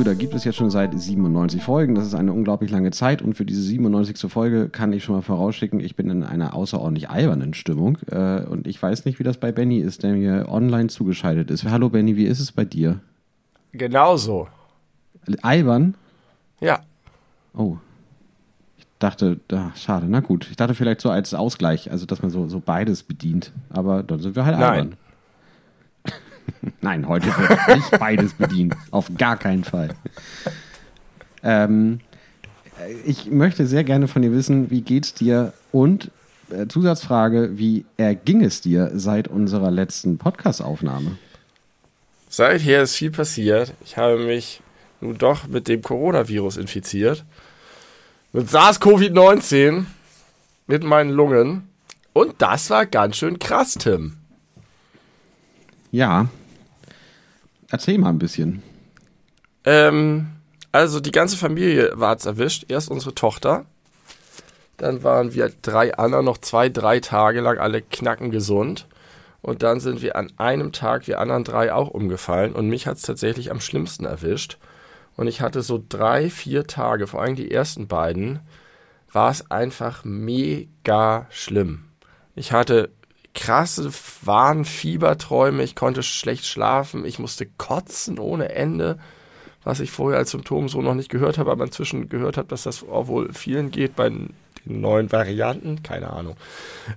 Brüder gibt es jetzt schon seit 97 Folgen. Das ist eine unglaublich lange Zeit und für diese 97. Folge kann ich schon mal vorausschicken, ich bin in einer außerordentlich albernen Stimmung äh, und ich weiß nicht, wie das bei Benny ist, der mir online zugeschaltet ist. Hallo Benny, wie ist es bei dir? Genauso. Albern? Ja. Oh. Ich dachte, ach, schade, na gut. Ich dachte vielleicht so als Ausgleich, also dass man so, so beides bedient, aber dann sind wir halt albern. Nein. Nein, heute wird nicht beides bedient. Auf gar keinen Fall. Ähm, ich möchte sehr gerne von dir wissen, wie geht's dir und äh, Zusatzfrage, wie erging es dir seit unserer letzten Podcast-Aufnahme? Seither ist viel passiert. Ich habe mich nun doch mit dem Coronavirus infiziert. Mit SARS-CoV-19. Mit meinen Lungen. Und das war ganz schön krass, Tim. Ja, Erzähl mal ein bisschen. Ähm, also die ganze Familie war es erwischt. Erst unsere Tochter. Dann waren wir drei anderen noch zwei, drei Tage lang alle knacken gesund. Und dann sind wir an einem Tag, wir anderen drei, auch umgefallen. Und mich hat es tatsächlich am schlimmsten erwischt. Und ich hatte so drei, vier Tage, vor allem die ersten beiden, war es einfach mega schlimm. Ich hatte krasse Warnfieberträume, ich konnte schlecht schlafen, ich musste kotzen ohne Ende, was ich vorher als Symptom so noch nicht gehört habe, aber inzwischen gehört habe, dass das auch wohl vielen geht bei den neuen Varianten, keine Ahnung.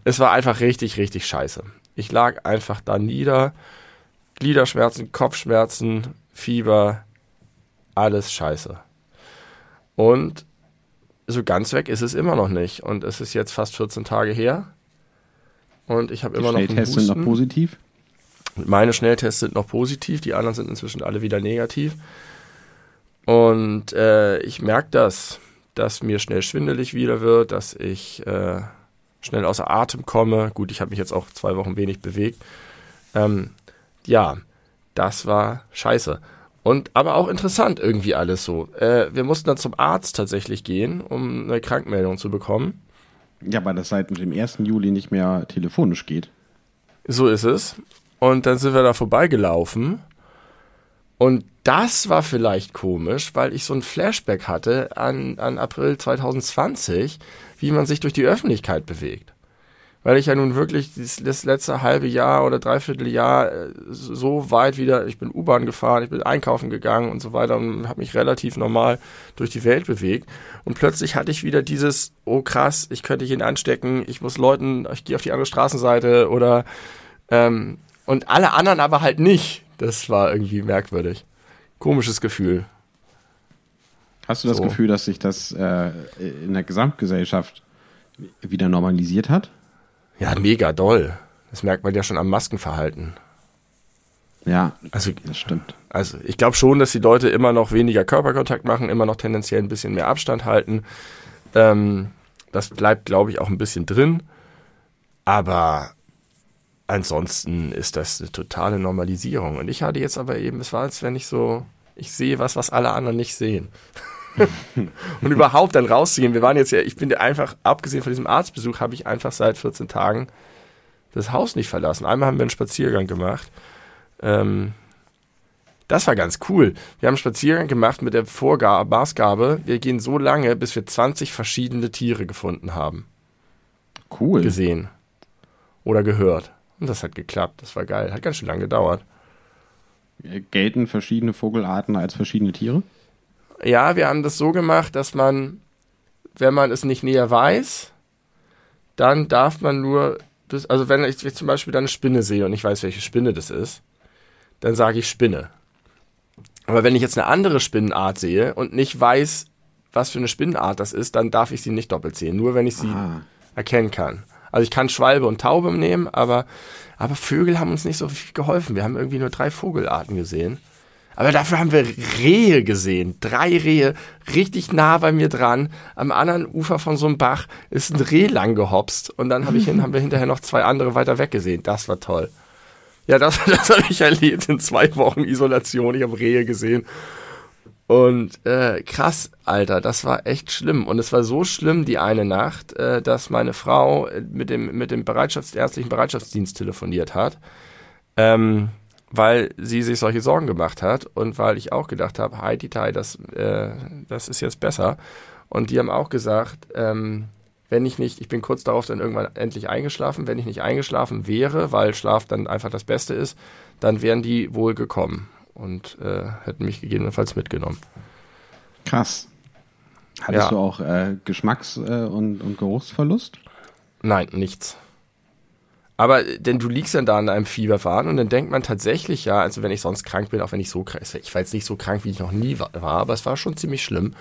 Es war einfach richtig, richtig scheiße. Ich lag einfach da nieder, Gliederschmerzen, Kopfschmerzen, Fieber, alles scheiße. Und so ganz weg ist es immer noch nicht. Und es ist jetzt fast 14 Tage her. Und ich habe immer noch. Die Schnelltests sind noch positiv? Meine Schnelltests sind noch positiv, die anderen sind inzwischen alle wieder negativ. Und äh, ich merke das, dass mir schnell schwindelig wieder wird, dass ich äh, schnell außer Atem komme. Gut, ich habe mich jetzt auch zwei Wochen wenig bewegt. Ähm, ja, das war scheiße. Und aber auch interessant irgendwie alles so. Äh, wir mussten dann zum Arzt tatsächlich gehen, um eine Krankmeldung zu bekommen. Ja, weil das seit dem 1. Juli nicht mehr telefonisch geht. So ist es. Und dann sind wir da vorbeigelaufen. Und das war vielleicht komisch, weil ich so ein Flashback hatte an, an April 2020, wie man sich durch die Öffentlichkeit bewegt weil ich ja nun wirklich das, letzte halbe Jahr oder dreiviertel Jahr äh, so weit wieder, ich bin U-Bahn gefahren, ich bin einkaufen gegangen und so weiter und habe mich relativ normal durch die Welt bewegt. Und plötzlich hatte ich wieder dieses, oh krass, ich könnte ihn anstecken, ich muss Leuten, ich gehe auf die andere Straßenseite oder ähm, und alle anderen aber halt nicht. Das war irgendwie merkwürdig. Komisches Gefühl. Hast du das so. Gefühl, dass sich das äh, in der Gesamtgesellschaft wieder normalisiert hat? Ja, mega doll. Das merkt man ja schon am Maskenverhalten. Ja, also, das stimmt. Also ich glaube schon, dass die Leute immer noch weniger Körperkontakt machen, immer noch tendenziell ein bisschen mehr Abstand halten. Ähm, das bleibt, glaube ich, auch ein bisschen drin. Aber ansonsten ist das eine totale Normalisierung. Und ich hatte jetzt aber eben, es war, als wenn ich so, ich sehe was, was alle anderen nicht sehen. und überhaupt dann rauszugehen. Wir waren jetzt ja, ich bin einfach, abgesehen von diesem Arztbesuch, habe ich einfach seit 14 Tagen das Haus nicht verlassen. Einmal haben wir einen Spaziergang gemacht. Ähm, das war ganz cool. Wir haben einen Spaziergang gemacht mit der Vorgabe, Maßgabe, wir gehen so lange, bis wir 20 verschiedene Tiere gefunden haben. Cool. Gesehen. Oder gehört. Und das hat geklappt. Das war geil. Hat ganz schön lange gedauert. Gelten verschiedene Vogelarten als verschiedene Tiere? Ja, wir haben das so gemacht, dass man, wenn man es nicht näher weiß, dann darf man nur, das, also wenn ich, zum Beispiel dann eine Spinne sehe und ich weiß, welche Spinne das ist, dann sage ich Spinne. Aber wenn ich jetzt eine andere Spinnenart sehe und nicht weiß, was für eine Spinnenart das ist, dann darf ich sie nicht doppelt sehen, nur wenn ich sie Aha. erkennen kann. Also ich kann Schwalbe und Taube nehmen, aber, aber Vögel haben uns nicht so viel geholfen. Wir haben irgendwie nur drei Vogelarten gesehen. Aber dafür haben wir Rehe gesehen. Drei Rehe, richtig nah bei mir dran. Am anderen Ufer von so einem Bach ist ein Reh lang gehopst. Und dann hab ich hin, haben wir hinterher noch zwei andere weiter weg gesehen. Das war toll. Ja, das, das habe ich erlebt in zwei Wochen Isolation. Ich habe Rehe gesehen. Und äh, krass, Alter, das war echt schlimm. Und es war so schlimm die eine Nacht, äh, dass meine Frau mit dem, mit dem Bereitschafts-, ärztlichen Bereitschaftsdienst telefoniert hat. Ähm, weil sie sich solche Sorgen gemacht hat und weil ich auch gedacht habe, Heidi Tai, das, äh, das ist jetzt besser. Und die haben auch gesagt, ähm, wenn ich nicht, ich bin kurz darauf dann irgendwann endlich eingeschlafen, wenn ich nicht eingeschlafen wäre, weil Schlaf dann einfach das Beste ist, dann wären die wohl gekommen und äh, hätten mich gegebenenfalls mitgenommen. Krass. Hattest ja. du auch äh, Geschmacks- äh, und, und Geruchsverlust? Nein, nichts. Aber denn du liegst dann da in einem Fieberfahren und dann denkt man tatsächlich ja, also wenn ich sonst krank bin, auch wenn ich so krank, ich war jetzt nicht so krank, wie ich noch nie war, aber es war schon ziemlich schlimm.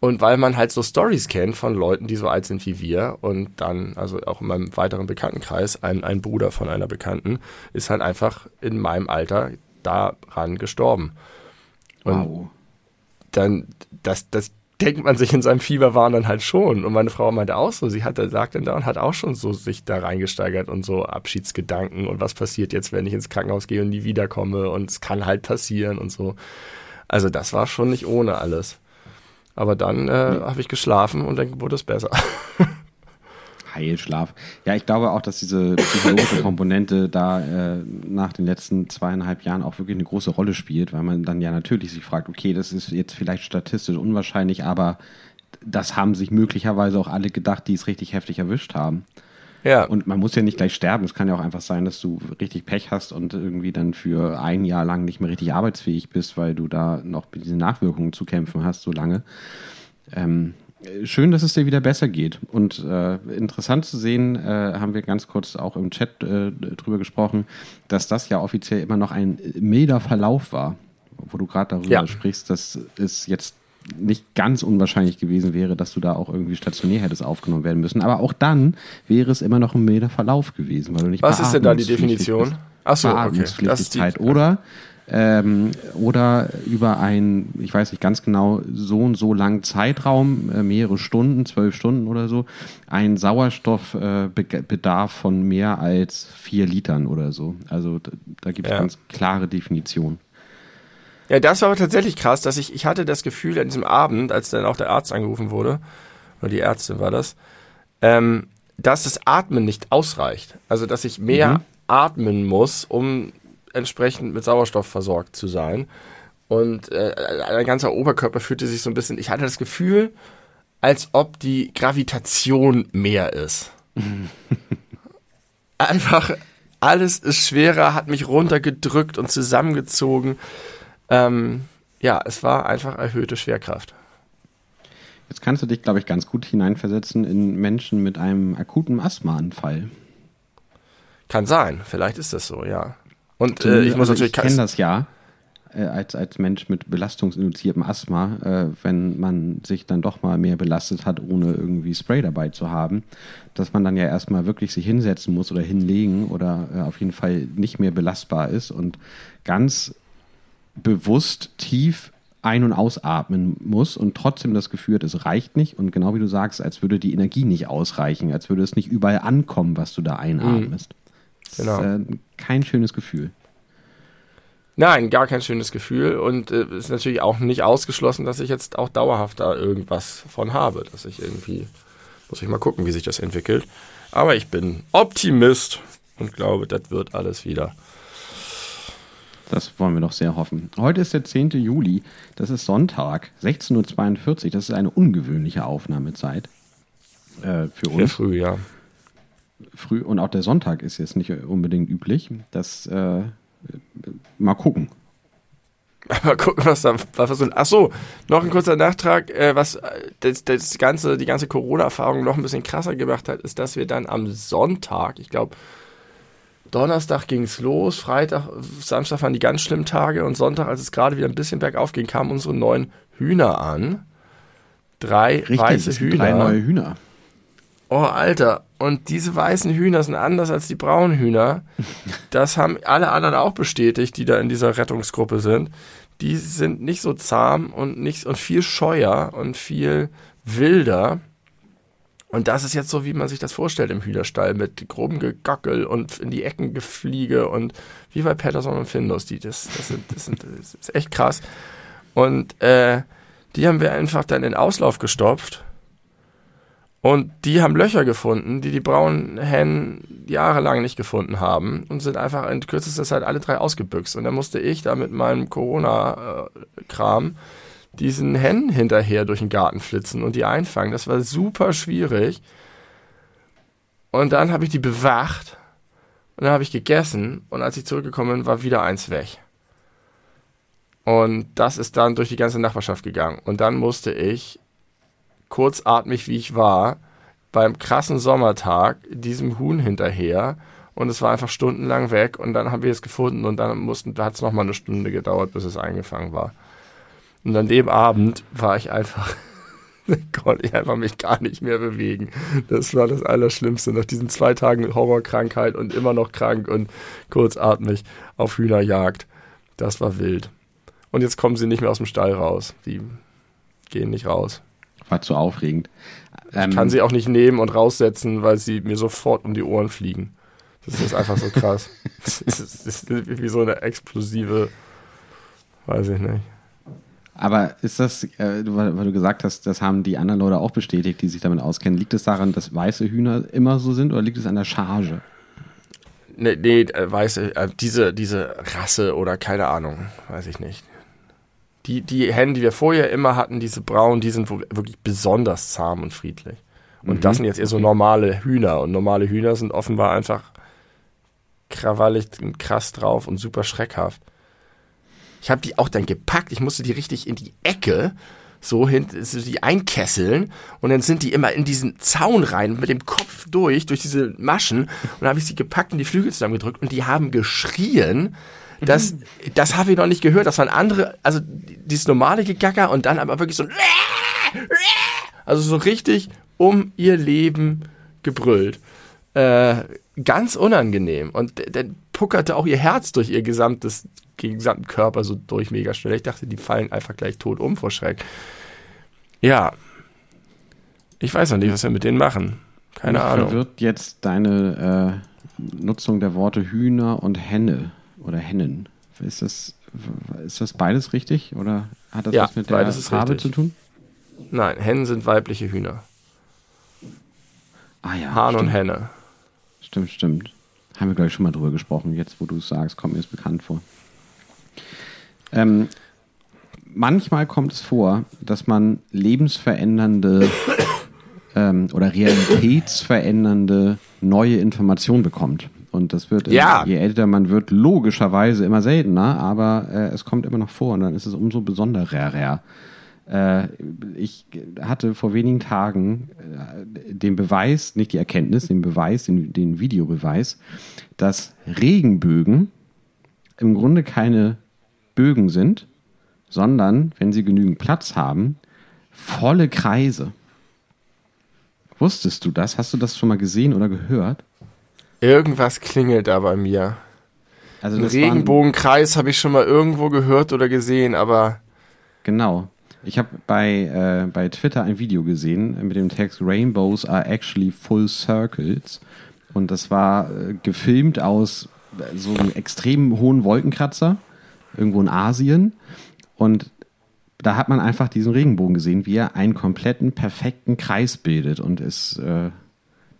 Und weil man halt so Stories kennt von Leuten, die so alt sind wie wir und dann, also auch in meinem weiteren Bekanntenkreis, ein, ein Bruder von einer Bekannten, ist halt einfach in meinem Alter daran gestorben. Und wow. dann, das, das denkt man sich in seinem Fieberwahn dann halt schon. Und meine Frau meinte auch so, sie hat, sagt dann da und hat auch schon so sich da reingesteigert und so Abschiedsgedanken und was passiert jetzt, wenn ich ins Krankenhaus gehe und nie wiederkomme und es kann halt passieren und so. Also das war schon nicht ohne alles. Aber dann äh, habe ich geschlafen und dann wurde es besser. Heilschlaf. Ja, ich glaube auch, dass diese psychologische Komponente da äh, nach den letzten zweieinhalb Jahren auch wirklich eine große Rolle spielt, weil man dann ja natürlich sich fragt, okay, das ist jetzt vielleicht statistisch unwahrscheinlich, aber das haben sich möglicherweise auch alle gedacht, die es richtig heftig erwischt haben. Ja. Und man muss ja nicht gleich sterben. Es kann ja auch einfach sein, dass du richtig Pech hast und irgendwie dann für ein Jahr lang nicht mehr richtig arbeitsfähig bist, weil du da noch mit diesen Nachwirkungen zu kämpfen hast, so lange. Ähm, schön, dass es dir wieder besser geht. Und äh, interessant zu sehen, äh, haben wir ganz kurz auch im Chat äh, drüber gesprochen, dass das ja offiziell immer noch ein milder Verlauf war, wo du gerade darüber ja. sprichst, dass es jetzt nicht ganz unwahrscheinlich gewesen wäre, dass du da auch irgendwie stationär hättest aufgenommen werden müssen. Aber auch dann wäre es immer noch ein milder Verlauf gewesen, weil du nicht Was ist denn da die Definition? Achso, okay. Das ist die, Oder ähm, oder über ein, ich weiß nicht ganz genau, so und so langen Zeitraum, äh, mehrere Stunden, zwölf Stunden oder so, ein Sauerstoffbedarf äh, von mehr als vier Litern oder so. Also da, da gibt es ja. ganz klare Definitionen. Ja, das war aber tatsächlich krass, dass ich, ich hatte das Gefühl an diesem Abend, als dann auch der Arzt angerufen wurde, oder die Ärztin war das, ähm, dass das Atmen nicht ausreicht. Also, dass ich mehr mhm. atmen muss, um entsprechend mit Sauerstoff versorgt zu sein. Und äh, ein ganzer Oberkörper fühlte sich so ein bisschen, ich hatte das Gefühl, als ob die Gravitation mehr ist. Einfach alles ist schwerer, hat mich runtergedrückt und zusammengezogen. Ähm, ja, es war einfach erhöhte Schwerkraft. Jetzt kannst du dich, glaube ich, ganz gut hineinversetzen in Menschen mit einem akuten Asthmaanfall. Kann sein, vielleicht ist das so, ja. Und äh, ich muss also natürlich. Ich kenne das ja äh, als, als Mensch mit belastungsinduziertem Asthma, äh, wenn man sich dann doch mal mehr belastet hat, ohne irgendwie Spray dabei zu haben, dass man dann ja erstmal wirklich sich hinsetzen muss oder hinlegen oder äh, auf jeden Fall nicht mehr belastbar ist und ganz bewusst tief ein- und ausatmen muss und trotzdem das Gefühl hat, es reicht nicht. Und genau wie du sagst, als würde die Energie nicht ausreichen, als würde es nicht überall ankommen, was du da einatmest. Mhm. Das genau. ist äh, kein schönes Gefühl. Nein, gar kein schönes Gefühl und äh, ist natürlich auch nicht ausgeschlossen, dass ich jetzt auch dauerhaft da irgendwas von habe, dass ich irgendwie muss ich mal gucken, wie sich das entwickelt. Aber ich bin Optimist und glaube, das wird alles wieder. Das wollen wir doch sehr hoffen. Heute ist der 10. Juli, das ist Sonntag, 16.42 Uhr. Das ist eine ungewöhnliche Aufnahmezeit äh, für uns. Sehr früh, ja früh und auch der Sonntag ist jetzt nicht unbedingt üblich. Das äh, mal gucken. Mal gucken, was da was so. Ach so, noch ein kurzer Nachtrag, äh, was äh, das, das ganze, die ganze Corona-Erfahrung noch ein bisschen krasser gemacht hat, ist, dass wir dann am Sonntag, ich glaube, Donnerstag ging es los, Freitag, Samstag waren die ganz schlimmen Tage und Sonntag, als es gerade wieder ein bisschen bergauf ging, kamen unsere neuen Hühner an. Drei Richtig, weiße Hühner. Drei neue Hühner. Oh, Alter. Und diese weißen Hühner sind anders als die braunen Hühner. Das haben alle anderen auch bestätigt, die da in dieser Rettungsgruppe sind. Die sind nicht so zahm und nicht und viel scheuer und viel wilder. Und das ist jetzt so, wie man sich das vorstellt im Hühnerstall, mit grobem Gegackel und in die Ecken gefliege und wie bei Patterson und Findus, die, das, das, sind, das, sind, das ist echt krass. Und äh, die haben wir einfach dann in Auslauf gestopft. Und die haben Löcher gefunden, die die braunen Hennen jahrelang nicht gefunden haben und sind einfach in kürzester Zeit alle drei ausgebüxt. Und dann musste ich da mit meinem Corona-Kram diesen Hennen hinterher durch den Garten flitzen und die einfangen. Das war super schwierig. Und dann habe ich die bewacht und dann habe ich gegessen und als ich zurückgekommen bin, war wieder eins weg. Und das ist dann durch die ganze Nachbarschaft gegangen. Und dann musste ich, kurzatmig wie ich war, beim krassen Sommertag diesem Huhn hinterher und es war einfach stundenlang weg und dann haben wir es gefunden und dann mussten, da hat es nochmal eine Stunde gedauert, bis es eingefangen war. Und an dem Abend war ich einfach, konnte ich einfach mich gar nicht mehr bewegen. Das war das Allerschlimmste. Nach diesen zwei Tagen Horrorkrankheit und immer noch krank und kurzatmig auf Hühnerjagd. Das war wild. Und jetzt kommen sie nicht mehr aus dem Stall raus. Die gehen nicht raus. War zu aufregend. Ich ähm, kann sie auch nicht nehmen und raussetzen, weil sie mir sofort um die Ohren fliegen. Das ist einfach so krass. das, ist, das ist wie so eine explosive, weiß ich nicht. Aber ist das, äh, weil, du gesagt hast, das haben die anderen Leute auch bestätigt, die sich damit auskennen, liegt es daran, dass weiße Hühner immer so sind oder liegt es an der Charge? Nee, nee äh, weiße, äh, diese, diese Rasse oder keine Ahnung, weiß ich nicht. Die, die Hennen, die wir vorher immer hatten, diese braunen, die sind wirklich besonders zahm und friedlich. Und mhm. das sind jetzt eher so normale Hühner. Und normale Hühner sind offenbar einfach krawallig und krass drauf und super schreckhaft. Ich habe die auch dann gepackt. Ich musste die richtig in die Ecke so hin, die einkesseln und dann sind die immer in diesen Zaun rein mit dem Kopf durch, durch diese Maschen und dann habe ich sie gepackt und die Flügel zusammengedrückt und die haben geschrien. Das, das habe ich noch nicht gehört. Das waren andere, also dieses normale Gegacker und dann aber wirklich so also so richtig um ihr Leben gebrüllt. Äh, ganz unangenehm. Und dann puckerte auch ihr Herz durch ihr gesamtes gesamten Körper so durch mega schnell. Ich dachte, die fallen einfach gleich tot um vor Schreck. Ja. Ich weiß noch nicht, was wir mit denen machen. Keine Mich Ahnung. Wird jetzt deine äh, Nutzung der Worte Hühner und Henne oder Hennen. Ist das, ist das beides richtig oder hat das ja, was mit der Farbe richtig. zu tun? Nein, Hennen sind weibliche Hühner. Ah ja. Hahn stimmt. und Henne. Stimmt, stimmt. Haben wir, glaube ich, schon mal drüber gesprochen. Jetzt, wo du es sagst, kommt mir es bekannt vor. Ähm, manchmal kommt es vor, dass man lebensverändernde ähm, oder realitätsverändernde neue Informationen bekommt. Und das wird, ja. je älter man wird, logischerweise immer seltener, aber äh, es kommt immer noch vor und dann ist es umso besonderer. Äh, ich hatte vor wenigen Tagen äh, den Beweis, nicht die Erkenntnis, den Beweis, den, den Videobeweis, dass Regenbögen im Grunde keine Bögen sind, sondern, wenn sie genügend Platz haben, volle Kreise. Wusstest du das? Hast du das schon mal gesehen oder gehört? Irgendwas klingelt da bei mir. Also Ein Regenbogenkreis habe ich schon mal irgendwo gehört oder gesehen, aber. Genau. Ich habe bei, äh, bei Twitter ein Video gesehen mit dem Text Rainbows are actually full circles. Und das war äh, gefilmt aus äh, so einem extrem hohen Wolkenkratzer irgendwo in Asien. Und da hat man einfach diesen Regenbogen gesehen, wie er einen kompletten, perfekten Kreis bildet. Und es, äh,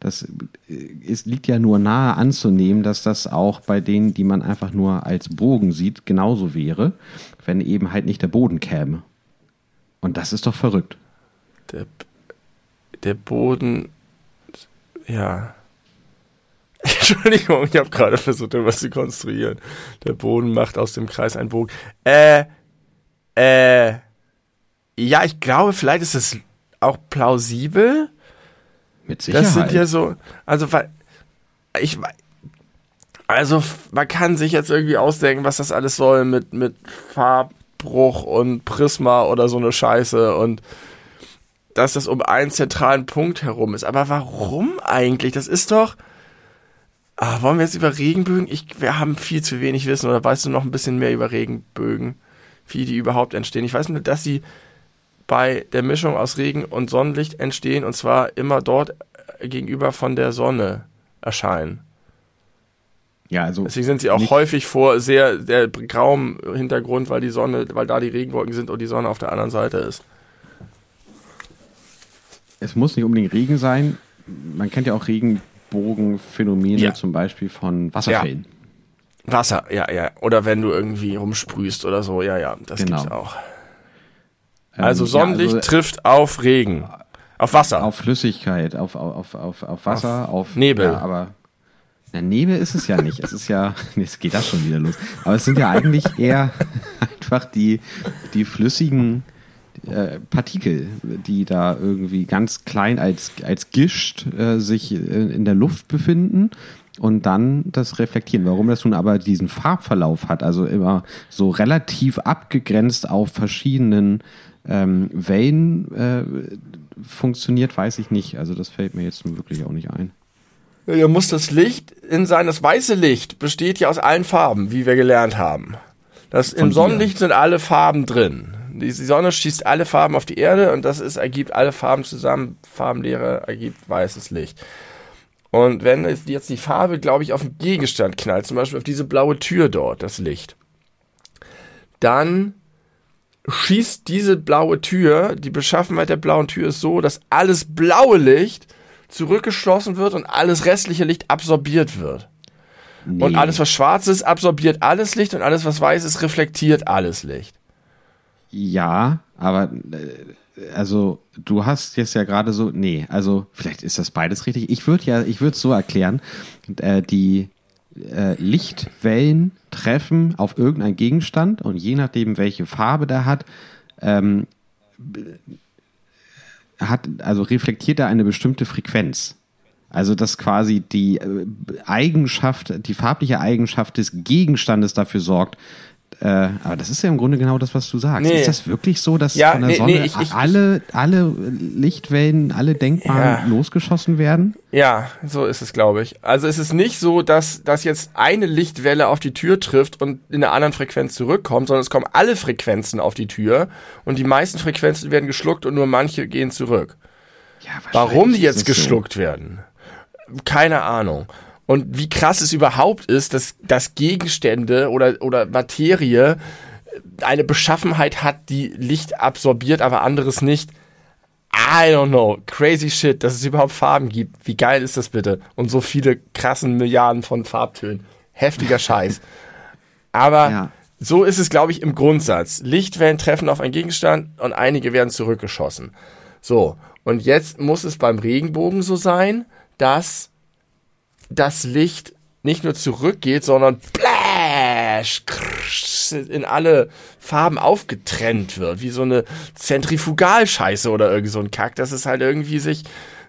das, es liegt ja nur nahe anzunehmen, dass das auch bei denen, die man einfach nur als Bogen sieht, genauso wäre, wenn eben halt nicht der Boden käme. Und das ist doch verrückt. Der, der Boden, ja. Entschuldigung, ich habe gerade versucht, etwas zu konstruieren. Der Boden macht aus dem Kreis einen Bogen. Äh, äh, ja, ich glaube, vielleicht ist es auch plausibel. Mit Sicherheit. Das sind ja so, also, ich, also, man kann sich jetzt irgendwie ausdenken, was das alles soll mit, mit Farbbruch und Prisma oder so eine Scheiße und dass das um einen zentralen Punkt herum ist. Aber warum eigentlich? Das ist doch, Ah, wollen wir jetzt über Regenbögen? Ich, wir haben viel zu wenig Wissen. Oder weißt du noch ein bisschen mehr über Regenbögen? Wie die überhaupt entstehen? Ich weiß nur, dass sie bei der Mischung aus Regen und Sonnenlicht entstehen und zwar immer dort äh, gegenüber von der Sonne erscheinen. Ja, also Deswegen sind sie auch häufig vor sehr, sehr grauem Hintergrund, weil die Sonne, weil da die Regenwolken sind und die Sonne auf der anderen Seite ist. es muss nicht unbedingt Regen sein. Man kennt ja auch Regenbogenphänomene, Ja. zum Beispiel von Wasserfällen. Wasser, ja, ja. Oder wenn du irgendwie rumsprühst oder so, ja, ja, das Genau. gibt's auch. Ähm, Also ja, Sonnenlicht also trifft auf Regen. Auf Wasser. auf Flüssigkeit, auf, auf, auf, auf Wasser, auf, Nebel. Ja, aber na, Nebel ist es ja nicht. Es ist ja, jetzt geht das schon wieder los. Aber es sind ja eigentlich eher einfach die, die flüssigen äh, Partikel, die da irgendwie ganz klein als, als Gischt äh, sich äh, in der Luft befinden und dann das reflektieren. Warum das nun aber diesen Farbverlauf hat, also immer so relativ abgegrenzt auf verschiedenen ähm, Wellen äh, funktioniert, weiß ich nicht. Also das fällt mir jetzt nun wirklich auch nicht ein. Ja, muss das Licht in sein, das weiße Licht besteht ja aus allen Farben, wie wir gelernt haben. Das, Im. Sonnenlicht sind alle Farben drin. Die Sonne schießt alle Farben auf die Erde und das ist, ergibt alle Farben zusammen. Farbenlehre ergibt weißes Licht. Und wenn jetzt die Farbe, glaube ich, auf einen Gegenstand knallt, zum Beispiel auf diese blaue Tür dort, das Licht, dann schießt diese blaue Tür, die Beschaffenheit der blauen Tür ist so, dass alles blaue Licht zurückgeschlossen wird und alles restliche Licht absorbiert wird. Und Nee. alles, was schwarz ist, absorbiert alles Licht und alles, was weiß ist, reflektiert alles Licht. Ja, aber äh, also du hast jetzt ja gerade so, nee, also vielleicht ist das beides richtig. Ich würde ja, ich würde es so erklären, äh, die äh, Lichtwellen treffen auf irgendeinen Gegenstand und je nachdem, welche Farbe der hat, ähm, hat, also reflektiert er eine bestimmte Frequenz. Also dass quasi die äh, Eigenschaft, die farbliche Eigenschaft des Gegenstandes dafür sorgt. Äh, aber das ist ja im Grunde genau das, was du sagst. Nee. Ist das wirklich so, dass Ja, von der nee, Sonne nee, ich- ich- alle, alle Lichtwellen, alle denkbaren Ja. losgeschossen werden? Ja, so ist es, glaube ich. Also es ist nicht so, dass, dass jetzt eine Lichtwelle auf die Tür trifft und in einer anderen Frequenz zurückkommt, sondern es kommen alle Frequenzen auf die Tür und die meisten Frequenzen werden geschluckt und nur manche gehen zurück. Ja, Warum die jetzt es so. geschluckt werden? Keine Ahnung. Und wie krass es überhaupt ist, dass, dass Gegenstände oder, oder Materie eine Beschaffenheit hat, die Licht absorbiert, aber anderes nicht. I don't know. Crazy shit, dass es überhaupt Farben gibt. Wie geil ist das bitte? Und so viele krassen Milliarden von Farbtönen. Heftiger Scheiß. Aber Ja. so ist es, glaube ich, im Grundsatz. Lichtwellen treffen auf einen Gegenstand und einige werden zurückgeschossen. So, und jetzt muss es beim Regenbogen so sein, dass das Licht nicht nur zurückgeht, sondern splash, in alle Farben aufgetrennt wird, wie so eine Zentrifugalscheiße oder irgendwie so ein Kack, dass es halt irgendwie sich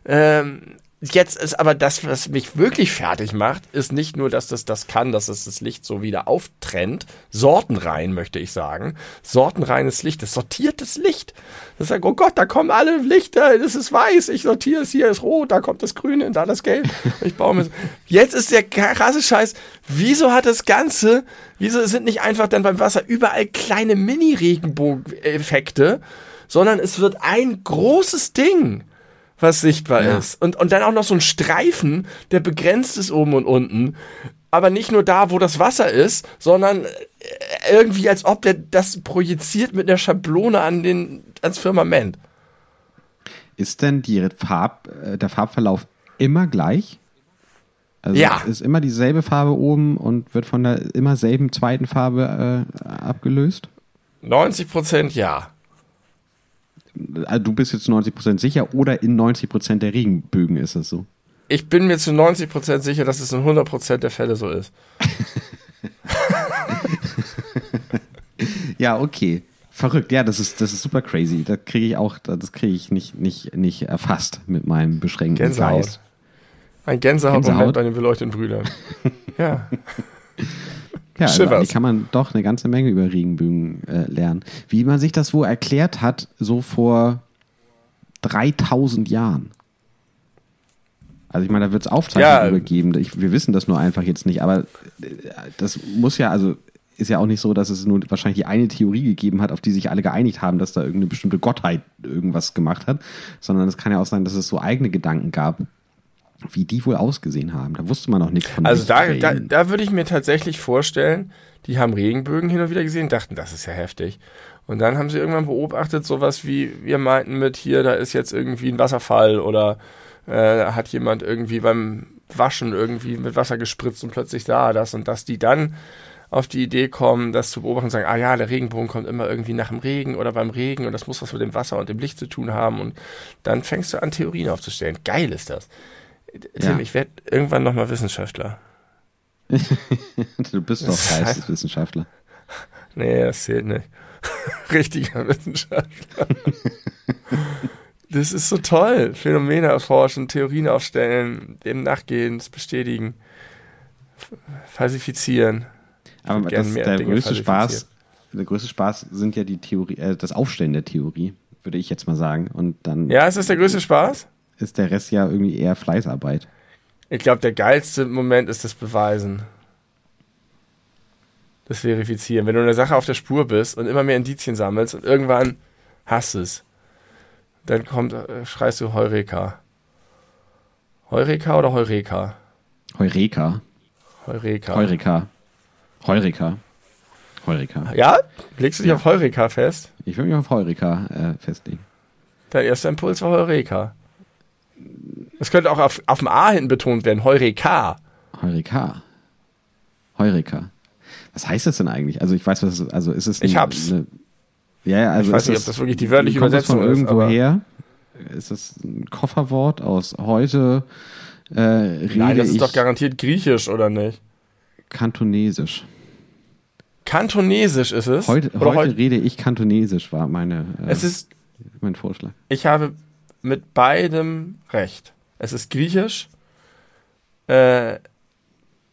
ähm, Jetzt ist aber das, was mich wirklich fertig macht, ist nicht nur, dass das das kann, dass es das Licht so wieder auftrennt, sortenrein möchte ich sagen, sortenreines Licht, das sortiertes Licht. Das sagt, oh Gott, da kommen alle Lichter, das ist weiß, ich sortiere es, hier ist rot, da kommt das Grüne, da das Gelb. Ich baue mir Jetzt ist der krasse Scheiß, wieso hat das Ganze, wieso sind nicht einfach dann beim Wasser überall kleine Mini-Regenbogen-Effekte, sondern es wird ein großes Ding was sichtbar Ja. ist. Und, und dann auch noch so ein Streifen, der begrenzt ist oben und unten. Aber nicht nur da, wo das Wasser ist, sondern äh, irgendwie, als ob der das projiziert mit einer Schablone an den, ans Firmament. Ist denn die Farb, äh, der Farbverlauf immer gleich? Also Ja. ist immer dieselbe Farbe oben und wird von der immer selben zweiten Farbe äh, abgelöst? 90 Prozent ja. Also du bist jetzt 90% sicher oder in 90% der Regenbögen ist das so? Ich bin mir zu 90 Prozent sicher, dass es in 100 Prozent der Fälle so ist. Ja, okay. Verrückt, ja, das ist, das ist super crazy. Das kriege ich auch, das kriege ich nicht, nicht, nicht erfasst mit meinem beschränkten Gänsehaut. Geist. Ein Gänsehautmoment Gänsehaut? bei den beleuchteten Brüdern. ja. Ja, also kann man doch eine ganze Menge über Regenbögen äh, lernen. Wie man sich das wohl erklärt hat, so vor 3000 Jahren. Also ich meine, da wird es Aufzeichnungen Ja. Ich, wir wissen das nur einfach jetzt nicht, aber äh, das muss ja, also ist ja auch nicht so, dass es nur wahrscheinlich die eine Theorie gegeben hat, auf die sich alle geeinigt haben, dass da irgendeine bestimmte Gottheit irgendwas gemacht hat, sondern es kann ja auch sein, dass es so eigene Gedanken gab, wie die wohl ausgesehen haben. Da wusste man noch nichts von. Also da, da, da würde ich mir tatsächlich vorstellen, die haben Regenbögen hin und wieder gesehen, dachten, das ist ja heftig. Und dann haben sie irgendwann beobachtet, sowas wie wir meinten mit hier, da ist jetzt irgendwie ein Wasserfall oder äh, hat jemand irgendwie beim Waschen irgendwie mit Wasser gespritzt und plötzlich er das und dass die dann auf die Idee kommen, das zu beobachten und sagen, ah ja, der Regenbogen kommt immer irgendwie nach dem Regen oder beim Regen und das muss was mit dem Wasser und dem Licht zu tun haben und dann fängst du an, Theorien aufzustellen. Geil ist das. Tim, ja. ich werde irgendwann nochmal Wissenschaftler. du bist doch Geisteswissenschaftler. Nee, das zählt nicht. Richtiger Wissenschaftler. das ist so toll. Phänomene erforschen, Theorien aufstellen, dem nachgehen, es bestätigen, falsifizieren. Aber das, der größte Spaß, der größte Spaß sind ja die Theorie, äh, das Aufstellen der Theorie, würde ich jetzt mal sagen. Und dann. Ja, ist das der größte Spaß? Ist der Rest ja irgendwie eher Fleißarbeit. Ich glaube, der geilste Moment ist das Beweisen. Das Verifizieren. Wenn du eine Sache auf der Spur bist und immer mehr Indizien sammelst und irgendwann hast es, dann kommt, äh, schreist du Heureka. Heureka oder Heureka? Heureka. Heureka. Heureka. Heureka. Heureka. Ja? Legst du dich ja. auf Heureka fest? Ich will mich auf Heureka äh, festlegen. Dein erster Impuls war Heureka. Es könnte auch auf, auf dem A hinten betont werden. Heureka. Heureka. Heureka. Was heißt das denn eigentlich? Also ich weiß, was es, also ist es Ich hab's. Eine, ja, also ich weiß nicht, ob das wirklich die wörtliche Übersetzung von irgendwo ist, her? Ist das ein Kofferwort aus heute? Äh, rede Nein, das ist doch garantiert griechisch, oder nicht? Kantonesisch. Kantonesisch ist es? Heute, heute, heute, rede ich Kantonesisch, war meine, äh, es ist, mein Vorschlag. Ich habe mit beidem recht. Es ist griechisch. Äh,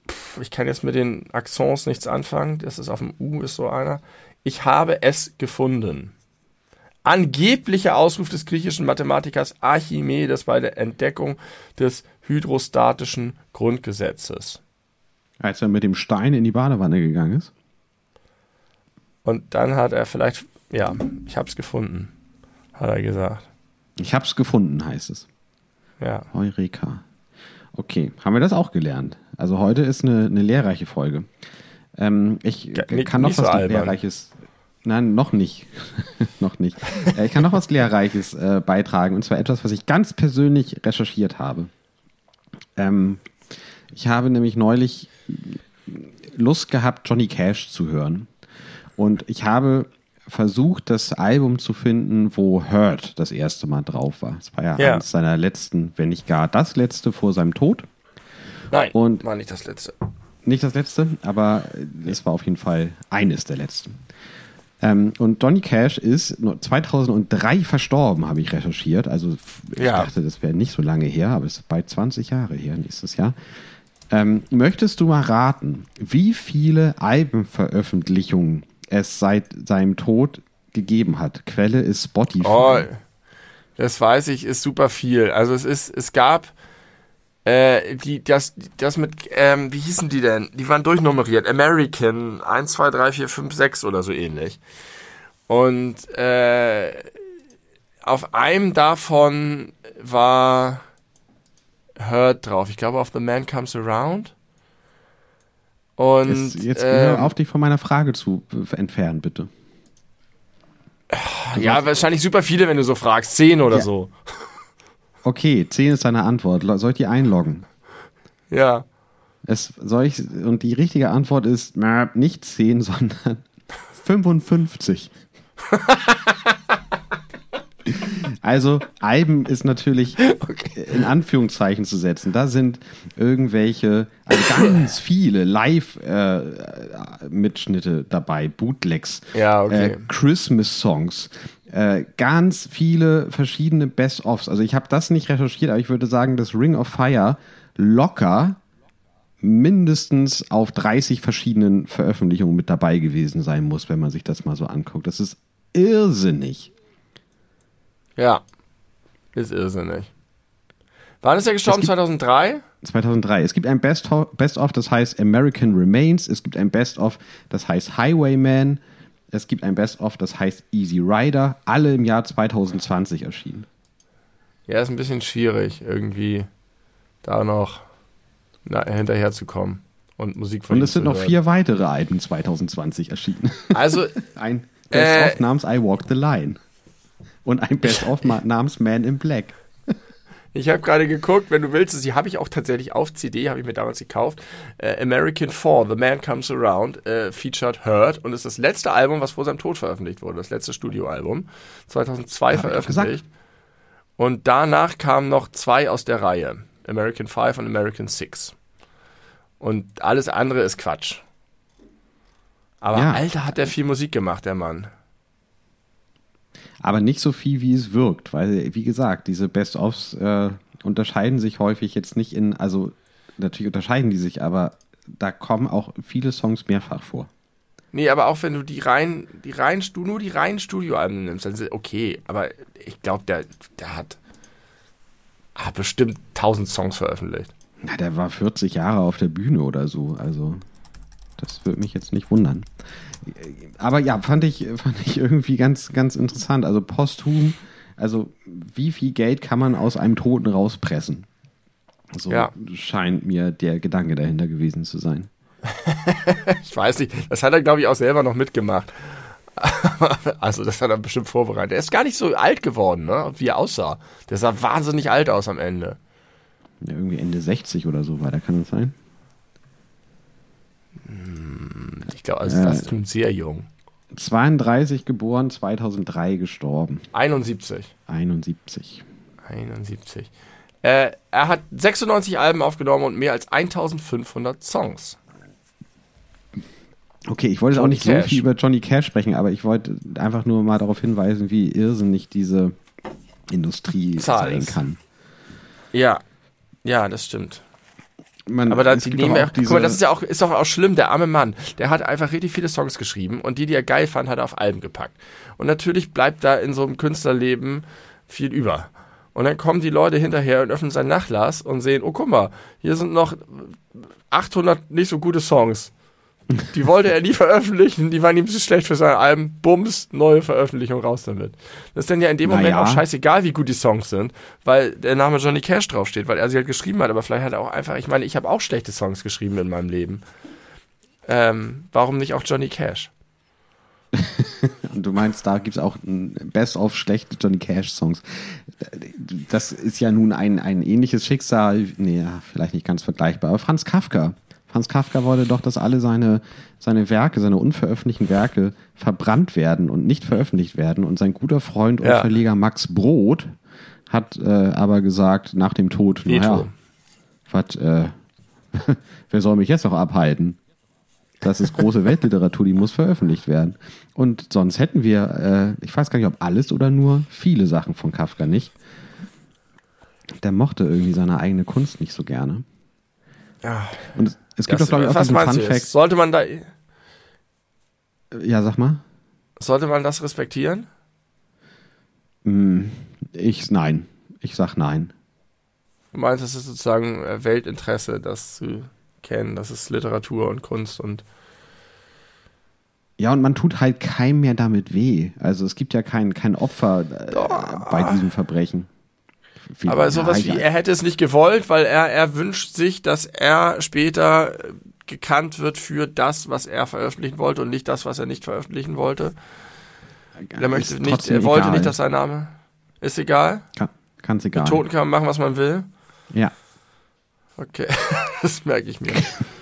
pf, ich kann jetzt mit den Accents nichts anfangen. Das ist auf dem U, ist so einer. Ich habe es gefunden. Angeblicher Ausruf des griechischen Mathematikers Archimedes bei der Entdeckung des hydrostatischen Grundgesetzes. Als er mit dem Stein in die Badewanne gegangen ist? Und dann hat er vielleicht, ja, ich habe es gefunden, hat er gesagt. Ich habe es gefunden, heißt es. Ja. Heureka. Okay, haben wir das auch gelernt. Also heute ist eine, eine lehrreiche Folge. Ähm, ich ja, kann noch was so Lehrreiches. Nein, noch nicht. noch nicht. Äh, ich kann noch was Lehrreiches äh, beitragen. Und zwar etwas, was ich ganz persönlich recherchiert habe. Ähm, ich habe nämlich neulich Lust gehabt, Johnny Cash zu hören. Und ich habe versucht, das Album zu finden, wo Hurt das erste Mal drauf war. Es war ja, ja. eines seiner letzten, wenn nicht gar das letzte vor seinem Tod. Nein, und war nicht das letzte. Nicht das letzte, aber es war auf jeden Fall eines der letzten. Ähm, und Donny Cash ist 2003 verstorben, habe ich recherchiert. Also ich ja. dachte, das wäre nicht so lange her, aber es ist bald 20 Jahre her nächstes Jahr. Ähm, möchtest du mal raten, wie viele Albenveröffentlichungen es seit seinem Tod gegeben hat. Quelle ist Spotify. Oh, das weiß ich, ist super viel. Also es ist, es gab äh, die, das, das mit, ähm, wie hießen die denn? Die waren durchnummeriert. American 1, 2, 3, 4, 5, 6 oder so ähnlich. Und äh, auf einem davon war Hurt drauf. Ich glaube auf The Man Comes Around. Und jetzt, jetzt äh, auf dich von meiner Frage zu entfernen, bitte. Du ja, wahrscheinlich super viele, wenn du so fragst. Zehn oder ja. so. Okay, zehn ist deine Antwort. Soll ich die einloggen? Ja. Es soll ich, und die richtige Antwort ist nicht zehn, sondern 55. Also Alben ist natürlich okay. in Anführungszeichen zu setzen. Da sind irgendwelche, also ganz viele Live-Mitschnitte äh, dabei, Bootlegs, ja, okay. äh, Christmas-Songs, äh, ganz viele verschiedene Best-ofs. Also ich habe das nicht recherchiert, aber ich würde sagen, dass Ring of Fire locker mindestens auf 30 verschiedenen Veröffentlichungen mit dabei gewesen sein muss, wenn man sich das mal so anguckt. Das ist irrsinnig. Ja, ist irrsinnig. Wann ist er gestorben? 2003? 2003. Es gibt ein Best of, Best das heißt American Remains. Es gibt ein Best of, das heißt Highwayman. Es gibt ein Best of, das heißt Easy Rider. Alle im Jahr 2020 erschienen. Ja, ist ein bisschen schwierig, irgendwie da noch na, hinterherzukommen und Musik von Und es sind noch vier weitere Alben 2020 erschienen. Also ein Best äh, namens I Walk the Line und ein Best of namens Man in Black. Ich habe gerade geguckt, wenn du willst, die habe ich auch tatsächlich auf CD, habe ich mir damals gekauft. Äh, American 4, The Man Comes Around, äh, featured Hurt und ist das letzte Album, was vor seinem Tod veröffentlicht wurde, das letzte Studioalbum, 2002 veröffentlicht. Und danach kamen noch zwei aus der Reihe, American 5 und American 6. Und alles andere ist Quatsch. Aber ja. Alter, hat der viel Musik gemacht, der Mann. Aber nicht so viel, wie es wirkt, weil, wie gesagt, diese Best-ofs äh, unterscheiden sich häufig jetzt nicht in, also natürlich unterscheiden die sich, aber da kommen auch viele Songs mehrfach vor. Nee, aber auch wenn du die rein, die rein, nur die reinen Studioalben nimmst, dann ist okay. Aber ich glaube, der, der hat, hat bestimmt 1000 Songs veröffentlicht. Na, der war 40 Jahre auf der Bühne oder so. Also, das würde mich jetzt nicht wundern aber ja, fand ich, fand ich irgendwie ganz, ganz interessant. Also posthum, also wie viel Geld kann man aus einem Toten rauspressen? So ja. scheint mir der Gedanke dahinter gewesen zu sein. ich weiß nicht, das hat er, glaube ich, auch selber noch mitgemacht. also, das hat er bestimmt vorbereitet. Er ist gar nicht so alt geworden, ne? wie er aussah. Der sah wahnsinnig alt aus am Ende. Ja, irgendwie Ende 60 oder so weiter, kann das sein? Ich glaube, also das ist schon sehr jung. 32 geboren, 2003 gestorben. 71. 71. 71. Äh, er hat 96 Alben aufgenommen und mehr als 1500 Songs. Okay, ich wollte Johnny auch nicht Cash. so viel über Johnny Cash sprechen, aber ich wollte einfach nur mal darauf hinweisen, wie irrsinnig diese Industrie Zahl sein ist. kann. Ja, ja, das stimmt. Man, aber da, die nehmen ja, guck mal, das ist ja auch, ist doch auch schlimm, der arme Mann, der hat einfach richtig viele Songs geschrieben und die, die er geil fand, hat er auf Alben gepackt. Und natürlich bleibt da in so einem Künstlerleben viel über. Und dann kommen die Leute hinterher und öffnen sein Nachlass und sehen, oh guck mal, hier sind noch 800 nicht so gute Songs. Die wollte er nie veröffentlichen, die waren ihm zu schlecht für sein Album. Bums, neue Veröffentlichung, raus damit. Das ist dann ja in dem Na Moment ja. auch scheißegal, wie gut die Songs sind, weil der Name Johnny Cash draufsteht, weil er sie halt geschrieben hat, aber vielleicht hat er auch einfach, ich meine, ich habe auch schlechte Songs geschrieben in meinem Leben. Ähm, warum nicht auch Johnny Cash? Und du meinst, da gibt es auch ein Best-of schlechte Johnny Cash-Songs. Das ist ja nun ein, ein ähnliches Schicksal, nee, vielleicht nicht ganz vergleichbar, aber Franz Kafka Hans Kafka wollte doch, dass alle seine, seine Werke, seine unveröffentlichten Werke verbrannt werden und nicht veröffentlicht werden. Und sein guter Freund und ja. Verleger Max Brod hat äh, aber gesagt, nach dem Tod, naja, was, äh, wer soll mich jetzt noch abhalten? Das ist große Weltliteratur, die muss veröffentlicht werden. Und sonst hätten wir, äh, ich weiß gar nicht, ob alles oder nur viele Sachen von Kafka nicht. Der mochte irgendwie seine eigene Kunst nicht so gerne. Ja. Und es gibt das, doch, glaube ich, auch diesen Fun Fact. Sollte man da. Ja, sag mal. Sollte man das respektieren? Hm, ich, nein. Ich sag nein. Du meinst, es ist sozusagen äh, Weltinteresse, das zu kennen. Das ist Literatur und Kunst und. Ja, und man tut halt keinem mehr damit weh. Also es gibt ja kein, kein Opfer äh, bei diesem Verbrechen. Viel Aber sowas wie, er hätte es nicht gewollt, weil er, er wünscht sich, dass er später gekannt wird für das, was er veröffentlichen wollte und nicht das, was er nicht veröffentlichen wollte. Er möchte nicht, er wollte egal. nicht, dass sein Name. Ist egal? Kann, kann's egal. Mit Toten kann man machen, was man will. Ja. Okay, das merke ich mir.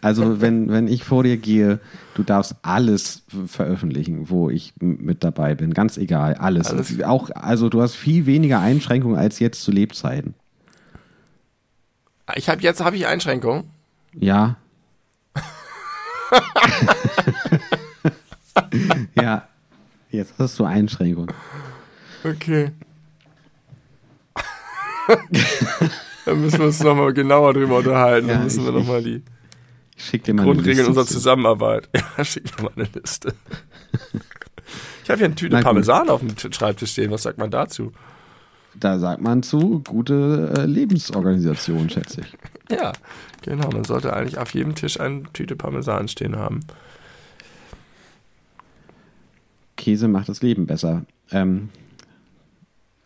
Also wenn, wenn ich vor dir gehe, du darfst alles veröffentlichen, wo ich mit dabei bin. Ganz egal, alles. alles. Auch, also du hast viel weniger Einschränkungen als jetzt zu Lebzeiten. Ich habe jetzt habe ich Einschränkungen. Ja. ja. Jetzt hast du Einschränkungen. Okay. Dann müssen wir uns nochmal genauer drüber unterhalten. Ja, Dann müssen wir nochmal die. Ich schick dir mal Grundregeln unserer Zusammenarbeit. Ja, schick mir mal eine Liste. Ich habe hier eine Tüte Parmesan auf dem Schreibtisch stehen. Was sagt man dazu? da sagt man zu, gute äh, Lebensorganisation, schätze ich. Ja, genau. Man sollte eigentlich auf jedem Tisch eine Tüte Parmesan stehen haben. Käse macht das Leben besser. Ähm,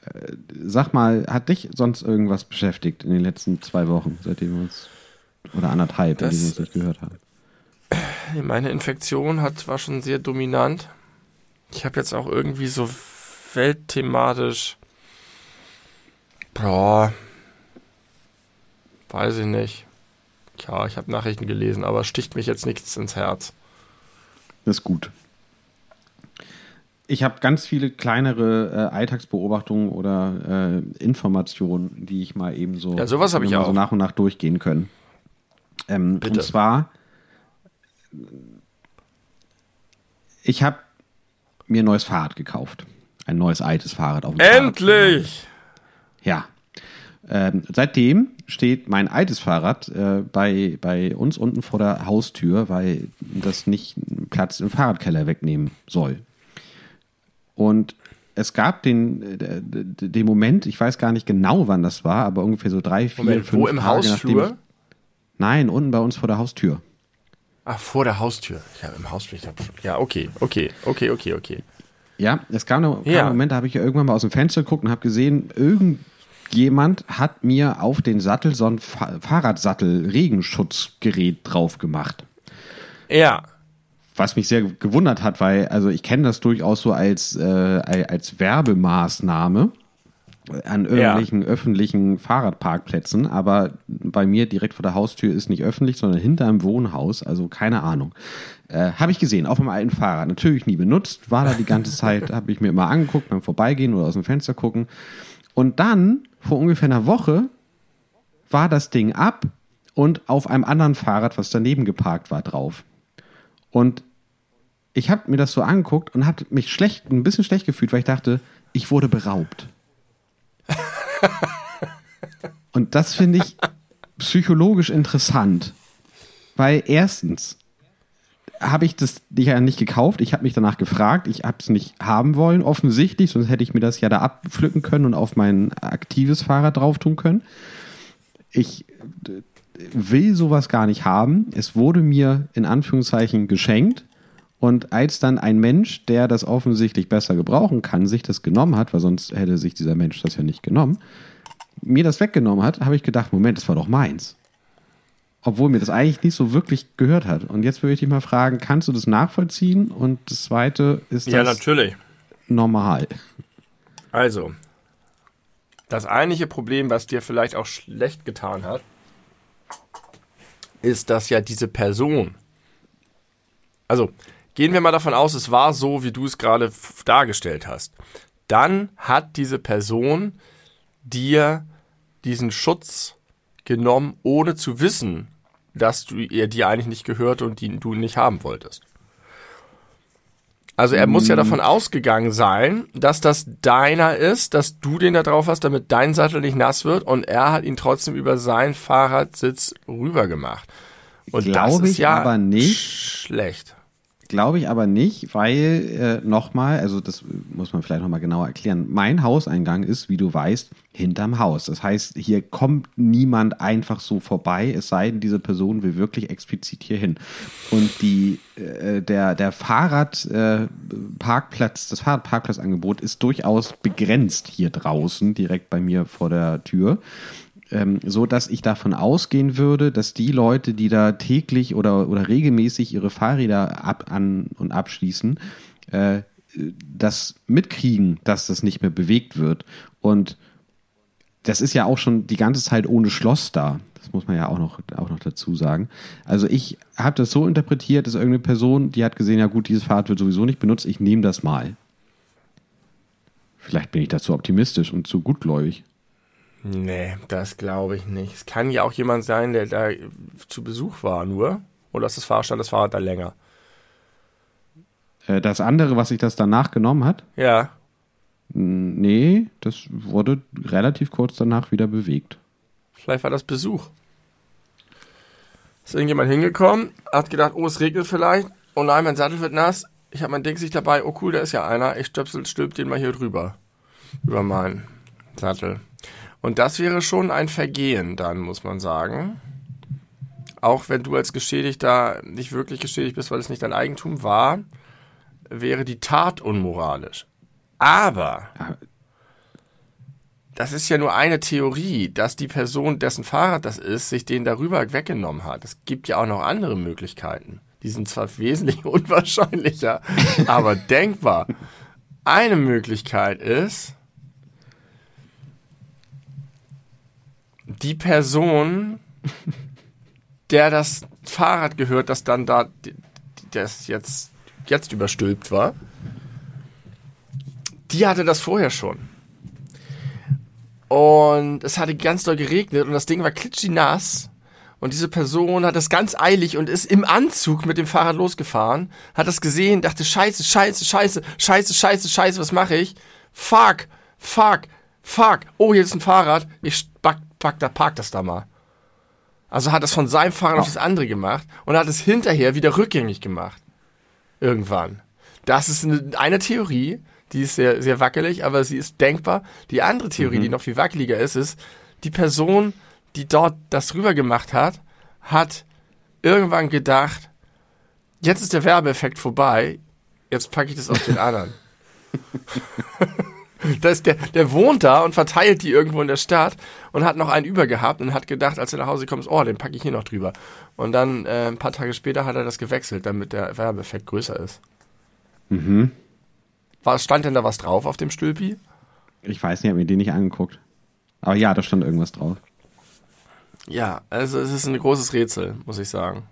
äh, sag mal, hat dich sonst irgendwas beschäftigt in den letzten zwei Wochen, seitdem wir uns, oder anderthalb, Das- uns nicht gehört haben? Meine Infektion hat, war schon sehr dominant. Ich habe jetzt auch irgendwie so weltthematisch. Boah. Weiß ich nicht. Ja, ich habe Nachrichten gelesen, aber sticht mich jetzt nichts ins Herz. Das ist gut. Ich habe ganz viele kleinere äh, Alltagsbeobachtungen oder äh, Informationen, die ich mal eben so, Ja, sowas ich mal so auch. nach und nach durchgehen können. Ähm, Bitte. und zwar, ich habe mir ein neues Fahrrad gekauft. Ein neues altes Fahrrad auf dem Fahrrad. Endlich! Ja. Ähm, seitdem steht mein altes Fahrrad äh, bei, bei uns unten vor der Haustür, weil das nicht Platz im Fahrradkeller wegnehmen soll. Und es gab den, äh, den Moment, ich weiß gar nicht genau, wann das war, aber ungefähr so drei, vier, Moment, fünf wo im Tage Hausflur? Nein, unten bei uns vor der Haustür. Ach, vor der Haustür. Ja, im Hausflur. ich hab schon- Ja, okay, okay, okay, okay, okay. Ja, es kam kam Ja. ein Moment, da habe ich ja irgendwann mal aus dem Fenster geguckt und habe gesehen, irgendjemand hat mir auf den Sattel so ein Fa Fahrradsattel-Regenschutzgerät drauf gemacht. Ja, Was mich sehr gewundert hat, weil, also ich kenne das durchaus so als, äh, als Werbemaßnahme an irgendwelchen öffentlichen Fahrradparkplätzen, aber bei mir direkt vor der Haustür ist nicht öffentlich, sondern hinter einem Wohnhaus, also keine Ahnung. Äh, habe ich gesehen, auf meinem alten Fahrrad. Natürlich nie benutzt, war da die ganze Zeit, habe ich mir immer angeguckt beim Vorbeigehen oder aus dem Fenster gucken. Und dann, vor ungefähr einer Woche, war das Ding ab und auf einem anderen Fahrrad, was daneben geparkt war, drauf. Und ich habe mir das so angeguckt und habe mich schlecht, ein bisschen schlecht gefühlt, weil ich dachte, ich wurde beraubt. Und das finde ich psychologisch interessant, weil erstens habe ich das ja nicht gekauft, ich habe mich danach gefragt, ich habe es nicht haben wollen, offensichtlich, sonst hätte ich mir das ja da abpflücken können und auf mein aktives Fahrrad drauf tun können. Ich äh, will sowas gar nicht haben. Es wurde mir in Anführungszeichen geschenkt. Und als dann ein Mensch, der das offensichtlich besser gebrauchen kann, sich das genommen hat, weil sonst hätte sich dieser Mensch das ja nicht genommen, mir das weggenommen hat, habe ich gedacht, Moment, das war doch meins. Obwohl mir das eigentlich nicht so wirklich gehört hat. Und jetzt würde ich dich mal fragen, kannst du das nachvollziehen? Und das Zweite, ist ja, das natürlich. normal? Also, das eigentliche Problem, was dir vielleicht auch schlecht getan hat, ist, dass ja diese Person, also gehen wir mal davon aus, es war so, wie du es gerade dargestellt hast, dann hat diese Person dir diesen Schutz genommen, ohne zu wissen, dass du ihr dir eigentlich nicht gehört und die du nicht haben wolltest. Also er muss ja davon ausgegangen sein, dass das deiner ist, dass du den da drauf hast, damit dein Sattel nicht nass wird und er hat ihn trotzdem über seinen Fahrradsitz rübergemacht. Und das Glaube ist ich ja aber nicht. schlecht. Glaube ich aber nicht, weil äh, nochmal, also das muss man vielleicht nochmal genauer erklären. Mein Hauseingang ist, wie du weißt, hinterm Haus. Das heißt, hier kommt niemand einfach so vorbei, es sei denn, diese Person will wirklich explizit hier hin. Und die, äh, der, der Fahrradparkplatz, äh, das Fahrradparkplatzangebot ist durchaus begrenzt hier draußen, direkt bei mir vor der Tür ähm, so dass ich davon ausgehen würde, dass die Leute, die da täglich oder, oder regelmäßig ihre Fahrräder ab, an und abschließen, äh, das mitkriegen, dass das nicht mehr bewegt wird. Und das ist ja auch schon die ganze Zeit ohne Schloss da. Das muss man ja auch noch, auch noch dazu sagen. Also ich habe das so interpretiert, dass irgendeine Person, die hat gesehen, ja gut, dieses Fahrrad wird sowieso nicht benutzt, ich nehme das mal. Vielleicht bin ich da zu optimistisch und zu gutgläubig. Nee, das glaube ich nicht. Es kann ja auch jemand sein, der da zu Besuch war nur. Oder ist das Fahrrad, stand das Fahrrad da länger? Äh, Das andere, was sich das danach genommen hat, Ja. nee, das wurde relativ kurz danach wieder bewegt. Vielleicht war das Besuch. Ist irgendjemand hingekommen, hat gedacht, oh, es regnet vielleicht. Oh nein, mein Sattel wird nass. Ich habe mein Ding sich dabei. Oh cool, da ist ja einer. Ich stöpsel, stülp den mal hier drüber. Über meinen. Sattel. Und das wäre schon ein Vergehen dann, muss man sagen. Auch wenn du als Geschädigter nicht wirklich geschädigt bist, weil es nicht dein Eigentum war, wäre die Tat unmoralisch. Aber das ist ja nur eine Theorie, dass die Person, dessen Fahrrad das ist, sich den darüber weggenommen hat. Es gibt ja auch noch andere Möglichkeiten. Die sind zwar wesentlich unwahrscheinlicher, aber denkbar. Eine Möglichkeit ist, die Person, der das Fahrrad gehört, das dann da, das jetzt, jetzt überstülpt war, die hatte das vorher schon. Und es hatte ganz doll geregnet und das Ding war klitschnass. Und diese Person hat das ganz eilig und ist im Anzug mit dem Fahrrad losgefahren, hat das gesehen, dachte, scheiße, scheiße, scheiße, scheiße, scheiße, scheiße, was mache ich? Fuck, fuck, fuck. Oh, hier ist ein Fahrrad. Ich pack, pack, da, park das da mal. Also hat es von seinem Fahrrad auf das andere gemacht und hat es hinterher wieder rückgängig gemacht. Irgendwann. Das ist eine, eine Theorie, die ist sehr, sehr wackelig, aber sie ist denkbar. Die andere Theorie, mhm. die noch viel wackeliger ist, ist, die Person, die dort das rüber gemacht hat, hat irgendwann gedacht, jetzt ist der Werbeeffekt vorbei, jetzt packe ich das auf den anderen. das der, der wohnt da und verteilt die irgendwo in der Stadt und hat noch einen übergehabt und hat gedacht, als er nach Hause kommt, oh, den packe ich hier noch drüber. Und dann äh, ein paar Tage später hat er das gewechselt, damit der Werbeeffekt größer ist. Mhm. Was stand denn da was drauf auf dem Stülpi? Ich weiß nicht, habe mir den nicht angeguckt. Aber ja, da stand irgendwas drauf. Ja, also es ist ein großes Rätsel, muss ich sagen.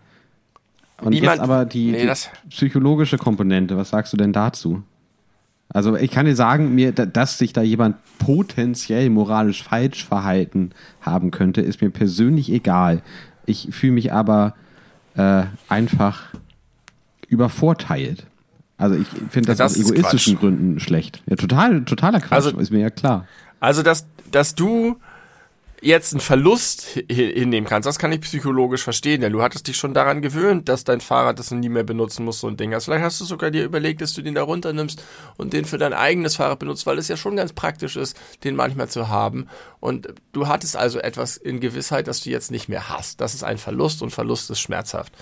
Und Niemand, jetzt aber die, nee, die psychologische Komponente, was sagst du denn dazu? Also ich kann dir sagen, mir, dass sich da jemand potenziell moralisch falsch verhalten haben könnte, ist mir persönlich egal. Ich fühle mich aber äh, einfach übervorteilt. Also ich finde das, das aus egoistischen Quatsch. Gründen schlecht. Ja, total, totaler Quatsch, also, ist mir ja klar. Also, dass, dass du jetzt einen Verlust hinnehmen kannst, das kann ich psychologisch verstehen, denn du hattest dich schon daran gewöhnt, dass dein Fahrrad das nie mehr benutzen muss, so ein Ding. Also vielleicht hast du sogar dir überlegt, dass du den da runternimmst und den für dein eigenes Fahrrad benutzt, weil es ja schon ganz praktisch ist, den manchmal zu haben. Und du hattest also etwas in Gewissheit, dass du jetzt nicht mehr hast. Das ist ein Verlust und Verlust ist schmerzhaft.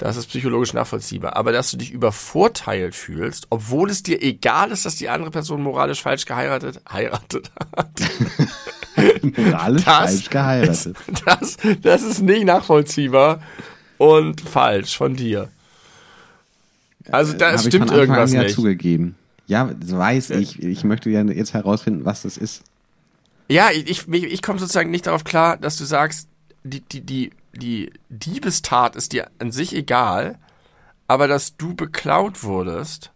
Das ist psychologisch nachvollziehbar. Aber dass du dich übervorteilt fühlst, obwohl es dir egal ist, dass die andere Person moralisch falsch geheiratet, heiratet hat. moralisch das falsch geheiratet. Ist, das, das ist nicht nachvollziehbar und falsch von dir. Also da Hab stimmt irgendwas ja nicht. zugegeben. Ja, das weiß ich. Ich möchte ja jetzt herausfinden, was das ist. Ja, ich, ich, ich komme sozusagen nicht darauf klar, dass du sagst, die, die, die die Diebestat ist dir an sich egal, aber dass du beklaut wurdest,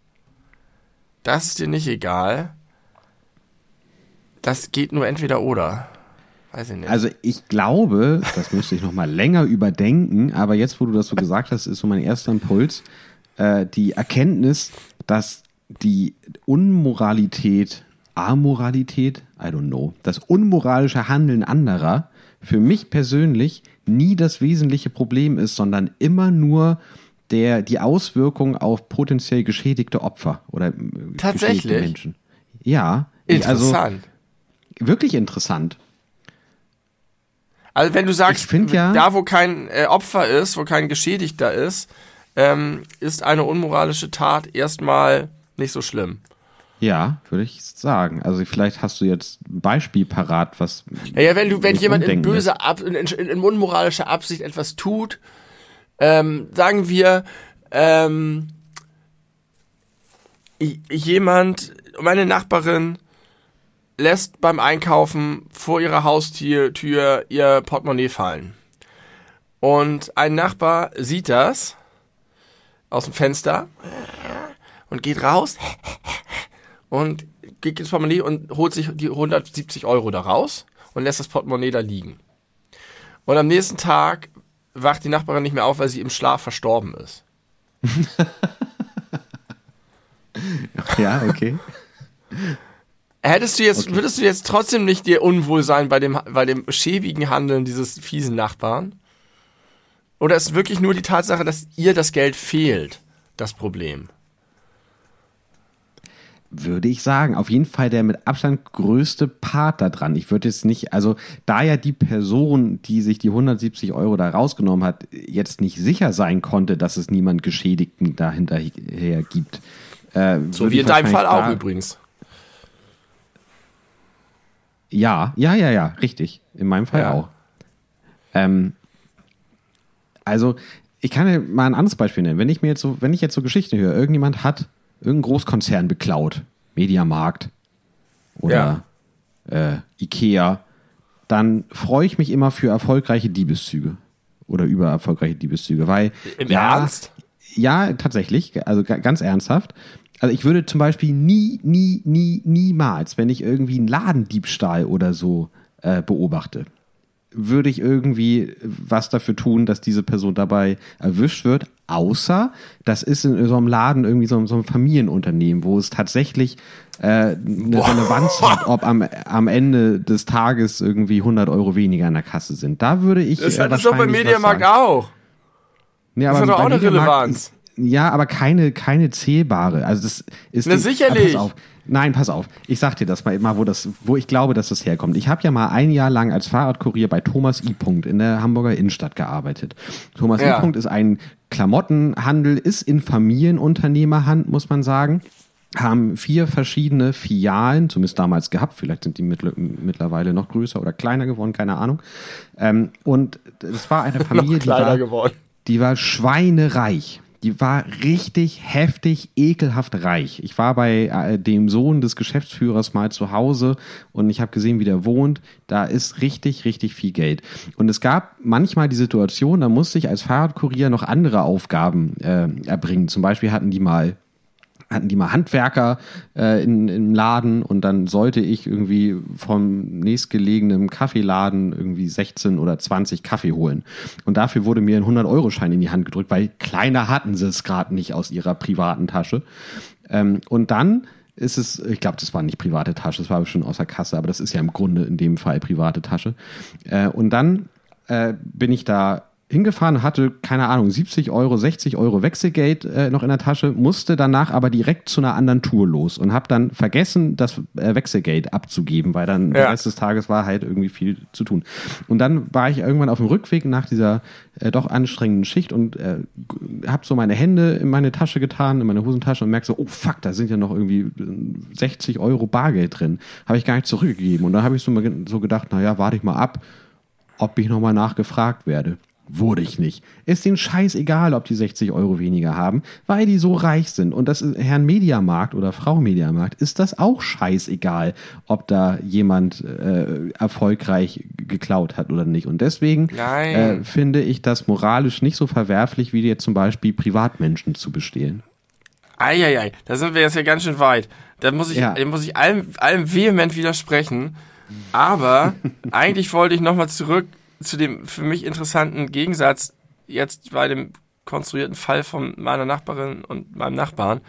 das ist dir nicht egal. Das geht nur entweder oder. Weiß ich nicht. Also ich glaube, das müsste ich noch mal länger überdenken, aber jetzt, wo du das so gesagt hast, ist so mein erster Impuls, äh, die Erkenntnis, dass die Unmoralität, Amoralität, I don't know, das unmoralische Handeln anderer für mich persönlich nie das wesentliche Problem ist, sondern immer nur der, die Auswirkung auf potenziell geschädigte Opfer oder äh, Tatsächlich? Menschen. Ja. Also interessant. Also, wirklich interessant. Also wenn du sagst, ja, da wo kein äh, Opfer ist, wo kein Geschädigter ist, ähm, ist eine unmoralische Tat erstmal nicht so schlimm. Ja, würde ich sagen. Also vielleicht hast du jetzt ein Beispiel parat, was. Ja, ja wenn du, wenn jemand in böser Ab in, in, unmoralischer Absicht etwas tut, ähm, sagen wir, ähm, jemand, meine Nachbarin lässt beim Einkaufen vor ihrer Haustür Tür ihr Portemonnaie fallen. Und ein Nachbar sieht das aus dem Fenster und geht raus und geht ins Portemonnaie und holt sich die 170 Euro da raus und lässt das Portemonnaie da liegen. Und am nächsten Tag wacht die Nachbarin nicht mehr auf, weil sie im Schlaf verstorben ist. ja, okay. Hättest du jetzt, okay. würdest du jetzt trotzdem nicht dir unwohl sein bei dem, bei dem schäbigen Handeln dieses fiesen Nachbarn? Oder ist wirklich nur die Tatsache, dass ihr das Geld fehlt, das Problem? Würde ich sagen. Auf jeden Fall der mit Abstand größte Part da dran. Ich würde jetzt nicht, also da ja die Person, die sich die 170 Euro da rausgenommen hat, jetzt nicht sicher sein konnte, dass es niemand Geschädigten dahinterher gibt. Äh, so wie in deinem Fall auch übrigens. Ja, ja, ja, ja, richtig. In meinem Fall ja. auch. Ähm, also, ich kann ja mal ein anderes Beispiel nennen. Wenn ich mir jetzt so, wenn ich jetzt so Geschichten höre, irgendjemand hat irgendein Großkonzern beklaut, Mediamarkt oder ja. äh, Ikea, dann freue ich mich immer für erfolgreiche Diebeszüge oder über erfolgreiche Diebeszüge, weil im ja, Ernst? Ja, tatsächlich, also ganz ernsthaft. Also ich würde zum Beispiel nie, nie, nie, niemals, wenn ich irgendwie einen Ladendiebstahl oder so äh, beobachte, würde ich irgendwie was dafür tun, dass diese Person dabei erwischt wird, außer das ist in so einem Laden irgendwie so, so ein Familienunternehmen, wo es tatsächlich äh, eine Boah. Relevanz hat, ob am, am Ende des Tages irgendwie 100 Euro weniger in der Kasse sind. Da würde ich. Das äh, ist doch beim Mediamarkt auch. Ja, das hat doch auch eine Relevanz. Ja, aber keine, keine zählbare. Also das ist. Na, sicherlich. Pass auf. Nein, pass auf. Ich sag dir das mal, mal wo das, wo ich glaube, dass das herkommt. Ich habe ja mal ein Jahr lang als Fahrradkurier bei Thomas I. in der Hamburger Innenstadt gearbeitet. Thomas ja. I. ist ein Klamottenhandel, ist in Familienunternehmerhand, muss man sagen haben vier verschiedene Filialen, zumindest damals gehabt, vielleicht sind die mittlerweile noch größer oder kleiner geworden, keine Ahnung. Ähm, und es war eine Familie, die war, die war schweinereich die war richtig heftig, ekelhaft reich. Ich war bei äh, dem Sohn des Geschäftsführers mal zu Hause und ich habe gesehen, wie der wohnt. Da ist richtig, richtig viel Geld. Und es gab manchmal die Situation, da musste ich als Fahrradkurier noch andere Aufgaben äh, erbringen. Zum Beispiel hatten die mal hatten die mal Handwerker äh, in, im Laden und dann sollte ich irgendwie vom nächstgelegenen Kaffeeladen irgendwie 16 oder 20 Kaffee holen. Und dafür wurde mir ein 100-Euro-Schein in die Hand gedrückt, weil kleiner hatten sie es gerade nicht aus ihrer privaten Tasche. Ähm, und dann ist es, ich glaube, das war nicht private Tasche, das war schon aus der Kasse, aber das ist ja im Grunde in dem Fall private Tasche. Äh, und dann äh, bin ich da hingefahren, hatte, keine Ahnung, 70 Euro, 60 Euro Wechselgeld äh, noch in der Tasche, musste danach aber direkt zu einer anderen Tour los und habe dann vergessen, das äh, Wechselgeld abzugeben, weil dann ja. der Rest des Tages war halt irgendwie viel zu tun. Und dann war ich irgendwann auf dem Rückweg nach dieser äh, doch anstrengenden Schicht und äh, habe so meine Hände in meine Tasche getan, in meine Hosentasche und merke so, oh fuck, da sind ja noch irgendwie 60 Euro Bargeld drin. Habe ich gar nicht zurückgegeben. Und dann habe ich so, mal so gedacht, naja, warte ich mal ab, ob ich nochmal nachgefragt werde. Wurde ich nicht. Ist den Scheiß egal, ob die 60 Euro weniger haben, weil die so reich sind. Und das ist Herrn Mediamarkt oder Frau Mediamarkt ist das auch scheißegal, ob da jemand äh, erfolgreich geklaut hat oder nicht. Und deswegen äh, finde ich das moralisch nicht so verwerflich, wie jetzt zum Beispiel Privatmenschen zu bestehlen. Eieiei, da sind wir jetzt ja ganz schön weit. Da muss ich, ja. muss ich allem, allem vehement widersprechen. Aber eigentlich wollte ich nochmal zurück zu dem für mich interessanten Gegensatz jetzt bei dem konstruierten Fall von meiner Nachbarin und meinem Nachbarn.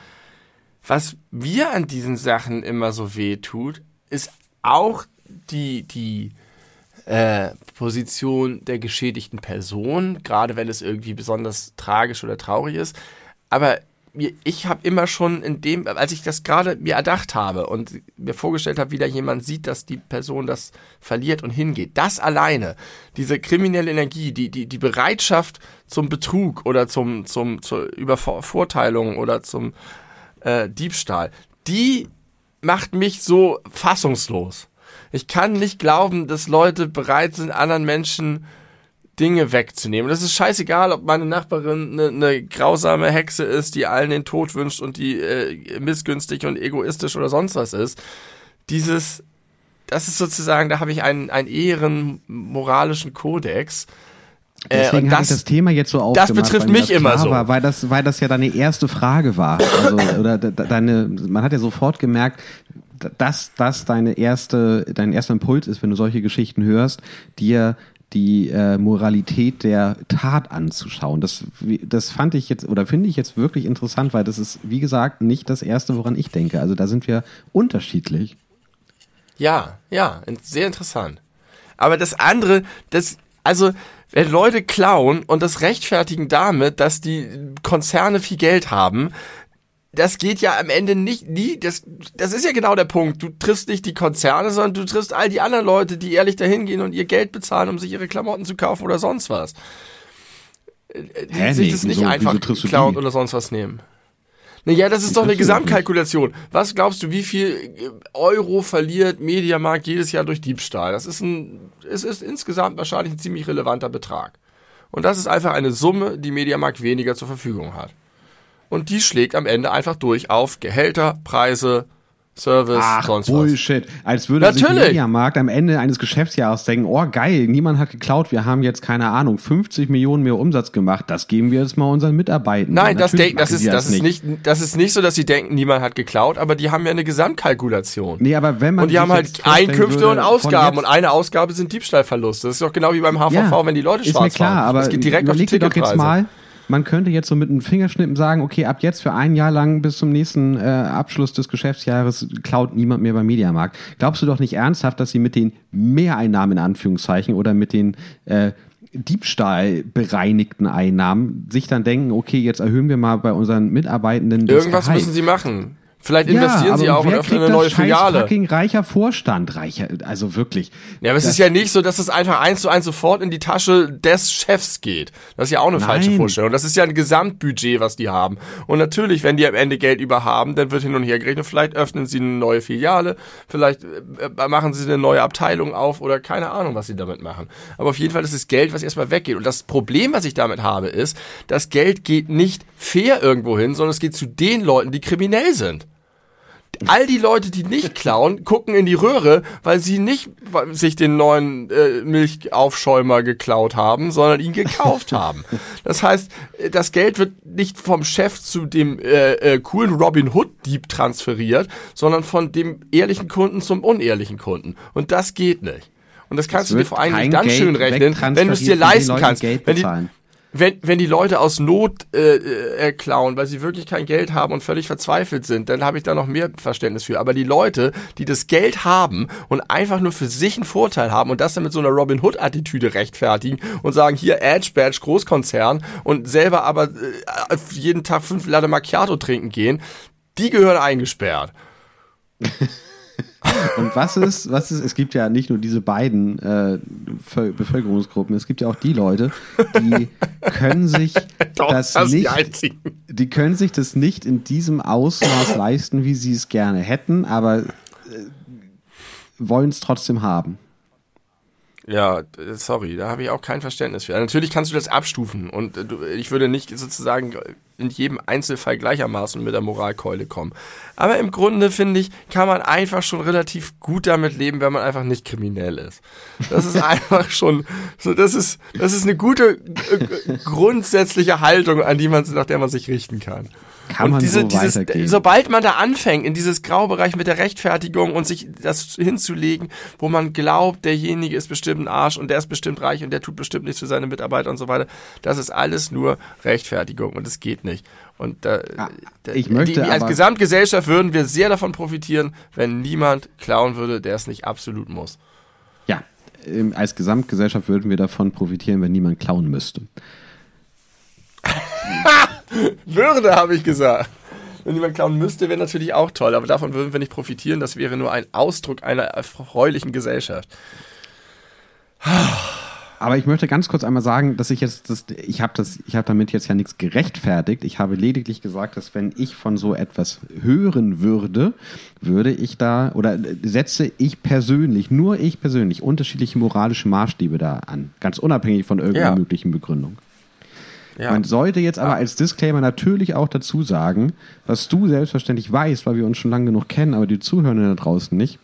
Was mir an diesen Sachen immer so weh tut, ist auch die, die äh, Position der geschädigten Person, gerade wenn es irgendwie besonders tragisch oder traurig ist. Aber mir, ich habe immer schon in dem, als ich das gerade mir erdacht habe und mir vorgestellt habe, wie da jemand sieht, dass die Person das verliert und hingeht, das alleine, diese kriminelle Energie, die, die, die Bereitschaft zum Betrug oder zum, zum, zur Übervorteilung oder zum äh, Diebstahl, die macht mich so fassungslos. Ich kann nicht glauben, dass Leute bereit sind, anderen Menschen Dinge wegzunehmen. Das ist scheißegal, ob meine Nachbarin eine, eine grausame Hexe ist, die allen den Tod wünscht und die äh, missgünstig und egoistisch oder sonst was ist. Dieses, das ist sozusagen, da habe ich einen, einen ehren moralischen Kodex. Äh, Deswegen habe ich das Thema jetzt so aufgemacht. Das betrifft mich das immer so. War, weil, das, weil das ja deine erste Frage war. Also, oder deine, man hat ja sofort gemerkt, dass das deine erste, dein erster Impuls ist, wenn du solche Geschichten hörst, dir die äh, Moralität der Tat anzuschauen. Das, das fand ich jetzt oder finde ich jetzt wirklich interessant, weil das ist, wie gesagt, nicht das Erste, woran ich denke. Also da sind wir unterschiedlich. Ja, ja, sehr interessant. Aber das andere, das, also, wenn Leute klauen und das rechtfertigen damit, dass die Konzerne viel Geld haben, das geht ja am Ende nicht, nie, das, das ist ja genau der Punkt. Du triffst nicht die Konzerne, sondern du triffst all die anderen Leute, die ehrlich dahin gehen und ihr Geld bezahlen, um sich ihre Klamotten zu kaufen oder sonst was. Äh, Die Hä, sich nee, das nicht wieso- einfach klauen oder sonst was nehmen. Naja, das ist doch eine. Gesamtkalkulation. Was glaubst du, wie viel äh, Euro verliert Mediamarkt jedes Jahr durch Diebstahl? Das ist ein, es ist insgesamt wahrscheinlich ein ziemlich relevanter Betrag. Und das ist einfach eine Summe, die Mediamarkt weniger zur Verfügung hat. Und die schlägt am Ende einfach durch auf Gehälter, Preise, Service, Ach, sonst was. Bullshit. Als würde sich Natürlich. Mediamarkt am Ende eines Geschäftsjahres denken, oh geil, niemand hat geklaut, wir haben jetzt, keine Ahnung, 50 Millionen mehr Umsatz gemacht, das geben wir jetzt mal unseren Mitarbeitern. Nein, das, denk, das, ist, die das, ist nicht, das ist nicht so, dass sie denken, niemand hat geklaut, aber die haben ja eine Gesamtkalkulation. Nee, aber wenn man Und die sich haben halt Einkünfte und Ausgaben. Und eine Ausgabe sind Diebstahlverluste. Das ist doch genau wie beim HVV, Ja, wenn die Leute ist schwarz mir klar, fahren. aber das geht direkt auf die dir doch jetzt Ticketpreise. mal, man könnte jetzt so mit einem Fingerschnippen sagen, okay, ab jetzt für ein Jahr lang bis zum nächsten äh, Abschluss des Geschäftsjahres klaut niemand mehr beim Mediamarkt. Glaubst du doch nicht ernsthaft, dass sie mit den Mehreinnahmen in Anführungszeichen oder mit den äh, Diebstahl Einnahmen sich dann denken, okay, jetzt erhöhen wir mal bei unseren Mitarbeitenden Irgendwas Gehalt. müssen sie machen. Vielleicht ja, investieren sie aber auch und öffnen eine neue Filiale. fucking reicher Vorstand, reicher, also wirklich. Ja, aber es ist ja nicht so, dass es einfach eins zu eins sofort in die Tasche des Chefs geht. Das ist ja auch eine falsche Nein. Vorstellung. Das ist ja ein Gesamtbudget, was die haben. Und natürlich, wenn die am Ende Geld über haben, dann wird hin und her gerechnet. Vielleicht öffnen sie eine neue Filiale, vielleicht äh, machen sie eine neue Abteilung auf oder keine Ahnung, was sie damit machen. Aber auf jeden Fall ist es Geld, was erstmal weggeht. Und das Problem, was ich damit habe, ist, das Geld geht nicht fair irgendwo hin, sondern es geht zu den Leuten, die kriminell sind. All die Leute, die nicht klauen, gucken in die Röhre, weil sie nicht sich den neuen äh, Milchaufschäumer geklaut haben, sondern ihn gekauft haben. Das heißt, äh, das Geld wird nicht vom Chef zu dem äh, äh, coolen Robin Hood Dieb transferiert, sondern von dem ehrlichen Kunden zum unehrlichen Kunden. Und das geht nicht. Und das kannst du dir vor allem dann Geld schön rechnen, wenn du es dir leisten kannst. Geld Wenn die, bezahlen. Wenn, wenn die Leute aus Not äh, äh, klauen, weil sie wirklich kein Geld haben und völlig verzweifelt sind, dann habe ich da noch mehr Verständnis für. Aber die Leute, die das Geld haben und einfach nur für sich einen Vorteil haben und das dann mit so einer Robin Hood-Attitüde rechtfertigen und sagen, hier Edge Badge, Großkonzern und selber aber äh, jeden Tag fünf Latte Macchiato trinken gehen, die gehören eingesperrt. Und was ist, was ist, es gibt ja nicht nur diese beiden äh, Völ- Bevölkerungsgruppen, es gibt ja auch die Leute, die können sich das, sind die nicht, einzigen. die können sich das nicht in diesem Ausmaß leisten, wie sie es gerne hätten, aber äh, wollen es trotzdem haben. Ja, sorry, da habe ich auch kein Verständnis für. Natürlich kannst du das abstufen und äh, ich würde nicht sozusagen in jedem Einzelfall gleichermaßen mit der Moralkeule kommen. Aber im Grunde finde ich, kann man einfach schon relativ gut damit leben, wenn man einfach nicht kriminell ist. Das ist einfach schon, so das ist, das ist eine gute äh, grundsätzliche Haltung, an die man, nach der man sich richten kann. Kann und man diese, so dieses, weitergehen. sobald man da anfängt, in dieses Graubereich mit der Rechtfertigung und sich das hinzulegen, wo man glaubt, derjenige ist bestimmt ein Arsch und der ist bestimmt reich und der tut bestimmt nichts für seine Mitarbeiter und so weiter, das ist alles nur Rechtfertigung und es geht nicht. Und da, da- ich möchte die, als Gesamtgesellschaft würden wir sehr davon profitieren, wenn niemand klauen würde, der es nicht absolut muss. Ja, ähm, als Gesamtgesellschaft würden wir davon profitieren, wenn niemand klauen müsste. Würde, habe ich gesagt. Wenn jemand klauen müsste, wäre natürlich auch toll, aber davon würden wir nicht profitieren. Das wäre nur ein Ausdruck einer erfreulichen Gesellschaft. Aber ich möchte ganz kurz einmal sagen, dass ich jetzt, das, ich habe das, ich habe damit jetzt ja nichts gerechtfertigt. Ich habe lediglich gesagt, dass wenn ich von so etwas hören würde, würde ich da oder setze ich persönlich, nur ich persönlich, unterschiedliche moralische Maßstäbe da an, ganz unabhängig von irgendeiner Ja. möglichen Begründung. Ja. Man sollte jetzt aber als Disclaimer natürlich auch dazu sagen, was du selbstverständlich weißt, weil wir uns schon lange genug kennen, aber die Zuhörenden da draußen nicht.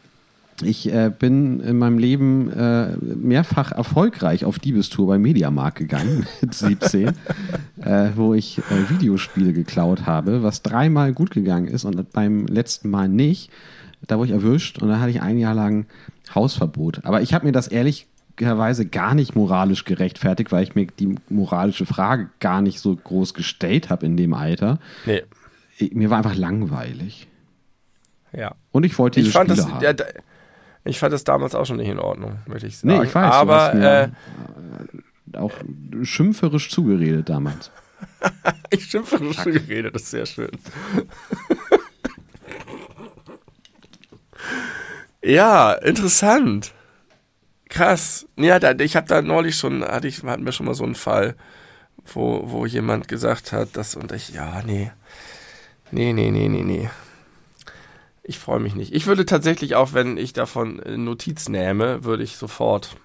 Ich äh, bin in meinem Leben äh, mehrfach erfolgreich auf Diebestour bei Mediamarkt gegangen mit 17, äh, wo ich äh, Videospiele geklaut habe, was dreimal gut gegangen ist und beim letzten Mal nicht. Da wurde ich erwischt und da hatte ich ein Jahr lang Hausverbot. Aber ich habe mir das ehrlicherweise gar nicht moralisch gerechtfertigt, weil ich mir die moralische Frage gar nicht so groß gestellt habe in dem Alter. nee. Mir war einfach langweilig. Ja. Und ich wollte diese Ich fand, Spiele das, haben. ja, da, ich fand das damals auch schon nicht in Ordnung, möchte ich sagen. Nee, ich weiß, Aber mir äh, auch schimpferisch zugeredet damals. ich schimpferische Gerede, das ist sehr schön. ja, interessant. Krass. Ja, da, ich habe da neulich schon, hatte ich, hatten wir schon mal so einen Fall, wo, wo jemand gesagt hat, dass, und ich, ja, nee. Nee, nee, nee, nee, nee. Ich freue mich nicht. Ich würde tatsächlich auch, wenn ich davon Notiz nähme, würde ich sofort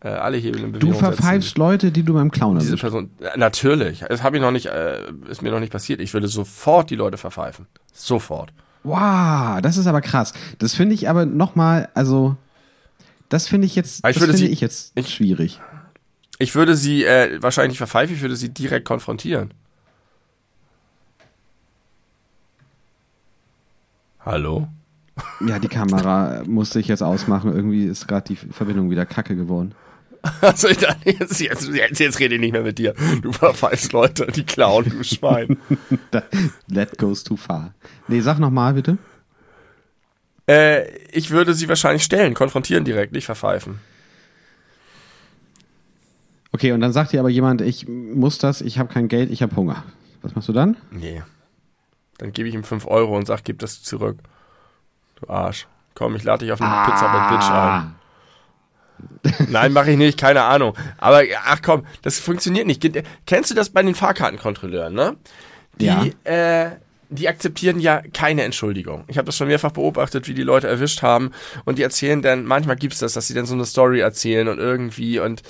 äh, alle Hebel in Bewegung Du verpfeifst setzen. Leute, die du beim Clown Diese. Person, äh, natürlich. Das habe ich noch nicht, äh, ist mir noch nicht passiert. Ich würde sofort die Leute verpfeifen. Sofort. Wow, das ist aber krass. Das finde ich aber nochmal, also, das finde ich jetzt, ich das finde sie- ich jetzt ich- schwierig. Ich würde sie äh, wahrscheinlich nicht verpfeifen, ich würde sie direkt konfrontieren. Hallo? Ja, die Kamera musste ich jetzt ausmachen. Irgendwie ist gerade die Verbindung wieder kacke geworden. Also ich dachte, jetzt, jetzt, jetzt, jetzt rede ich nicht mehr mit dir. Du verpfeifst Leute, die klauen, du Schwein. That goes too far. Nee, sag nochmal bitte. Äh, ich würde sie wahrscheinlich stellen, konfrontieren direkt, nicht verpfeifen. Okay, und dann sagt dir aber jemand, ich muss das, ich habe kein Geld, ich habe Hunger. Was machst du dann? Nee. Dann gebe ich ihm 5 Euro und sag, gib das zurück. Du Arsch. Komm, ich lade dich auf eine Pizza bei Bitch ein. Nein, mache ich nicht, keine Ahnung. Aber ach komm, das funktioniert nicht. Kennst du das bei den Fahrkartenkontrolleuren, ne? Die, Ja. äh, die akzeptieren ja keine Entschuldigung. Ich habe das schon mehrfach beobachtet, wie die Leute erwischt haben und die erzählen dann, manchmal gibt's das, dass sie dann so eine Story erzählen und irgendwie und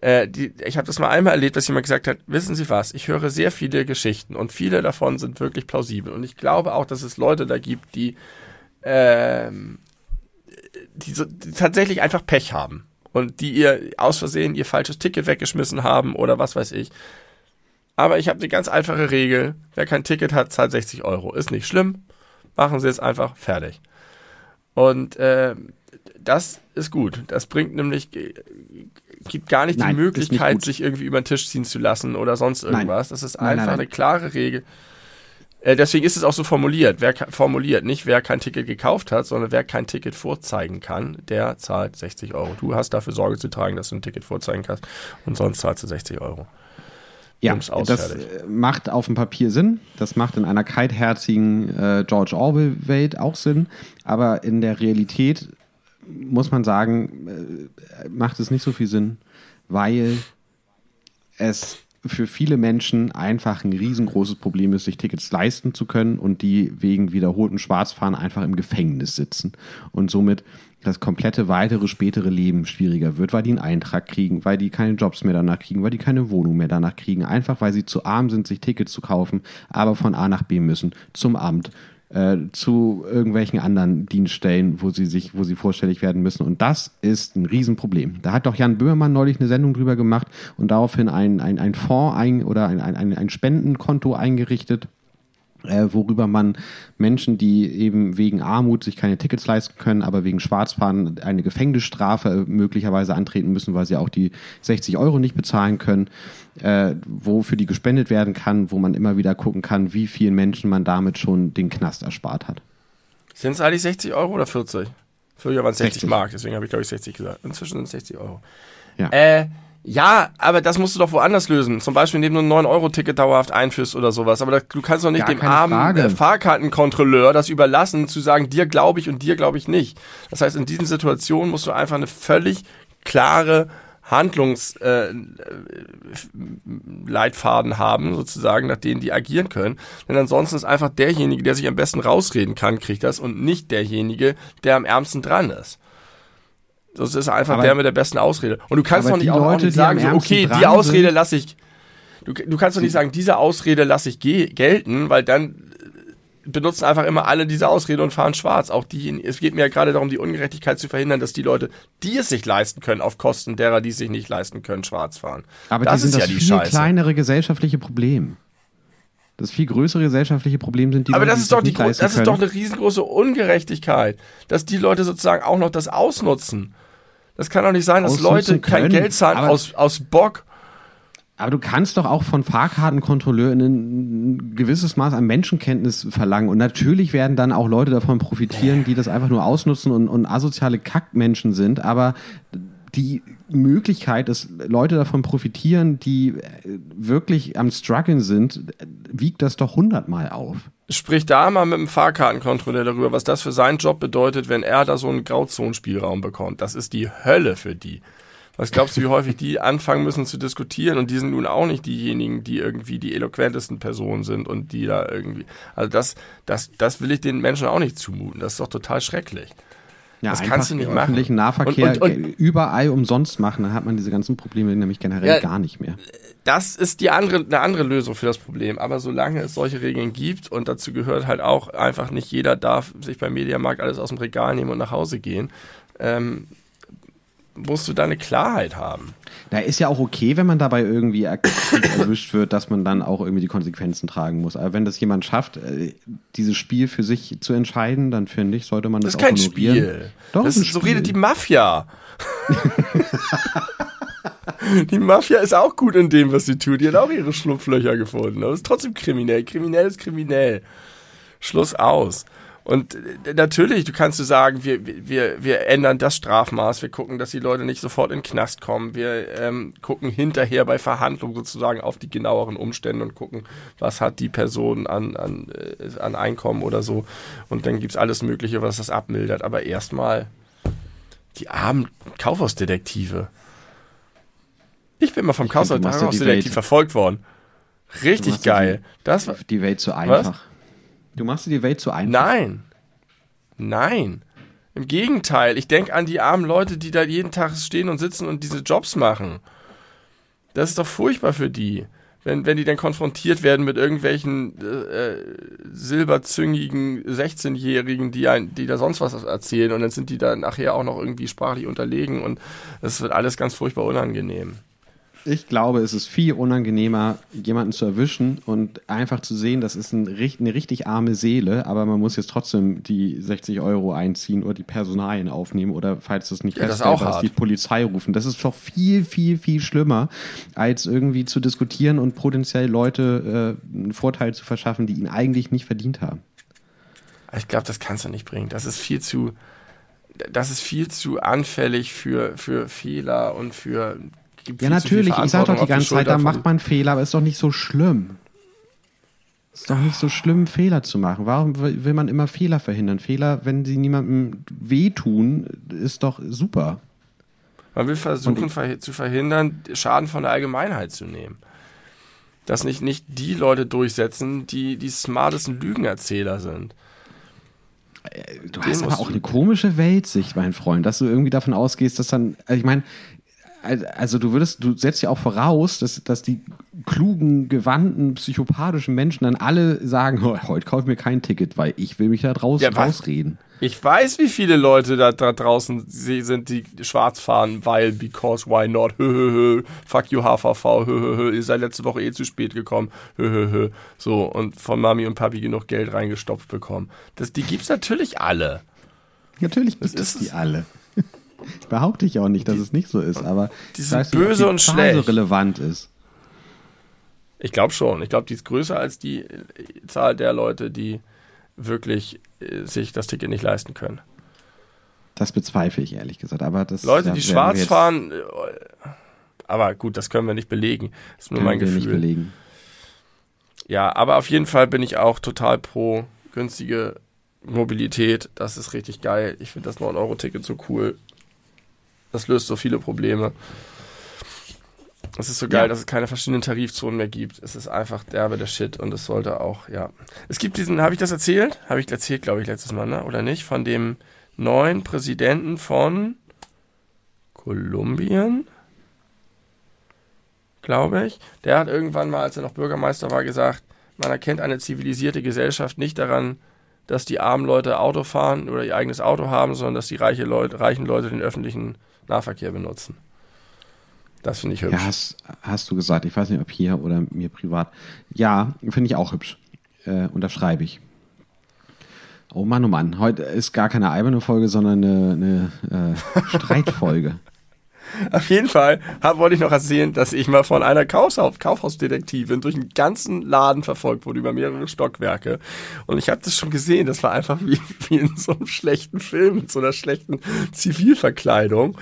äh, die, ich habe das mal einmal erlebt, dass jemand gesagt hat, wissen Sie was, ich höre sehr viele Geschichten und viele davon sind wirklich plausibel und ich glaube auch, dass es Leute da gibt, die ähm, die, so, die tatsächlich einfach Pech haben und die ihr aus Versehen ihr falsches Ticket weggeschmissen haben oder was weiß ich. Aber ich habe eine ganz einfache Regel. Wer kein Ticket hat, zahlt 60 Euro. Ist nicht schlimm. Machen Sie es einfach fertig. Und äh, das ist gut. Das bringt nämlich, äh, gibt gar nicht Nein, die nicht Möglichkeit, gut. sich irgendwie über den Tisch ziehen zu lassen oder sonst Nein. irgendwas. Das ist Nein, einfach nein, nein. eine klare Regel. Äh, deswegen ist es auch so formuliert. Wer formuliert, nicht wer kein Ticket gekauft hat, sondern wer kein Ticket vorzeigen kann, der zahlt 60 Euro. Du hast dafür Sorge zu tragen, dass du ein Ticket vorzeigen kannst und sonst zahlst du 60 Euro. Ja, das äh, macht auf dem Papier Sinn. Das macht in einer kaltherzigen äh, George Orwell-Welt auch Sinn. Aber in der Realität muss man sagen, äh, macht es nicht so viel Sinn, weil es für viele Menschen einfach ein riesengroßes Problem ist, sich Tickets leisten zu können und die wegen wiederholten Schwarzfahren einfach im Gefängnis sitzen und somit das komplette weitere spätere Leben schwieriger wird, weil die einen Eintrag kriegen, weil die keine Jobs mehr danach kriegen, weil die keine Wohnung mehr danach kriegen, einfach weil sie zu arm sind, sich Tickets zu kaufen, aber von A nach B müssen, zum Amt, äh, zu irgendwelchen anderen Dienststellen, wo sie sich, wo sie vorstellig werden müssen. Und das ist ein Riesenproblem. Da hat doch Jan Böhmermann neulich eine Sendung drüber gemacht und daraufhin ein, ein, ein Fonds ein, oder ein, ein, ein Spendenkonto eingerichtet, äh, worüber man Menschen, die eben wegen Armut sich keine Tickets leisten können, aber wegen Schwarzfahren eine Gefängnisstrafe äh, möglicherweise antreten müssen, weil sie auch die 60 Euro nicht bezahlen können, äh, wofür die gespendet werden kann, wo man immer wieder gucken kann, wie vielen Menschen man damit schon den Knast erspart hat. Sind es eigentlich 60 Euro oder 40? Früher waren es 60, 60. Mark, deswegen habe ich glaube ich 60 gesagt. Inzwischen sind es 60 Euro. Ja. Äh, ja, aber das musst du doch woanders lösen. Zum Beispiel, indem du ein 9-Euro-Ticket dauerhaft einführst oder sowas. Aber du kannst doch nicht Gar dem armen äh, Fahrkartenkontrolleur das überlassen, zu sagen, dir glaube ich und dir glaube ich nicht. Das heißt, in diesen Situationen musst du einfach eine völlig klare Handlungsleitfaden äh, Leitfaden haben, sozusagen, nach denen die agieren können. Denn ansonsten ist einfach derjenige, der sich am besten rausreden kann, kriegt das und nicht derjenige, der am ärmsten dran ist. Das ist einfach Aber- der mit der besten Ausrede. Und du kannst doch nicht die auch, auch Leute, nicht die am sagen, so, okay, die Ausrede lasse ich. Du, du kannst doch nicht sagen, diese Ausrede lasse ich ge gelten, weil dann benutzen einfach immer alle diese Ausrede und fahren schwarz. Auch die, es geht mir ja gerade darum, die Ungerechtigkeit zu verhindern, dass die Leute, die es sich leisten können, auf Kosten derer, die es sich nicht leisten können, schwarz fahren. Aber das die sind ist ja das die viel Scheiße. kleinere gesellschaftliche Problem. Das viel größere gesellschaftliche Problem sind die Aber das ist doch die, das ist doch eine riesengroße Ungerechtigkeit, dass die Leute sozusagen auch noch das ausnutzen. Das kann doch nicht sein, dass Ausnutzen Leute kein können, Geld zahlen aus, aus Bock. Aber du kannst doch auch von Fahrkartenkontrolleuren ein gewisses Maß an Menschenkenntnis verlangen. Und natürlich werden dann auch Leute davon profitieren, die das einfach nur ausnutzen und, und asoziale Kackmenschen sind. Aber die Möglichkeit, dass Leute davon profitieren, die wirklich am struggeln sind, wiegt das doch hundertmal auf. Sprich da mal mit dem Fahrkartenkontrolleur darüber, was das für seinen Job bedeutet, wenn er da so einen Grauzonenspielraum bekommt. Das ist die Hölle für die. Was glaubst du, wie häufig die anfangen müssen zu diskutieren? Und die sind nun auch nicht diejenigen, die irgendwie die eloquentesten Personen sind und die da irgendwie. Also das, das, das will ich den Menschen auch nicht zumuten. Das ist doch total schrecklich. Ja, das kannst du nicht machen. Öffentlichen Nahverkehr und, und, und, überall umsonst machen, dann hat man diese ganzen Probleme nämlich generell ja, gar nicht mehr. Das ist die andere, eine andere Lösung für das Problem. Aber solange es solche Regeln gibt und dazu gehört halt auch einfach nicht jeder darf sich beim Mediamarkt alles aus dem Regal nehmen und nach Hause gehen, ähm, musst du da eine Klarheit haben. Da ist ja auch okay, wenn man dabei irgendwie erwischt wird, dass man dann auch irgendwie die Konsequenzen tragen muss. Aber wenn das jemand schafft, äh, dieses Spiel für sich zu entscheiden, dann finde ich, sollte man das, das ist auch kein honorieren. Spiel. Doch, das ist, so redet die Mafia. die Mafia ist auch gut in dem, was sie tut. Die hat auch ihre Schlupflöcher gefunden. Aber ist trotzdem kriminell. Kriminell ist kriminell. Schluss aus. Und äh, natürlich, du kannst du sagen, wir, wir, wir ändern das Strafmaß, wir gucken, dass die Leute nicht sofort in den Knast kommen, wir ähm, gucken hinterher bei Verhandlungen sozusagen auf die genaueren Umstände und gucken, was hat die Person an, an, äh, an Einkommen oder so. Und dann gibt's alles Mögliche, was das abmildert. Aber erstmal die armen Kaufhausdetektive. Ich bin mal vom Kaufhausdetektiv verfolgt worden. Richtig geil. Die, das war die Welt so einfach. Was? Du machst dir die Welt zu einfach. Nein. Nein. Im Gegenteil. Ich denke an die armen Leute, die da jeden Tag stehen und sitzen und diese Jobs machen. Das ist doch furchtbar für die. Wenn, wenn die dann konfrontiert werden mit irgendwelchen äh, äh silberzüngigen 16-Jährigen, die, die da sonst was erzählen und dann sind die da nachher auch noch irgendwie sprachlich unterlegen und es wird alles ganz furchtbar unangenehm. Ich glaube, es ist viel unangenehmer, jemanden zu erwischen und einfach zu sehen, das ist ein, eine richtig arme Seele, aber man muss jetzt trotzdem die 60 Euro einziehen oder die Personalien aufnehmen oder falls das nicht ja, feststellbar ist, die Polizei rufen. Das ist doch viel, viel, viel schlimmer, als irgendwie zu diskutieren und potenziell Leute äh, einen Vorteil zu verschaffen, die ihn eigentlich nicht verdient haben. Ich glaube, das kannst du nicht bringen. Das ist viel zu, das ist viel zu anfällig für, für Fehler und für gibt Ja, natürlich. Ich sage doch die ganze Zeit, da macht man Fehler, aber ist doch nicht so schlimm. Ist doch nicht so schlimm, Fehler zu machen. Warum will man immer Fehler verhindern? Fehler, wenn sie niemandem wehtun, ist doch super. Man will versuchen zu verhindern, Schaden von der Allgemeinheit zu nehmen. Dass nicht, nicht die Leute durchsetzen, die die smartesten Lügenerzähler sind. Äh, du Den hast aber auch eine komische Weltsicht, mein Freund, dass du irgendwie davon ausgehst, dass dann, also ich meine, also du würdest, du setzt ja auch voraus, dass, dass die klugen, gewandten, psychopathischen Menschen dann alle sagen, oh, heute kaufe ich mir kein Ticket, weil ich will mich da draußen ja, rausreden. Ich weiß, wie viele Leute da, da draußen sind, die schwarz fahren, weil, because, why not, hö, hö, hö, fuck you HVV, hö, hö, hö, ihr seid letzte Woche eh zu spät gekommen, hö, hö, hö. So, und von Mami und Papi genug Geld reingestopft bekommen. Das, die gibt's natürlich alle. Natürlich gibt es die alle. Behaupte ich auch nicht, dass die, es nicht so ist, aber die sind weiß böse nicht, und Zahl schlecht. so relevant ist. Ich glaube schon. Ich glaube, die ist größer als die äh, Zahl der Leute, die wirklich äh, sich das Ticket nicht leisten können. Das bezweifle ich ehrlich gesagt. Aber das, Leute, die schwarz fahren, äh, aber gut, das können wir nicht belegen. Das ist nur mein Gefühl. Nicht belegen. Ja, aber auf jeden Fall bin ich auch total pro günstige Mobilität. Das ist richtig geil. Ich finde das 9-Euro-Ticket so cool. Das löst so viele Probleme. Es ist so geil, ja. dass es keine verschiedenen Tarifzonen mehr gibt. Es ist einfach derbe der Shit und es sollte auch, ja. Es gibt diesen, habe ich das erzählt? Habe ich erzählt, glaube ich, letztes Mal, ne? Oder nicht? Von dem neuen Präsidenten von Kolumbien, glaube ich. Der hat irgendwann mal, als er noch Bürgermeister war, gesagt, man erkennt eine zivilisierte Gesellschaft nicht daran, dass die armen Leute Auto fahren oder ihr eigenes Auto haben, sondern dass die reiche Leute, reichen Leute den öffentlichen Nahverkehr benutzen. Das finde ich hübsch. Ja, hast, hast, du gesagt. Ich weiß nicht, ob hier oder mir privat. Ja, finde ich auch hübsch. Äh, unterschreibe ich. Oh Mann, oh Mann. Heute ist gar keine alberne Folge, sondern eine, eine äh, Streitfolge. Auf jeden Fall hab, wollte ich noch erzählen, dass ich mal von einer Kaufhaus Kaufhausdetektivin durch einen ganzen Laden verfolgt wurde, über mehrere Stockwerke. Und ich habe das schon gesehen, das war einfach wie, wie in so einem schlechten Film, mit so einer schlechten Zivilverkleidung.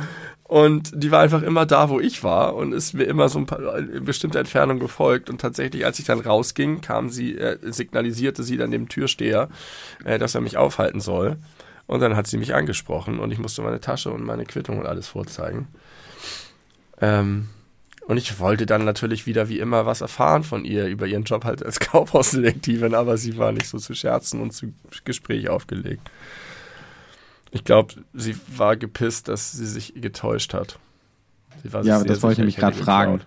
Und die war einfach immer da, wo ich war und ist mir immer so ein paar in bestimmter Entfernung gefolgt. Und tatsächlich, als ich dann rausging, kam sie, äh, signalisierte sie dann dem Türsteher, äh, dass er mich aufhalten soll. Und dann hat sie mich angesprochen und ich musste meine Tasche und meine Quittung und alles vorzeigen. Ähm, und ich wollte dann natürlich wieder wie immer was erfahren von ihr über ihren Job halt als Kaufhausdetektivin, aber sie war nicht so zu Scherzen und zu Gespräch aufgelegt. Ich glaube, sie war gepisst, dass sie sich getäuscht hat. ja, aber das wollte ich mich gerade fragen.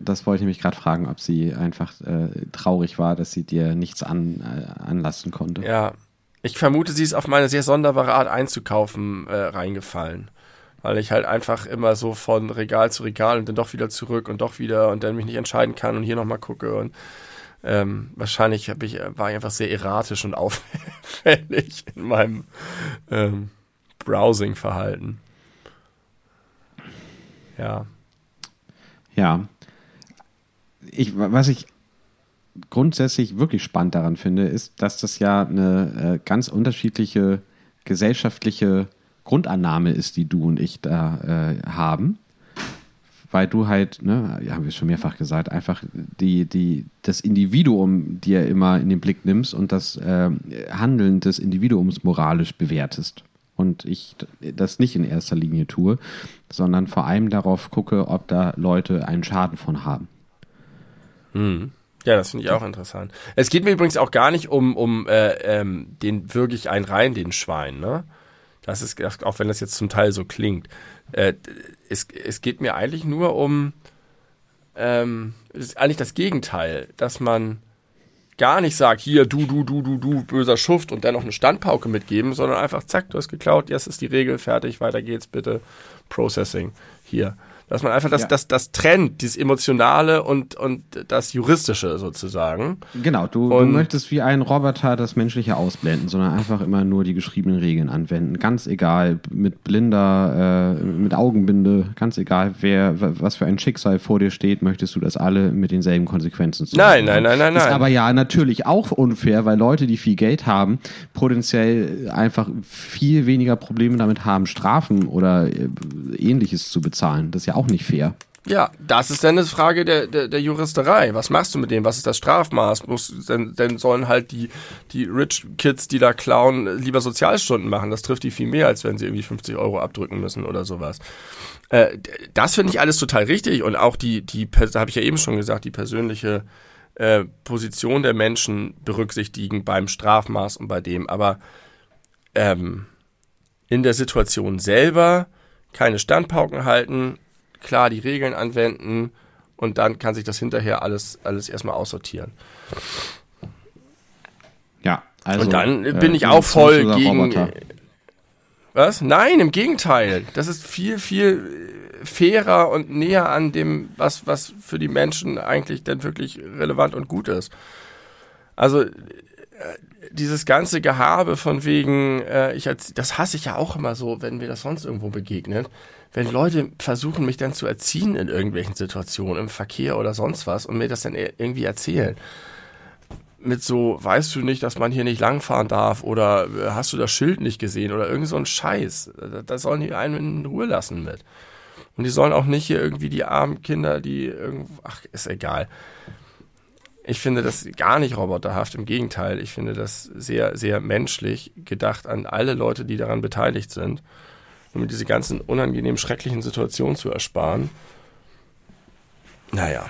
Das wollte ich mich gerade fragen, ob sie einfach äh, traurig war, dass sie dir nichts an, äh, anlassen konnte. Ja, ich vermute, sie ist auf meine sehr sonderbare Art einzukaufen äh, reingefallen weil ich halt einfach immer so von Regal zu Regal und dann doch wieder zurück und doch wieder und dann mich nicht entscheiden kann und hier nochmal gucke und ähm, wahrscheinlich hab ich, war ich einfach sehr erratisch und auffällig in meinem ähm, Browsing-Verhalten. Ja. Ja. Ich, was ich grundsätzlich wirklich spannend daran finde, ist, dass das ja eine äh, ganz unterschiedliche gesellschaftliche Grundannahme ist, die du und ich da äh, haben. Weil du halt, ne, ja, haben wir schon mehrfach gesagt, einfach die, die, das Individuum dir immer in den Blick nimmst und das äh, Handeln des Individuums moralisch bewertest. Und ich das nicht in erster Linie tue, sondern vor allem darauf gucke, ob da Leute einen Schaden von haben. Hm. Ja, das finde ich auch interessant. Es geht mir übrigens auch gar nicht um, um äh, ähm, den wirklich einen rein, den Schwein, ne? Das ist, auch wenn das jetzt zum Teil so klingt, äh, es, es geht mir eigentlich nur um, ähm, ist eigentlich das Gegenteil, dass man gar nicht sagt, hier, du, du, du, du, du, böser Schuft und dann noch eine Standpauke mitgeben, sondern einfach, zack, du hast geklaut, jetzt ist die Regel fertig, weiter geht's, bitte, Processing, hier. Dass man einfach das, ja. das, das trennt, dieses Emotionale und, und das Juristische sozusagen. Genau, du, du möchtest wie ein Roboter das Menschliche ausblenden, sondern einfach immer nur die geschriebenen Regeln anwenden. Ganz egal, mit blinder, äh, mit Augenbinde, ganz egal, wer, was für ein Schicksal vor dir steht, möchtest du das alle mit denselben Konsequenzen zu Nein, nein, nein, nein, nein. Ist aber ja natürlich auch unfair, weil Leute, die viel Geld haben, potenziell einfach viel weniger Probleme damit haben, Strafen oder äh, ähnliches zu bezahlen. Das ist ja auch auch nicht fair. Ja, das ist dann eine Frage der, der, der Juristerei. Was machst du mit dem? Was ist das Strafmaß? Muss, denn, denn sollen halt die, die Rich Kids, die da klauen, lieber Sozialstunden machen. Das trifft die viel mehr, als wenn sie irgendwie 50 Euro abdrücken müssen oder sowas. Äh, das finde ich alles total richtig. Und auch die, die habe ich ja eben schon gesagt, die persönliche äh, Position der Menschen berücksichtigen beim Strafmaß und bei dem. Aber ähm, in der Situation selber keine Standpauken halten, klar die Regeln anwenden und dann kann sich das hinterher alles, alles erstmal aussortieren. Ja, also. Und dann äh, bin ich auch voll gegen. Roboter. Was? Nein, im Gegenteil. Das ist viel, viel fairer und näher an dem, was, was für die Menschen eigentlich denn wirklich relevant und gut ist. Also, äh, dieses ganze Gehabe von wegen, äh, ich das hasse ich ja auch immer so, wenn mir das sonst irgendwo begegnet wenn Leute versuchen, mich dann zu erziehen in irgendwelchen Situationen, im Verkehr oder sonst was, und mir das dann irgendwie erzählen. Mit so, weißt du nicht, dass man hier nicht langfahren darf oder äh, hast du das Schild nicht gesehen oder irgend so ein Scheiß. Da sollen die einen in Ruhe lassen mit. Und die sollen auch nicht hier irgendwie die armen Kinder, die irgendwo, ach, ist egal. Ich finde das gar nicht roboterhaft, im Gegenteil. Ich finde das sehr, sehr menschlich gedacht an alle Leute, die daran beteiligt sind um mir diese ganzen unangenehmen, schrecklichen Situationen zu ersparen. Naja,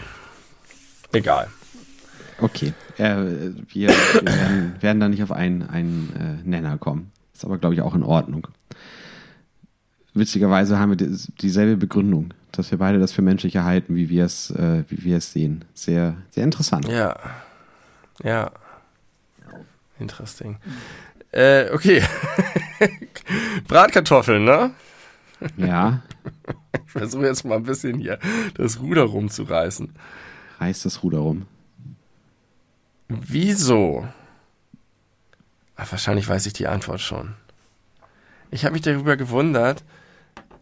egal. Okay, äh, wir, wir werden, werden, da nicht auf einen, einen äh, Nenner kommen. Ist aber, glaube ich, auch in Ordnung. Witzigerweise haben wir dieselbe Begründung, dass wir beide das für menschlich halten, wie wir es, äh, wie wir es sehen. Sehr, sehr interessant. Ja, ja. Interesting. Äh, okay. Bratkartoffeln, ne? Ja. Ich versuche jetzt mal ein bisschen hier das Ruder rumzureißen. Reiß das Ruder rum. Wieso? Ach, wahrscheinlich weiß ich die Antwort schon. Ich habe mich darüber gewundert,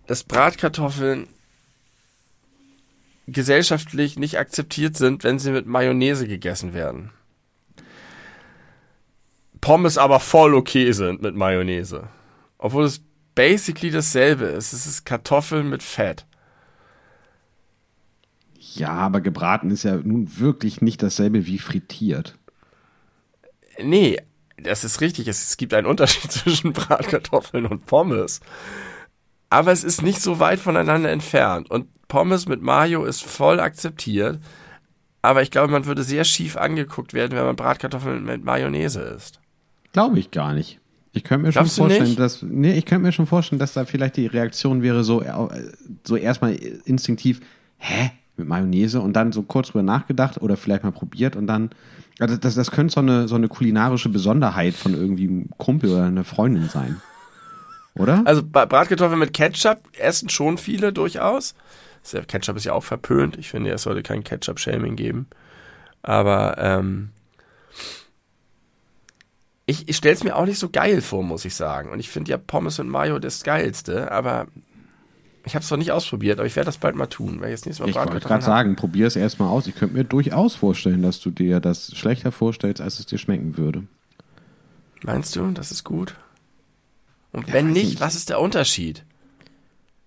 dass Bratkartoffeln gesellschaftlich nicht akzeptiert sind, wenn sie mit Mayonnaise gegessen werden. Pommes aber voll okay sind mit Mayonnaise. Obwohl es basically dasselbe ist. Es ist Kartoffeln mit Fett. Ja, aber gebraten ist ja nun wirklich nicht dasselbe wie frittiert. Nee, das ist richtig. Es, gibt einen Unterschied zwischen Bratkartoffeln und Pommes. Aber es ist nicht so weit voneinander entfernt. Und Pommes mit Mayo ist voll akzeptiert. Aber ich glaube, man würde sehr schief angeguckt werden, wenn man Bratkartoffeln mit Mayonnaise isst. Glaube ich gar nicht. Ich könnte mir Glaubst schon vorstellen, dass nee, ich könnte mir schon vorstellen, dass da vielleicht die Reaktion wäre so äh, so erstmal instinktiv, hä, mit Mayonnaise und dann so kurz drüber nachgedacht oder vielleicht mal probiert und dann also das, das könnte so eine so eine kulinarische Besonderheit von irgendwie einem Kumpel oder einer Freundin sein. Oder? Also Bratkartoffeln mit Ketchup essen schon viele durchaus. Ketchup ist ja auch verpönt. Ich finde, es sollte kein Ketchup-Shaming geben. Aber ähm, ich, ich stelle es mir auch nicht so geil vor, muss ich sagen. Und ich finde ja Pommes und Mayo das Geilste. Aber ich habe es noch nicht ausprobiert. Aber ich werde das bald mal tun. Weil ich jetzt nächstes Mal ich wollte gerade sagen, probier es erstmal aus. Ich könnte mir durchaus vorstellen, dass du dir das schlechter vorstellst, als es dir schmecken würde. Meinst du, das ist gut? Und Ja, wenn nicht, nicht. was ist der Unterschied?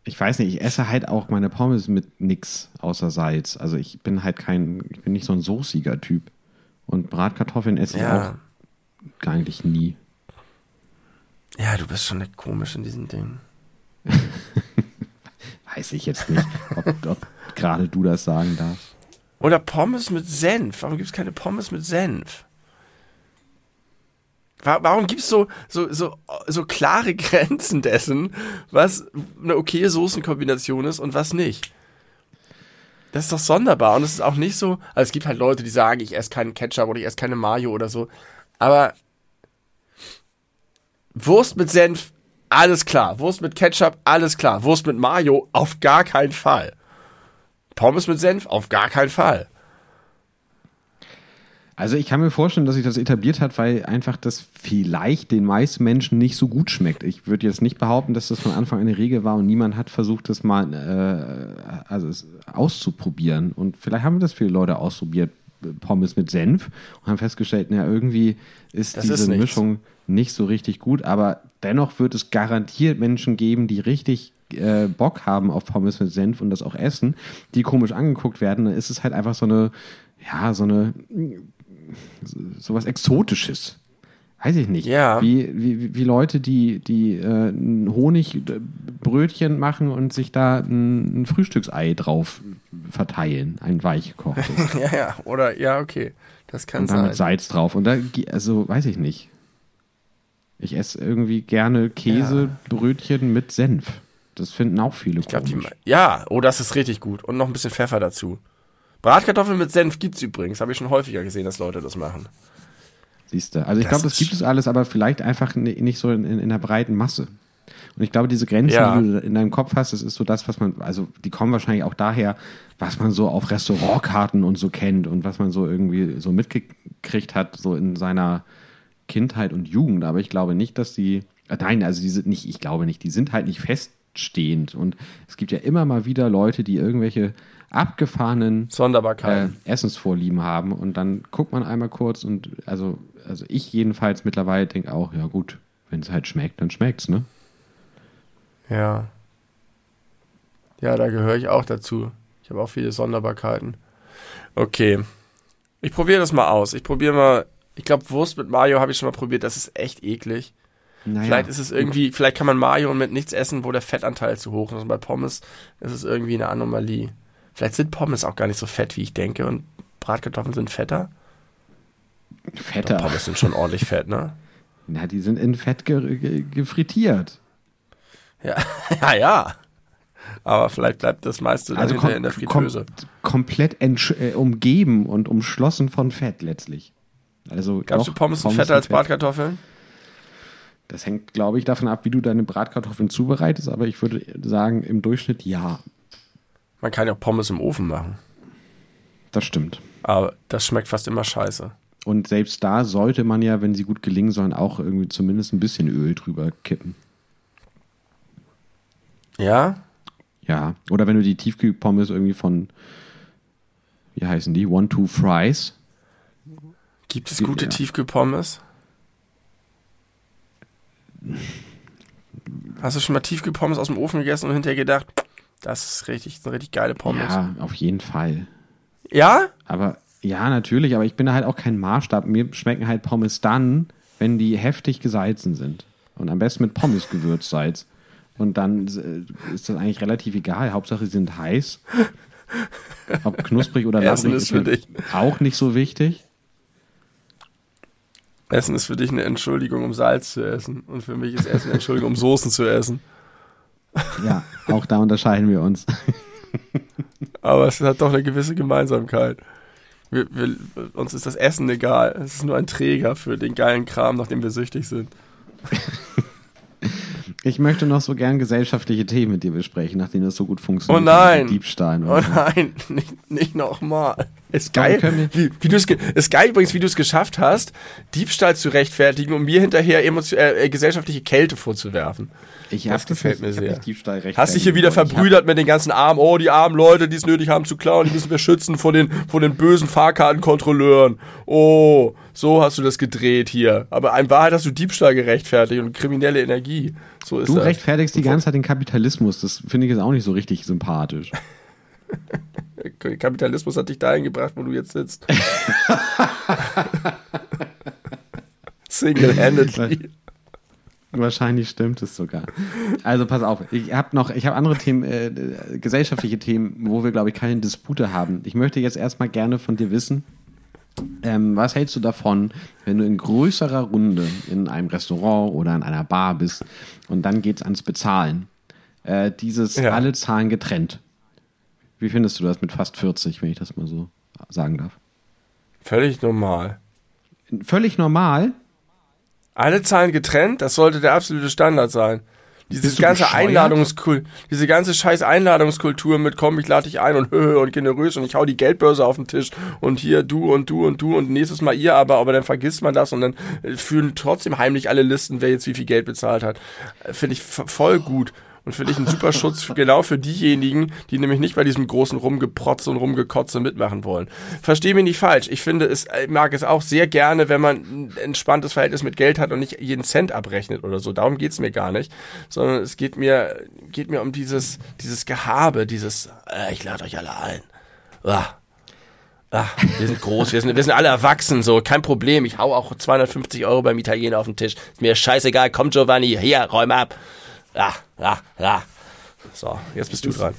Ich weiß nicht, ich esse halt auch meine Pommes mit nix außer Salz. Also ich bin halt kein, ich bin nicht so ein soßiger Typ. Und Bratkartoffeln esse ich Ja. auch eigentlich nie. Ja, du bist schon nicht komisch in diesen Dingen. Weiß ich jetzt nicht, ob, ob gerade du das sagen darfst. Oder Pommes mit Senf. Warum gibt es keine Pommes mit Senf? Wa- Warum gibt es so, so, so, so klare Grenzen dessen, was eine okaye Soßenkombination ist und was nicht? Das ist doch sonderbar. Und es ist auch nicht so. Also es gibt halt Leute, die sagen, ich esse keinen Ketchup oder ich esse keine Mayo oder so. Aber Wurst mit Senf, alles klar. Wurst mit Ketchup, alles klar. Wurst mit Mayo, auf gar keinen Fall. Pommes mit Senf, auf gar keinen Fall. Also ich kann mir vorstellen, dass sich das etabliert hat, weil einfach das vielleicht den meisten Menschen nicht so gut schmeckt. Ich würde jetzt nicht behaupten, dass das von Anfang an eine Regel war und niemand hat versucht, das mal äh, also auszuprobieren. Und vielleicht haben das viele Leute ausprobiert, Pommes mit Senf, und haben festgestellt, naja, irgendwie ist Das diese ist. Mischung nicht so richtig gut, aber dennoch wird es garantiert Menschen geben, die richtig äh, Bock haben auf Pommes mit Senf und das auch essen, die komisch angeguckt werden. Dann ist es halt einfach so eine, ja, so eine sowas Exotisches. Weiß ich nicht. Ja. Wie, wie, wie Leute, die, die äh, ein Honigbrötchen machen und sich da ein, ein Frühstücksei drauf verteilen, ein weichgekochtes. Ja, ja, oder, ja, okay. Das kann und dann sein. mit Salz drauf. Und da, also weiß ich nicht. Ich esse irgendwie gerne Käsebrötchen mit Senf. Das finden auch viele Ich glaub, die, komisch. ja, oh, das ist richtig gut. Und noch ein bisschen Pfeffer dazu. Bratkartoffeln mit Senf gibt's übrigens. Habe ich schon häufiger gesehen, dass Leute das machen. Siehst du. Also ich glaube, das gibt es alles, aber vielleicht einfach ni- nicht so in, in, in der breiten Masse. Und ich glaube, diese Grenzen, Ja. die du in deinem Kopf hast, das ist so das, was man, also die kommen wahrscheinlich auch daher, was man so auf Restaurantkarten und so kennt und was man so irgendwie so mitgekriegt hat, so in seiner Kindheit und Jugend. Aber ich glaube nicht, dass die, äh, nein, also die sind nicht, ich glaube nicht, die sind halt nicht feststehend. Und es gibt ja immer mal wieder Leute, die irgendwelche abgefahrenen äh, Sonderbarkeiten. Essensvorlieben haben und dann guckt man einmal kurz und also, also ich jedenfalls mittlerweile denke auch, ja gut, wenn es halt schmeckt, dann schmeckt's, ne? Ja. Ja, da gehöre ich auch dazu. Ich habe auch viele Sonderbarkeiten. Okay. Ich probiere das mal aus. Ich probiere mal, ich glaube, Wurst mit Mayo habe ich schon mal probiert. Das ist echt eklig. Naja, Vielleicht ist es irgendwie, vielleicht kann man Mayo mit nichts essen, wo der Fettanteil zu hoch ist. Und bei Pommes ist es irgendwie eine Anomalie. Vielleicht sind Pommes auch gar nicht so fett, wie ich denke. Und Bratkartoffeln sind fetter. fetter. Pommes sind schon ordentlich fett, ne? Na, die sind in Fett ge ge gefrittiert. Ja, ja, ja. Aber vielleicht bleibt das meiste dann Also kom in der kom Fritteuse. komplett entsch- äh, umgeben und umschlossen von Fett letztlich. Also Gabst du Pommes, fetter mit als Fett. Bratkartoffeln? Das hängt, glaube ich, davon ab, wie du deine Bratkartoffeln zubereitest, aber ich würde sagen, im Durchschnitt ja. Man kann ja auch Pommes im Ofen machen. Das stimmt. Aber das schmeckt fast immer scheiße. Und selbst da sollte man ja, wenn sie gut gelingen sollen, auch irgendwie zumindest ein bisschen Öl drüber kippen. Ja? Ja. Oder wenn du die Tiefkühlpommes irgendwie von, wie heißen die? One, Two Fries. Gibt es gute ja. Tiefkühlpommes? Hast du schon mal Tiefkühlpommes aus dem Ofen gegessen und hinterher gedacht, das ist richtig, das sind richtig geile Pommes? Ja, auf jeden Fall. Ja? Aber ja, natürlich, aber ich bin da halt auch kein Maßstab. Mir schmecken halt Pommes dann, wenn die heftig gesalzen sind. Und am besten mit Pommesgewürzsalz. Und dann äh, ist das eigentlich relativ egal. Hauptsache, sie sind heiß. Ob knusprig oder Essen labbrig ist für dich. auch nicht so wichtig. Essen ist für dich eine Entschuldigung, um Salz zu essen. Und für mich ist Essen eine Entschuldigung, um Soßen zu essen. Ja, auch da unterscheiden wir uns. Aber es hat doch eine gewisse Gemeinsamkeit. Wir, wir, uns ist das Essen egal. Es ist nur ein Träger für den geilen Kram, nach dem wir süchtig sind. Ich möchte noch so gern gesellschaftliche Themen mit dir besprechen, nachdem das so gut funktioniert. Oh nein. Diebstahl. Oh nein, nicht, nicht nochmal. Ist geil, wie, wie du's ist geil übrigens, wie du es geschafft hast, Diebstahl zu rechtfertigen, um mir hinterher äh, äh, gesellschaftliche Kälte vorzuwerfen. Ich Das gefällt mir ich sehr. Hast dich hier wieder verbrüdert mit den ganzen armen, oh, die armen Leute, die es nötig haben zu klauen, die müssen wir schützen vor den, vor den bösen Fahrkartenkontrolleuren. Oh, so hast du das gedreht hier. Aber in Wahrheit hast du Diebstahl gerechtfertigt und kriminelle Energie. So ist Du das. rechtfertigst die ganze Zeit den Kapitalismus. Das finde ich jetzt auch nicht so richtig sympathisch. Kapitalismus hat dich dahin gebracht, wo du jetzt sitzt. Single-handedly. Wahrscheinlich stimmt es sogar. Also pass auf, ich habe noch, ich habe andere Themen, äh, gesellschaftliche Themen, wo wir, glaube ich, keine Dispute haben. Ich möchte jetzt erstmal gerne von dir wissen, ähm, was hältst du davon, wenn du in größerer Runde in einem Restaurant oder in einer Bar bist und dann geht's ans Bezahlen? Äh, dieses Ja. alle Zahlen getrennt. Wie findest du das mit fast 40, wenn ich das mal so sagen darf? Völlig normal. Völlig normal. Alle Zahlen getrennt, das sollte der absolute Standard sein. Dieses ganze? Einladungskultur, diese ganze scheiß Einladungskultur mit komm, ich lade dich ein und höhe und generös und ich hau die Geldbörse auf den Tisch und hier du und du und du und nächstes Mal ihr aber, aber dann vergisst man das und dann äh, führen trotzdem heimlich alle Listen, wer jetzt wie viel Geld bezahlt hat. Äh, Finde ich voll gut. Und finde ich einen super Schutz genau für diejenigen, die nämlich nicht bei diesem großen Rumgeprotze und Rumgekotze mitmachen wollen. Verstehe mich nicht falsch. Ich finde es, ich mag es auch sehr gerne, wenn man ein entspanntes Verhältnis mit Geld hat und nicht jeden Cent abrechnet oder so. Darum geht's mir gar nicht. Sondern es geht mir, geht mir um dieses, dieses Gehabe, dieses, äh, ich lade euch alle ein. Ah. Ah, wir sind groß, wir sind, wir sind alle erwachsen, so, kein Problem. Ich hau auch 250 Euro beim Italiener auf den Tisch. Ist mir scheißegal, komm Giovanni, hier, räum ab. Ja, ja, ja. So, jetzt bist du dran.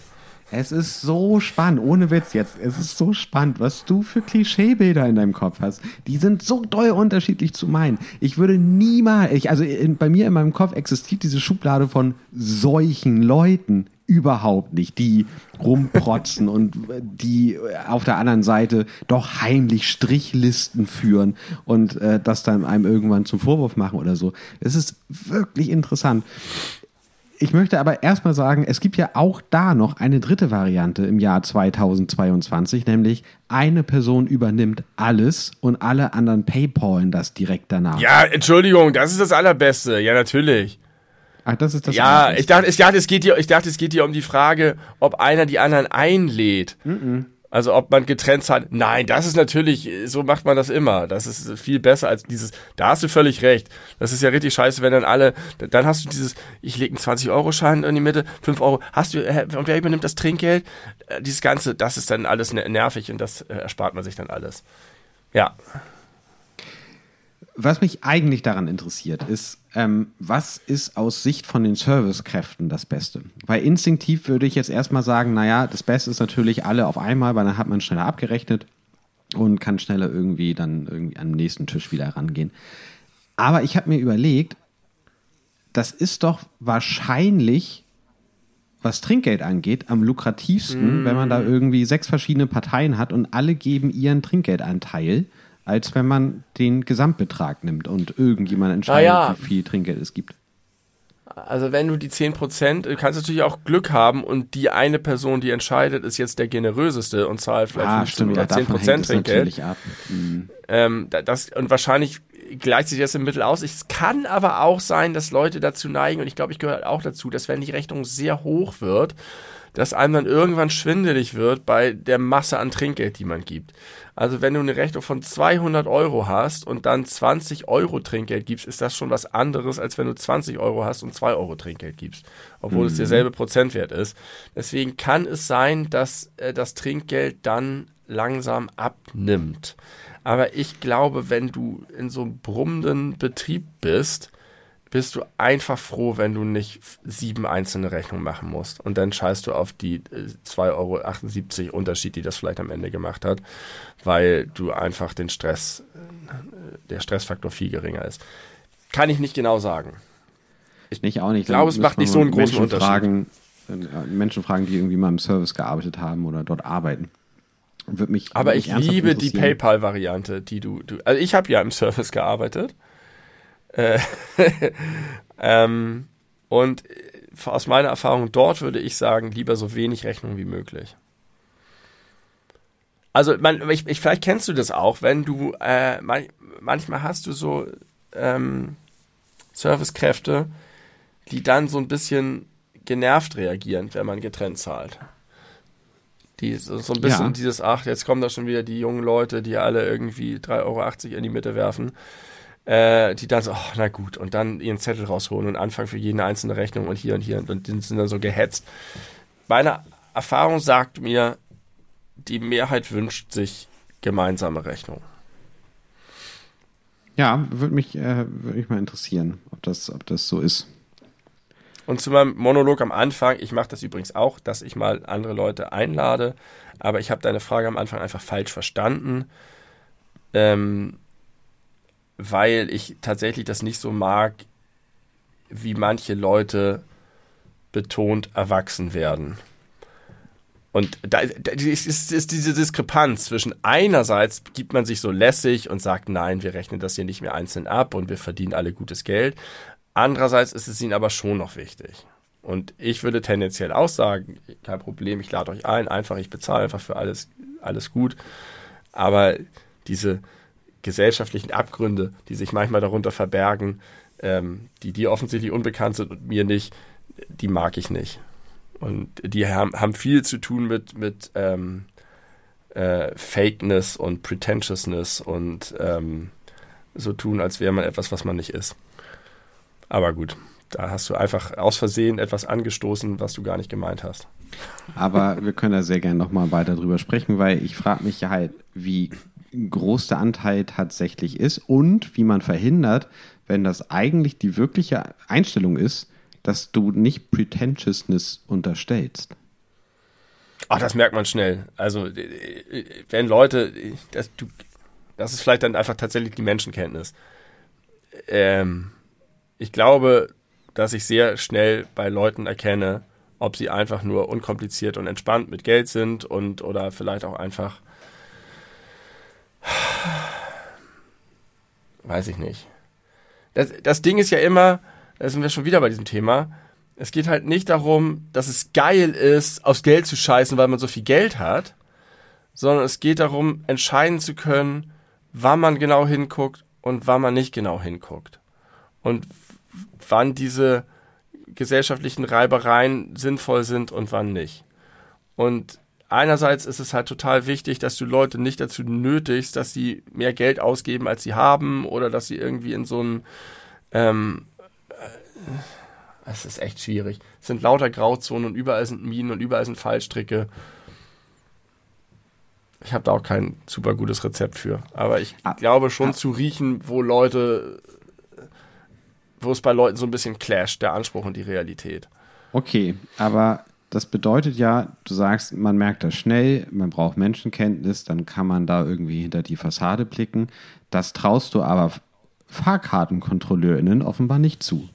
Es ist so spannend, ohne Witz jetzt. Es ist so spannend, was du für Klischeebilder in deinem Kopf hast. Die sind so doll unterschiedlich zu meinen. Ich würde niemals, ich, also in, bei mir in meinem Kopf existiert diese Schublade von solchen Leuten überhaupt nicht, die rumprotzen und die auf der anderen Seite doch heimlich Strichlisten führen und äh, das dann einem irgendwann zum Vorwurf machen oder so. Es ist wirklich interessant. Ich möchte aber erstmal sagen, es gibt ja auch da noch eine dritte Variante im Jahr 2022, nämlich eine Person übernimmt alles und alle anderen paypalen das direkt danach. Ja, Entschuldigung, das ist das Allerbeste. Ja, natürlich. Ach, das ist das Ja, Allerbeste. ich dachte, ich dachte, es geht hier, ich dachte, es geht hier um die Frage, ob einer die anderen einlädt. Also ob man getrennt zahlt. Nein, das ist natürlich, so macht man das immer. Das ist viel besser als dieses, da hast du völlig recht. Das ist ja richtig scheiße, wenn dann alle, dann hast du dieses, ich lege einen 20-Euro-Schein in die Mitte, 5 Euro, hast du, und wer übernimmt das Trinkgeld? Äh, Dieses Ganze, das ist dann alles ne- nervig und das äh, erspart man sich dann alles. Ja. Was mich eigentlich daran interessiert, ist, ähm, was ist aus Sicht von den Servicekräften das Beste? Weil instinktiv würde ich jetzt erstmal sagen, naja, das Beste ist natürlich alle auf einmal, weil dann hat man schneller abgerechnet und kann schneller irgendwie dann irgendwie am nächsten Tisch wieder rangehen. Aber ich habe mir überlegt, das ist doch wahrscheinlich, was Trinkgeld angeht, am lukrativsten, wenn man da irgendwie sechs verschiedene Parteien hat und alle geben ihren Trinkgeldanteil, als wenn man den Gesamtbetrag nimmt und irgendjemand entscheidet, ja. wie viel Trinkgeld es gibt. Also wenn du die 10%, du kannst natürlich auch Glück haben und die eine Person, die entscheidet, ist jetzt der generöseste und zahlt vielleicht Ah, 15 stimmt, oder ja, davon 10% hängt es Trinkgeld. Mhm. Ähm, da- das, und wahrscheinlich gleicht sich das im Mittel aus. Es kann aber auch sein, dass Leute dazu neigen, und ich glaube, ich gehöre auch dazu, dass wenn die Rechnung sehr hoch wird, dass einem dann irgendwann schwindelig wird bei der Masse an Trinkgeld, die man gibt. Also wenn du eine Rechnung von 200 Euro hast und dann 20 Euro Trinkgeld gibst, ist das schon was anderes, als wenn du 20 Euro hast und 2 Euro Trinkgeld gibst, obwohl mhm. es derselbe Prozentwert ist. Deswegen kann es sein, dass äh, das Trinkgeld dann langsam abnimmt. Aber ich glaube, wenn du in so einem brummenden Betrieb bist, bist du einfach froh, wenn du nicht sieben einzelne Rechnungen machen musst. Und dann scheißt du auf die 2,78 äh, Euro Unterschied, die das vielleicht am Ende gemacht hat, weil du einfach den Stress, äh, der Stressfaktor viel geringer ist. Kann ich nicht genau sagen. Ich nicht auch nicht. Ich glaube, es macht nicht so einen großen Menschen Unterschied. Fragen, äh, Menschen fragen, die irgendwie mal im Service gearbeitet haben oder dort arbeiten. Würde mich, Aber ich liebe die PayPal-Variante, die du, du, also ich habe ja im Service gearbeitet äh, ähm, und aus meiner Erfahrung dort würde ich sagen, lieber so wenig Rechnung wie möglich. Also man, ich, ich, vielleicht kennst du das auch, wenn du äh, man, manchmal hast du so ähm, Servicekräfte, die dann so ein bisschen genervt reagieren, wenn man getrennt zahlt. Die so, so ein bisschen ja. dieses, ach, jetzt kommen da schon wieder die jungen Leute, die alle irgendwie 3,80 Euro in die Mitte werfen äh, die dann so, oh, na gut, und dann ihren Zettel rausholen und anfangen für jede einzelne Rechnung und hier und hier und die sind dann so gehetzt. Meine Erfahrung sagt mir, die Mehrheit wünscht sich gemeinsame Rechnung. Ja, würde mich, äh, würd mich mal interessieren, ob das, ob das so ist. Und zu meinem Monolog am Anfang, ich mache das übrigens auch, dass ich mal andere Leute einlade, aber ich habe deine Frage am Anfang einfach falsch verstanden. Ähm, weil ich tatsächlich das nicht so mag, wie manche Leute betont erwachsen werden. Und da, ist, ist, diese Diskrepanz zwischen einerseits gibt man sich so lässig und sagt, nein, wir rechnen das hier nicht mehr einzeln ab und wir verdienen alle gutes Geld. Andererseits ist es ihnen aber schon noch wichtig. Und ich würde tendenziell auch sagen, kein Problem, ich lade euch ein, einfach, ich bezahle einfach für alles, alles gut. Aber diese, gesellschaftlichen Abgründe, die sich manchmal darunter verbergen, ähm, die dir offensichtlich unbekannt sind und mir nicht, die mag ich nicht. Und die haben, haben viel zu tun mit, mit ähm, äh, Fakeness und Pretentiousness und ähm, so tun, als wäre man etwas, was man nicht ist. Aber gut, da hast du einfach aus Versehen etwas angestoßen, was du gar nicht gemeint hast. Aber wir können da sehr gerne nochmal weiter drüber sprechen, weil ich frage mich halt, wie groß der Anteil tatsächlich ist und wie man verhindert, wenn das eigentlich die wirkliche Einstellung ist, dass du nicht Pretentiousness unterstellst. Ach, das merkt man schnell. Also, wenn Leute, das, du, das ist vielleicht dann einfach tatsächlich die Menschenkenntnis. Ähm, ich glaube, dass ich sehr schnell bei Leuten erkenne, ob sie einfach nur unkompliziert und entspannt mit Geld sind und oder vielleicht auch einfach Weiß ich nicht. Das, das Ding ist ja immer, da sind wir schon wieder bei diesem Thema. Es geht halt nicht darum, dass es geil ist, aufs Geld zu scheißen, weil man so viel Geld hat, sondern es geht darum, entscheiden zu können, wann man genau hinguckt und wann man nicht genau hinguckt. Und wann diese gesellschaftlichen Reibereien sinnvoll sind und wann nicht. Und einerseits ist es halt total wichtig, dass du Leute nicht dazu nötigst, dass sie mehr Geld ausgeben, als sie haben, oder dass sie irgendwie in so einem ähm, äh, es ist echt schwierig. Es sind lauter Grauzonen und überall sind Minen und überall sind Fallstricke. Ich habe da auch kein super gutes Rezept für. Aber ich ah, glaube schon ah. zu riechen, wo Leute, wo es bei Leuten so ein bisschen clasht, der Anspruch und die Realität. Okay, aber das bedeutet ja, du sagst, man merkt das schnell, man braucht Menschenkenntnis, dann kann man da irgendwie hinter die Fassade blicken. Das traust du aber FahrkartenkontrolleurInnen offenbar nicht zu.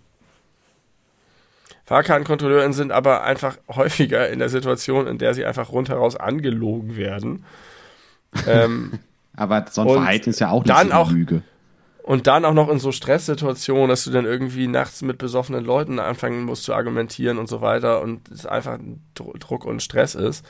Fahrkartenkontrolleurinnen sind aber einfach häufiger in der Situation, in der sie einfach rundheraus angelogen werden. ähm, aber so ein Verhalten ist ja auch nicht dann so eine Lüge. Und dann auch noch in so Stresssituationen, dass du dann irgendwie nachts mit besoffenen Leuten anfangen musst zu argumentieren und so weiter und es einfach Druck und Stress ist.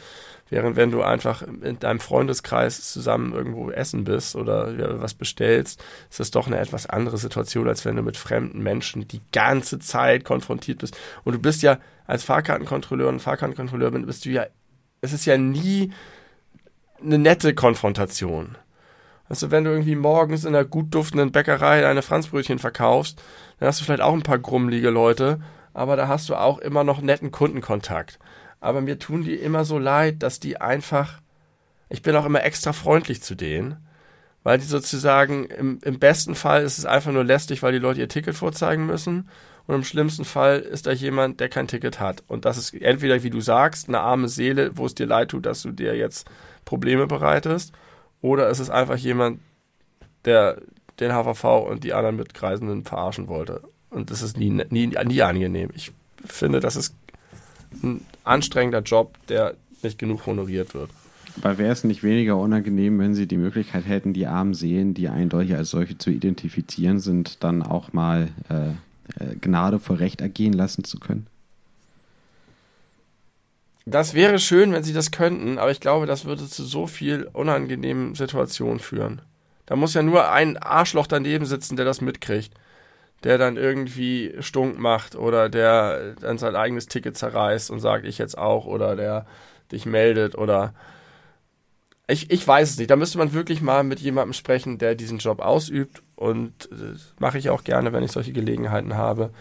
Während wenn du einfach in deinem Freundeskreis zusammen irgendwo essen bist oder was bestellst, ist das doch eine etwas andere Situation, als wenn du mit fremden Menschen die ganze Zeit konfrontiert bist. Und du bist ja als Fahrkartenkontrolleur und Fahrkartenkontrolleur bist du ja, es ist ja nie eine nette Konfrontation. Also wenn du irgendwie morgens in einer gut duftenden Bäckerei deine Franzbrötchen verkaufst, dann hast du vielleicht auch ein paar grummelige Leute, aber da hast du auch immer noch netten Kundenkontakt aber mir tun die immer so leid, dass die einfach, ich bin auch immer extra freundlich zu denen, weil die sozusagen, im, im besten Fall ist es einfach nur lästig, weil die Leute ihr Ticket vorzeigen müssen und im schlimmsten Fall ist da jemand, der kein Ticket hat. Und das ist entweder, wie du sagst, eine arme Seele, wo es dir leid tut, dass du dir jetzt Probleme bereitest, oder es ist einfach jemand, der den HVV und die anderen Mitkreisenden verarschen wollte. Und das ist nie, nie, nie angenehm. Ich finde, das ist ein anstrengender Job, der nicht genug honoriert wird. Aber wäre es nicht weniger unangenehm, wenn Sie die Möglichkeit hätten, die armen Seelen, die eindeutig als solche zu identifizieren sind, dann auch mal äh, äh, Gnade vor Recht ergehen lassen zu können? Das wäre schön, wenn Sie das könnten, aber ich glaube, das würde zu so viel unangenehmen Situationen führen. Da muss ja nur ein Arschloch daneben sitzen, der das mitkriegt der dann irgendwie stunk macht oder der dann sein eigenes Ticket zerreißt und sagt, ich jetzt auch oder der dich meldet oder ich, ich weiß es nicht. Da müsste man wirklich mal mit jemandem sprechen, der diesen Job ausübt und äh, mache ich auch gerne, wenn ich solche Gelegenheiten habe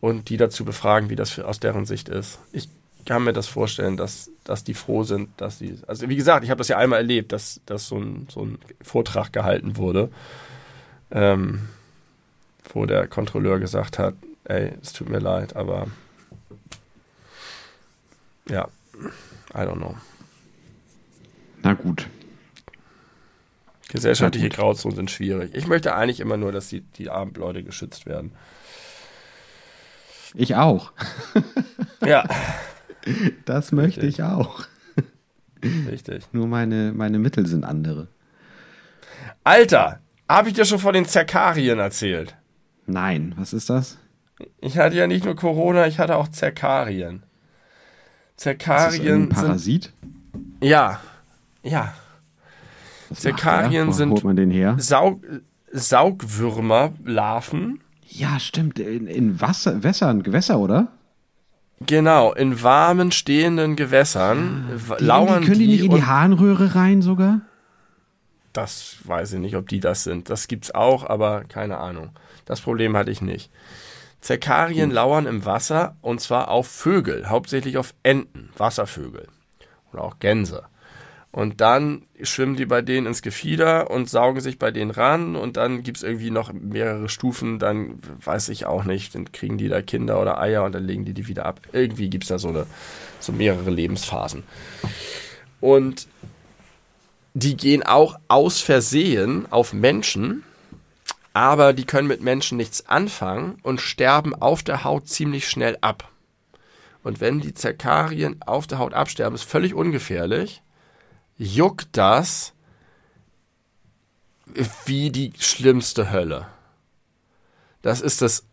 und die dazu befragen, wie das aus deren Sicht ist. Ich kann mir das vorstellen, dass, dass die froh sind, dass sie, also wie gesagt, ich habe das ja einmal erlebt, dass, dass so, ein, so ein Vortrag gehalten wurde. Ähm, wo der Kontrolleur gesagt hat, ey, es tut mir leid, aber ja, I don't know. Na gut. Gesellschaftliche Grauzonen sind schwierig. Ich möchte eigentlich immer nur, dass die, die armen Leute geschützt werden. Ich auch. ja. Das möchte Richtig. ich auch. Richtig. Nur meine, meine Mittel sind andere. Alter, habe ich dir schon von den Zerkarien erzählt? Nein, was ist das? Ich hatte ja nicht nur Corona, ich hatte auch Zerkarien. Zerkarien ist das ein Parasit? Sind, ja, ja. Was Zerkarien sind holt man den her? Saug, Saugwürmerlarven. Ja, stimmt. In, in Wasser, Wässern, Gewässer, oder? Genau, in warmen, stehenden Gewässern ah, die, lauern die. Können die nicht in die Harnröhre rein sogar? Das weiß ich nicht, ob die das sind. Das gibt's auch, aber keine Ahnung. Das Problem hatte ich nicht. Zerkarien lauern im Wasser und zwar auf Vögel, hauptsächlich auf Enten, Wasservögel oder auch Gänse. Und dann schwimmen die bei denen ins Gefieder und saugen sich bei denen ran und dann gibt es irgendwie noch mehrere Stufen, dann weiß ich auch nicht, dann kriegen die da Kinder oder Eier und dann legen die die wieder ab. Irgendwie gibt es da so, eine, so mehrere Lebensphasen. Und die gehen auch aus Versehen auf Menschen aber die können mit Menschen nichts anfangen und sterben auf der Haut ziemlich schnell ab. Und wenn die Zerkarien auf der Haut absterben, ist völlig ungefährlich, juckt das wie die schlimmste Hölle. Das ist das,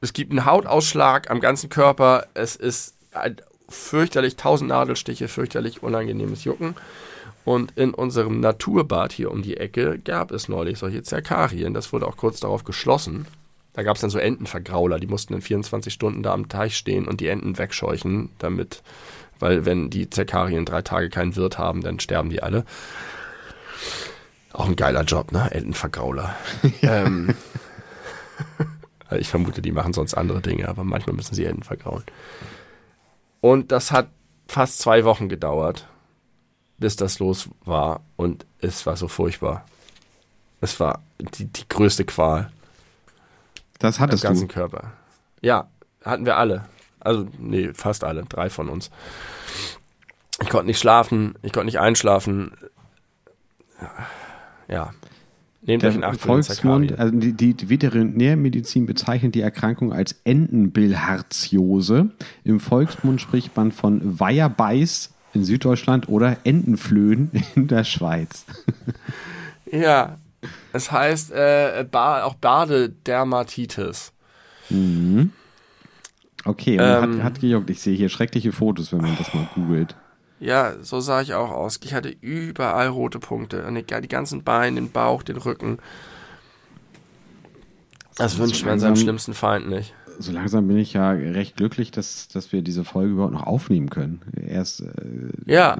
es gibt einen Hautausschlag am ganzen Körper, es ist fürchterlich, tausend Nadelstiche, fürchterlich unangenehmes Jucken. Und in unserem Naturbad hier um die Ecke gab es neulich solche Zerkarien. Das wurde auch kurz darauf geschlossen. Da gab es dann so Entenvergrauler, die mussten in 24 Stunden da am Teich stehen und die Enten wegscheuchen, damit, weil wenn die Zerkarien drei Tage keinen Wirt haben, dann sterben die alle. Auch ein geiler Job, ne? Entenvergrauler. ähm, ich vermute, die machen sonst andere Dinge, aber manchmal müssen sie Enten vergraulen. Und das hat fast zwei Wochen gedauert bis das los war. Und es war so furchtbar. Es war die, die größte Qual. Das hattest du? ganzen Körper. Ja, hatten wir alle. Also, nee, fast alle. Drei von uns. Ich konnte nicht schlafen. Ich konnte nicht einschlafen. Ja. Nehmt euch einen Volksmund, also die, die Veterinärmedizin bezeichnet die Erkrankung als Entenbilharziose. Im Volksmund spricht man von Weiherbeiß in Süddeutschland oder Entenflöhen in der Schweiz. Ja, Es heißt äh, ba auch Badedermatitis. Mhm. Okay, und Ähm. hat, hat gejuckt. Ich sehe hier schreckliche Fotos, wenn man das mal googelt. Ja, so sah ich auch aus. Ich hatte überall rote Punkte. Die, die ganzen Beine, den Bauch, den Rücken. Das Also wünscht man seinem schlimmsten Feind nicht. So langsam bin ich ja recht glücklich, dass, dass wir diese Folge überhaupt noch aufnehmen können. Erst, äh, Ja.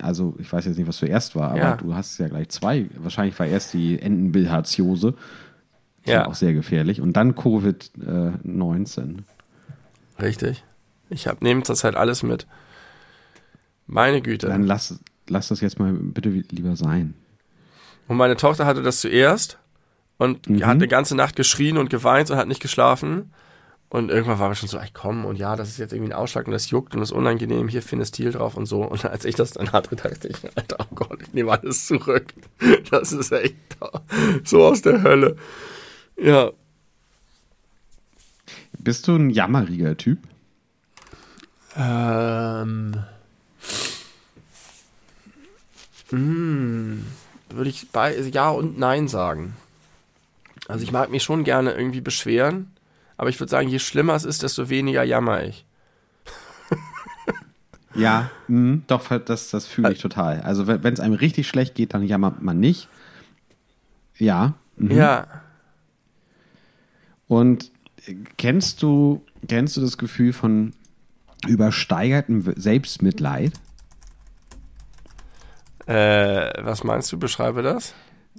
also ich weiß jetzt nicht, was zuerst war, aber Ja. du hast ja gleich zwei. Wahrscheinlich war erst die Entenbilharziose. Ja. ja. auch sehr gefährlich. Und dann Covid-19. Richtig. Ich habe nehme zurzeit alles mit. Meine Güte. Dann lass, lass das jetzt mal bitte lieber sein. Und meine Tochter hatte das zuerst und Mhm. hat eine ganze Nacht geschrien und geweint und hat nicht geschlafen. Und irgendwann war ich schon so, ey komm, und ja, das ist jetzt irgendwie ein Ausschlag und das juckt und das ist unangenehm, hier Finestil drauf und so. Und als ich das dann hatte, dachte ich, Alter, oh Gott, ich nehme alles zurück. Das ist echt so aus der Hölle. Ja, Bist du ein jammeriger Typ? Ähm. Hm, würde ich bei Ja und Nein sagen. Also ich mag mich schon gerne irgendwie beschweren, aber ich würde sagen, je schlimmer es ist, desto weniger jammer ich. Ja, mhm, doch, das, das fühle ich total. Also wenn es einem richtig schlecht geht, dann jammert man nicht. Ja. Mhm. Ja. Und kennst du, kennst du das Gefühl von übersteigertem Selbstmitleid? Äh, was meinst du? Beschreibe das?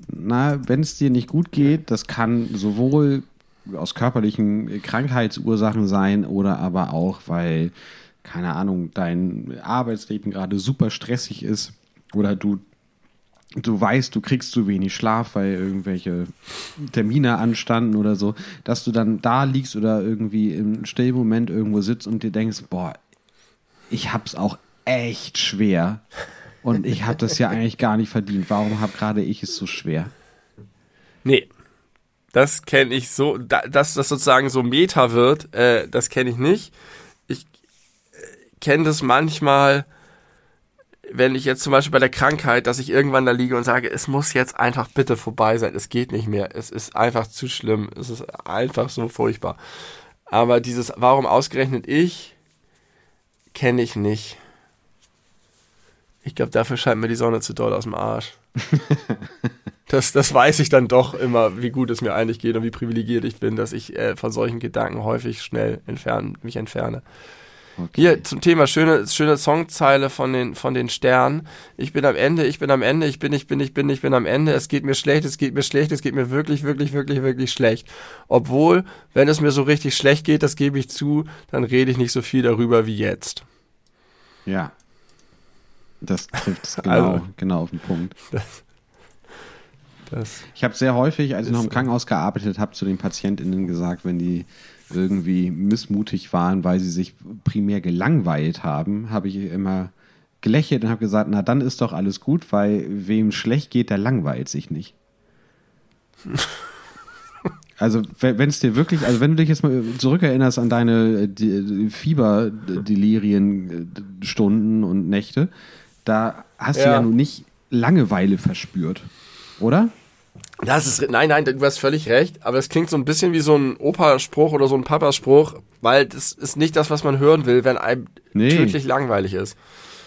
Na, wenn es dir nicht gut geht, das kann sowohl aus körperlichen Krankheitsursachen sein oder aber auch, weil, keine Ahnung, dein Arbeitsleben gerade super stressig ist oder du, du weißt, du kriegst zu wenig Schlaf, weil irgendwelche Termine anstanden oder so, dass du dann da liegst oder irgendwie im Stillmoment irgendwo sitzt und dir denkst, boah, ich hab's auch echt schwer. Und ich habe das ja eigentlich gar nicht verdient. Warum habe gerade ich es so schwer? Nee. Das kenne ich so, da, dass das sozusagen so Meta wird, äh, das kenne ich nicht. Ich äh, kenne das manchmal, wenn ich jetzt zum Beispiel bei der Krankheit, dass ich irgendwann da liege und sage, es muss jetzt einfach bitte vorbei sein, es geht nicht mehr, es ist einfach zu schlimm, es ist einfach so furchtbar. Aber dieses, warum ausgerechnet ich, kenne ich nicht. Ich glaube, dafür scheint mir die Sonne zu doll aus dem Arsch. Das, das weiß ich dann doch immer, wie gut es mir eigentlich geht und wie privilegiert ich bin, dass ich äh, von solchen Gedanken häufig schnell entfernen, mich entferne. Okay. Hier zum Thema schöne, schöne Songzeile von den, von den Sternen. Ich bin am Ende, ich bin am Ende, ich bin, ich bin, ich bin, ich bin am Ende. Es geht mir schlecht, es geht mir schlecht, es geht mir wirklich, wirklich, wirklich, wirklich schlecht. Obwohl, wenn es mir so richtig schlecht geht, das gebe ich zu, dann rede ich nicht so viel darüber wie jetzt. Ja. Das trifft es genau, Also- genau auf den Punkt. Das, Ich habe sehr häufig, als ich noch im. Krankenhaus gearbeitet habe, zu den PatientInnen gesagt, wenn die irgendwie missmutig waren, weil sie sich primär gelangweilt haben, habe ich immer gelächelt und habe gesagt, na dann ist doch alles gut, weil wem schlecht geht, der langweilt sich nicht. Also wenn es dir wirklich, also wenn du dich jetzt mal zurückerinnerst an deine äh, Fieberdelirien-Stunden und Nächte, da hast du Ja. ja nun nicht Langeweile verspürt, oder? Das ist, nein, nein, du hast völlig recht, aber es klingt so ein bisschen wie so ein Opa-Spruch oder so ein Papaspruch, weil das ist nicht das, was man hören will, wenn einem Nee. tödlich langweilig ist.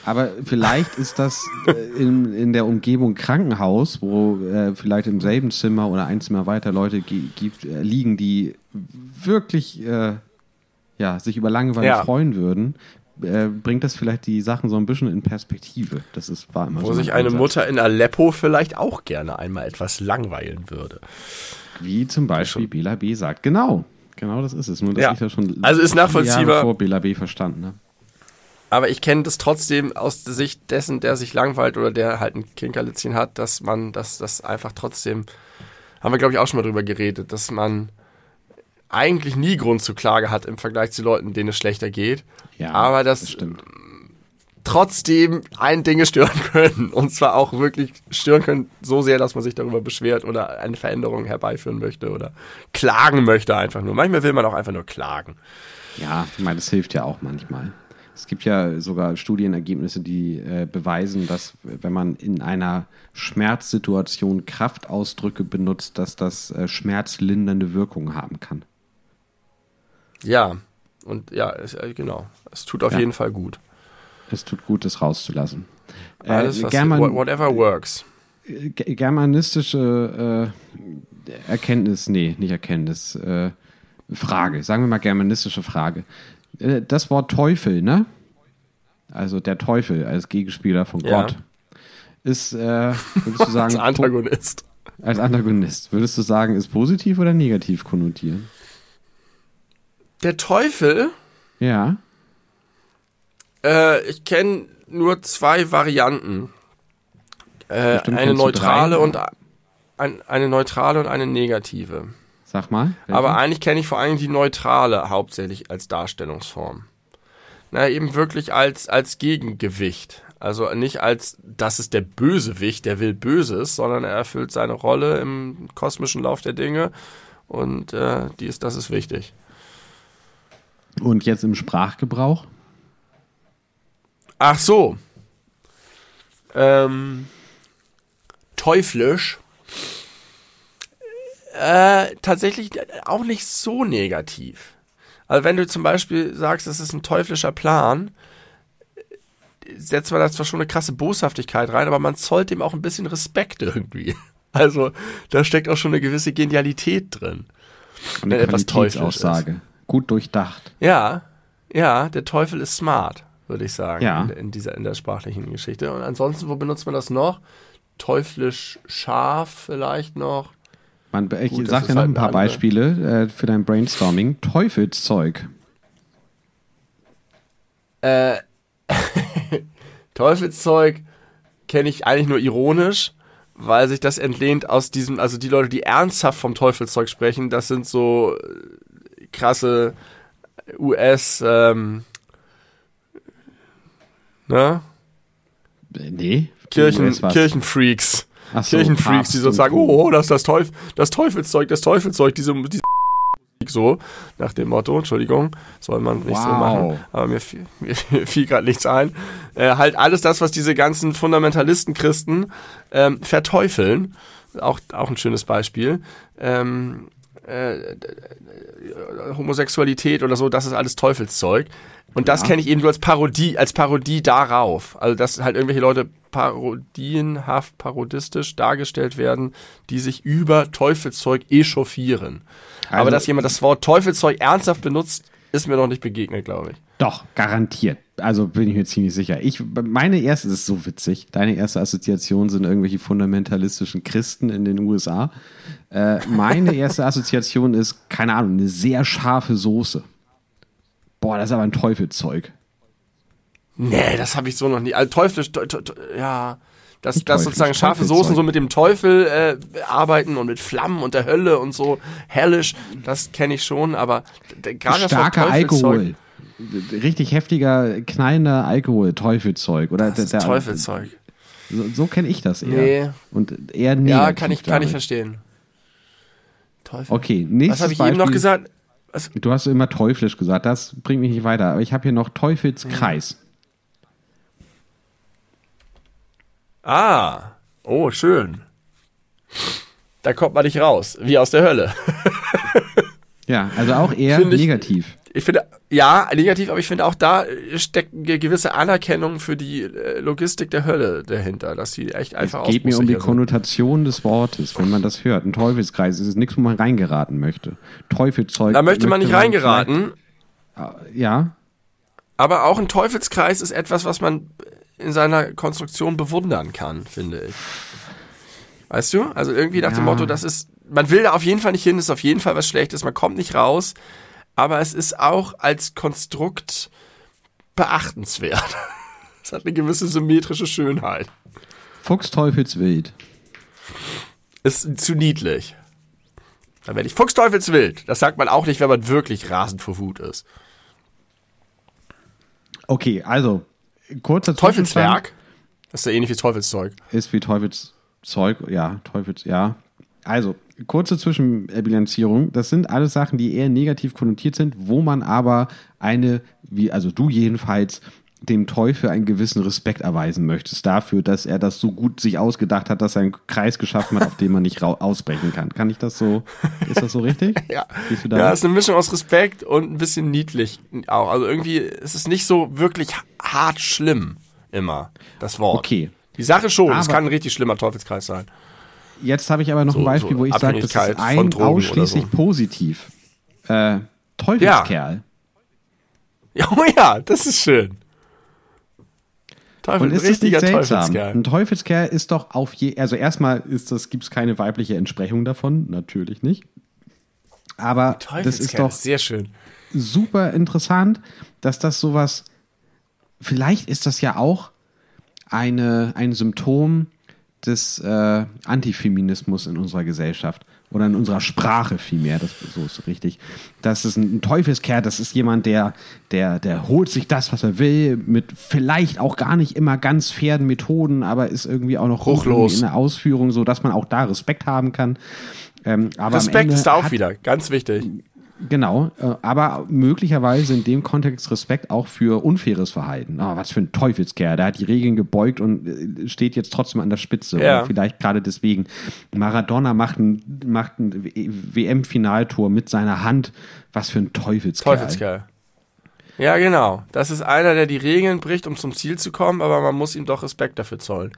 Aber vielleicht ist das äh, in, in der Umgebung Krankenhaus, wo äh, vielleicht im selben Zimmer oder ein Zimmer weiter Leute gi- gibt, äh, liegen, die wirklich äh, ja, sich über Langeweile Ja. freuen würden, äh, bringt das vielleicht die Sachen so ein bisschen in Perspektive. Das ist, war immer Wo so sich eine Ansatz. Mutter in Aleppo vielleicht auch gerne einmal etwas langweilen würde. Wie zum Beispiel Bela B. sagt. Genau. Genau das ist es. Nur, dass Ja. ich das schon Also ist nachvollziehbar. Jahre vor Bela B. verstanden habe. Aber ich kenne das trotzdem aus der Sicht dessen, der sich langweilt oder der halt ein Kinkerlitzchen hat, dass man, dass das einfach trotzdem, haben wir glaube ich auch schon mal drüber geredet, dass man eigentlich nie Grund zur Klage hat im Vergleich zu Leuten, denen es schlechter geht. Ja, aber das, stimmt. trotzdem ein Dinge stören können. Und zwar auch wirklich stören können, so sehr, dass man sich darüber beschwert oder eine Veränderung herbeiführen möchte oder klagen möchte einfach nur. Manchmal will man auch einfach nur klagen. Ja, ich meine, das hilft ja auch manchmal. Es gibt ja sogar Studienergebnisse, die äh, beweisen, dass wenn man in einer Schmerzsituation Kraftausdrücke benutzt, dass das äh, schmerzlindernde Wirkung haben kann. Ja, und ja, es, äh, genau. Es tut auf Ja. jeden Fall gut. Es tut gut, das rauszulassen. Äh, Alles, was, German- whatever works. Ge- germanistische äh, Erkenntnis, nee, nicht Erkenntnis, äh, Frage, sagen wir mal germanistische Frage. Äh, das Wort Teufel, ne? Also der Teufel als Gegenspieler von Ja. Gott. Ist, äh, würdest du sagen, Als Antagonist. als Antagonist, würdest du sagen, ist positiv oder negativ konnotiert? Der Teufel, Ja. äh, ich kenne nur zwei Varianten. Äh, Bestimmt eine neutrale drei. und ein, eine neutrale und eine negative. Sag mal. welche? Aber eigentlich kenne ich vor allem die neutrale hauptsächlich als Darstellungsform. Na, eben wirklich als, als Gegengewicht. Also nicht als, das ist der Bösewicht, der will Böses, sondern er erfüllt seine Rolle im kosmischen Lauf der Dinge und äh, die ist, das ist wichtig. Und jetzt im Sprachgebrauch? Ach so. Ähm, teuflisch. Äh, tatsächlich auch nicht so negativ. Also wenn du zum Beispiel sagst, es ist ein teuflischer Plan, setzt man da zwar schon eine krasse Boshaftigkeit rein, aber man zollt dem auch ein bisschen Respekt irgendwie. Also da steckt auch schon eine gewisse Genialität drin. Eine Wenn etwas teuflisch Qualitätsaussage. Gut durchdacht. Ja, ja, der Teufel ist smart, würde ich sagen, Ja. in, in dieser in der sprachlichen Geschichte. Und ansonsten, wo benutzt man das noch? Teuflisch scharf vielleicht noch. Man, ich Gut, sag dir noch halt ein paar andere- Beispiele äh, für dein Brainstorming. Teufelszeug. Äh, Teufelszeug kenne ich eigentlich nur ironisch, weil sich das entlehnt aus diesem, also die Leute, die ernsthaft vom Teufelszeug sprechen, das sind so äh, krasse US, ähm, ne? Nee. Kirchen? Kirchenfreaks. So, Kirchenfreaks, die Papst sozusagen, Co. oh, das ist das, Teuf das Teufelszeug, das Teufelszeug, diese, diese so, nach dem Motto, Entschuldigung, soll man nicht so Wow. machen, aber mir fiel, mir fiel gerade nichts ein. Äh, halt alles das, was diese ganzen Fundamentalisten-Christen ähm, verteufeln, auch, auch ein schönes Beispiel. Ähm, äh, Homosexualität oder so, das ist alles Teufelszeug. Und das Ja. kenne ich eben nur als Parodie, als Parodie darauf. Also, dass halt irgendwelche Leute parodienhaft, parodistisch dargestellt werden, die sich über Teufelszeug echauffieren. Aber Also- dass jemand das Wort Teufelszeug ernsthaft benutzt, ist mir noch nicht begegnet, glaube ich. Doch, garantiert. Also bin ich mir ziemlich sicher. Ich, meine erste, das ist so witzig, deine erste Assoziation sind irgendwelche fundamentalistischen Christen in den USA. Äh, meine erste Assoziation ist, keine Ahnung, eine sehr scharfe Soße. Boah, das ist aber ein Teufelzeug. Nee, das habe ich so noch nie. Also teuflisch, te, te, te, ja. Dass, dass sozusagen scharfe Teufelzeug. Soßen so mit dem Teufel äh, arbeiten und mit Flammen und der Hölle und so hellisch, das kenne ich schon, aber gerade das Starker Alkohol. Richtig heftiger, knallender Alkohol, Teufelzeug. Oder Das ist der- Teufelszeug. So, so kenne ich das eher. Nee. Und eher negativ. Ja, kann ich, kann ich damit. verstehen. Teufel. Okay, nächstes Was habe ich eben noch Beispiel. gesagt? Was? Du hast immer teuflisch gesagt, das bringt mich nicht weiter. Aber ich habe hier noch Teufelskreis. Ah, oh, schön. Da kommt man nicht raus, wie aus der Hölle. Ja, also auch eher Finde ich- negativ. Ich finde, ja, negativ, aber ich finde auch da steckt eine gewisse Anerkennung für die äh, Logistik der Hölle dahinter, dass sie echt Es einfach geht mir um die sind. Konnotation des Wortes, wenn man das hört. Ein Teufelskreis ist nichts, wo man reingeraten möchte. Teufelzeug. Da möchte man nicht reingeraten, vielleicht- Ja, aber auch ein Teufelskreis ist etwas, was man in seiner Konstruktion bewundern kann, finde ich. Weißt du? Also irgendwie nach dem Ja. Motto, das ist, man will da auf jeden Fall nicht hin, ist auf jeden Fall was Schlechtes, man kommt nicht raus, aber es ist auch als Konstrukt beachtenswert. Es hat eine gewisse symmetrische Schönheit. Fuchsteufelswild. Ist zu niedlich. Da werde ich Fuchsteufelswild. Das sagt man auch nicht, wenn man wirklich rasend vor Wut ist. Okay, also kurzer Teufelswerk. Das ist ja ähnlich wie Teufelszeug. ist wie Teufelszeug. Ja, Teufels, ja. Also, kurze Zwischenbilanzierung. Das sind alles Sachen, die eher negativ konnotiert sind, wo man aber eine, wie, also du jedenfalls, dem Teufel einen gewissen Respekt erweisen möchtest dafür, dass er das so gut sich ausgedacht hat, dass er einen Kreis geschaffen hat, auf dem man nicht ausbrechen kann. Kann ich das so, ist das so richtig? ja. Ja, es ist eine Mischung aus Respekt und ein bisschen niedlich auch. Also irgendwie ist es nicht so wirklich hart schlimm immer, das Wort. Okay. Die Sache schon, es kann ein richtig schlimmer Teufelskreis sein. Jetzt habe ich aber noch so, ein Beispiel, so wo ich sage, das ist ein ausschließlich so. positiv. Äh, Teufelskerl. Ja. Oh ja, das ist schön. Teufel, Und ist das nicht seltsam? Teufelskerl. Ein Teufelskerl ist doch auf je, also erstmal ist das, gibt es keine weibliche Entsprechung davon, natürlich nicht. Aber das ist doch ist sehr schön. super interessant, dass das sowas, vielleicht ist das ja auch eine, ein Symptom des äh, Antifeminismus in unserer Gesellschaft oder in unserer Sprache vielmehr, das so ist richtig. Das ist ein, ein Teufelskerl, das ist jemand, der, der, der holt sich das, was er will, mit vielleicht auch gar nicht immer ganz fairen Methoden, aber ist irgendwie auch noch hochlos in der Ausführung, so dass man auch da Respekt haben kann. Ähm, Respekt ist da auch wieder, ganz wichtig. Genau, äh, aber möglicherweise in dem Kontext Respekt auch für unfaires Verhalten. Oh, was für ein Teufelskerl, der hat die Regeln gebeugt und äh, steht jetzt trotzdem an der Spitze. Ja. Oder vielleicht gerade deswegen. Maradona macht ein, macht ein WM-Finaltor mit seiner Hand. Was für ein Teufelskerl. Teufelskerl. Ja, genau. Das ist einer, der die Regeln bricht, um zum Ziel zu kommen, aber man muss ihm doch Respekt dafür zollen.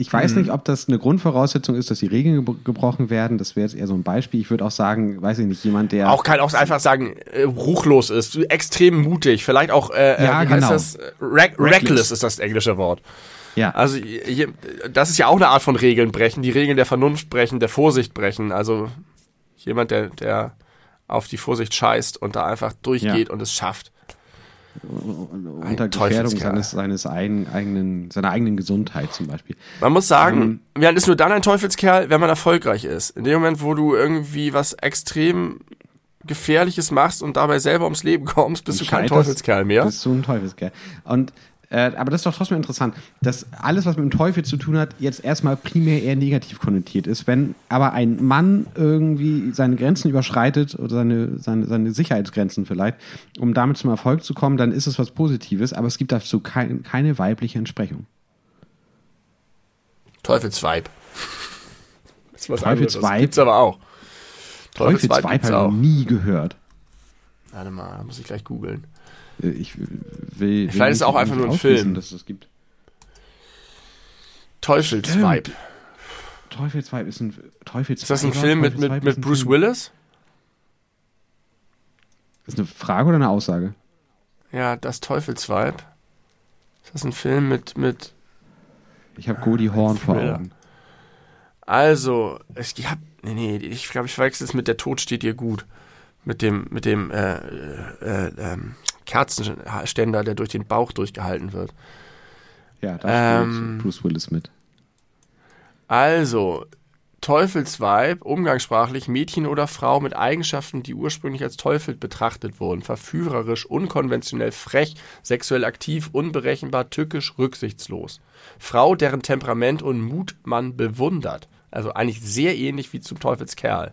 Ich weiß mhm. nicht, ob das eine Grundvoraussetzung ist, dass die Regeln ge gebrochen werden. Das wäre jetzt eher so ein Beispiel. Ich würde auch sagen, weiß ich nicht, jemand, der. Auch kann auch einfach sagen, äh, ruchlos ist, extrem mutig, vielleicht auch, äh, äh ja, genau. das? Re reckless. reckless ist das englische Wort. Ja. Also hier, das ist ja auch eine Art von Regeln brechen, die Regeln der Vernunft brechen, der Vorsicht brechen. Also jemand, der, der auf die Vorsicht scheißt und da einfach durchgeht ja. und es schafft unter Gefährdung seines, seines eigenen, seiner eigenen Gesundheit zum Beispiel. Man muss sagen, ähm, man ist nur dann ein Teufelskerl, wenn man erfolgreich ist. In dem Moment, wo du irgendwie was extrem Gefährliches machst und dabei selber ums Leben kommst, bist du kein Teufelskerl mehr. Bist du ein Teufelskerl. Und äh, aber das ist doch trotzdem interessant, dass alles, was mit dem Teufel zu tun hat, jetzt erstmal primär eher negativ konnotiert ist. Wenn aber ein Mann irgendwie seine Grenzen überschreitet oder seine, seine, seine Sicherheitsgrenzen vielleicht, um damit zum Erfolg zu kommen, dann ist es was Positives, aber es gibt dazu kein, keine weibliche Entsprechung. Teufelsweib. Teufelsweib. Gibt's aber auch. Teufelsweib, Teufelsweib habe ich nie gehört. Warte mal, muss ich gleich googeln. Äh, ich will. Vielleicht ist es auch einfach nur ein Film. Dass es gibt. Teufelsweib. Teufelsweib ist ein Teufelsweib. Ist das ein Film mit, mit, mit Bruce. Willis? Ist eine Frage oder eine Aussage? Ja, das Teufelsweib. Ist das ein Film mit. mit ich habe Cody Horn vor Augen. Also, ich hab. Nee, nee, ich glaube, ich verwechsel es mit Der Tod steht dir gut. Mit dem, mit dem, äh, äh, ähm, Kerzenständer, der durch den Bauch durchgehalten wird. Ja, da ähm, Bruce Willis mit. Also, Teufelsweib, umgangssprachlich Mädchen oder Frau mit Eigenschaften, die ursprünglich als Teufel betrachtet wurden. Verführerisch, unkonventionell, frech, sexuell aktiv, unberechenbar, tückisch, rücksichtslos. Frau, deren Temperament und Mut man bewundert. Also eigentlich sehr ähnlich wie zum Teufelskerl.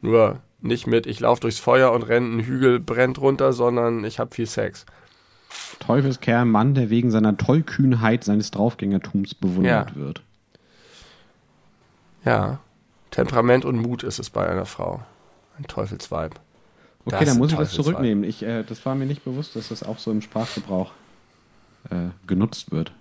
Nur nicht mit, ich laufe durchs Feuer und renne, ein Hügel brennt runter, sondern ich habe viel Sex. Teufelskerl, Mann, der wegen seiner Tollkühnheit seines Draufgängertums bewundert ja. wird. Ja. Temperament und Mut ist es bei einer Frau. Ein Teufelsweib. Okay, dann muss ich das zurücknehmen. Ich, äh, das war mir nicht bewusst, dass das auch so im Sprachgebrauch äh, genutzt wird.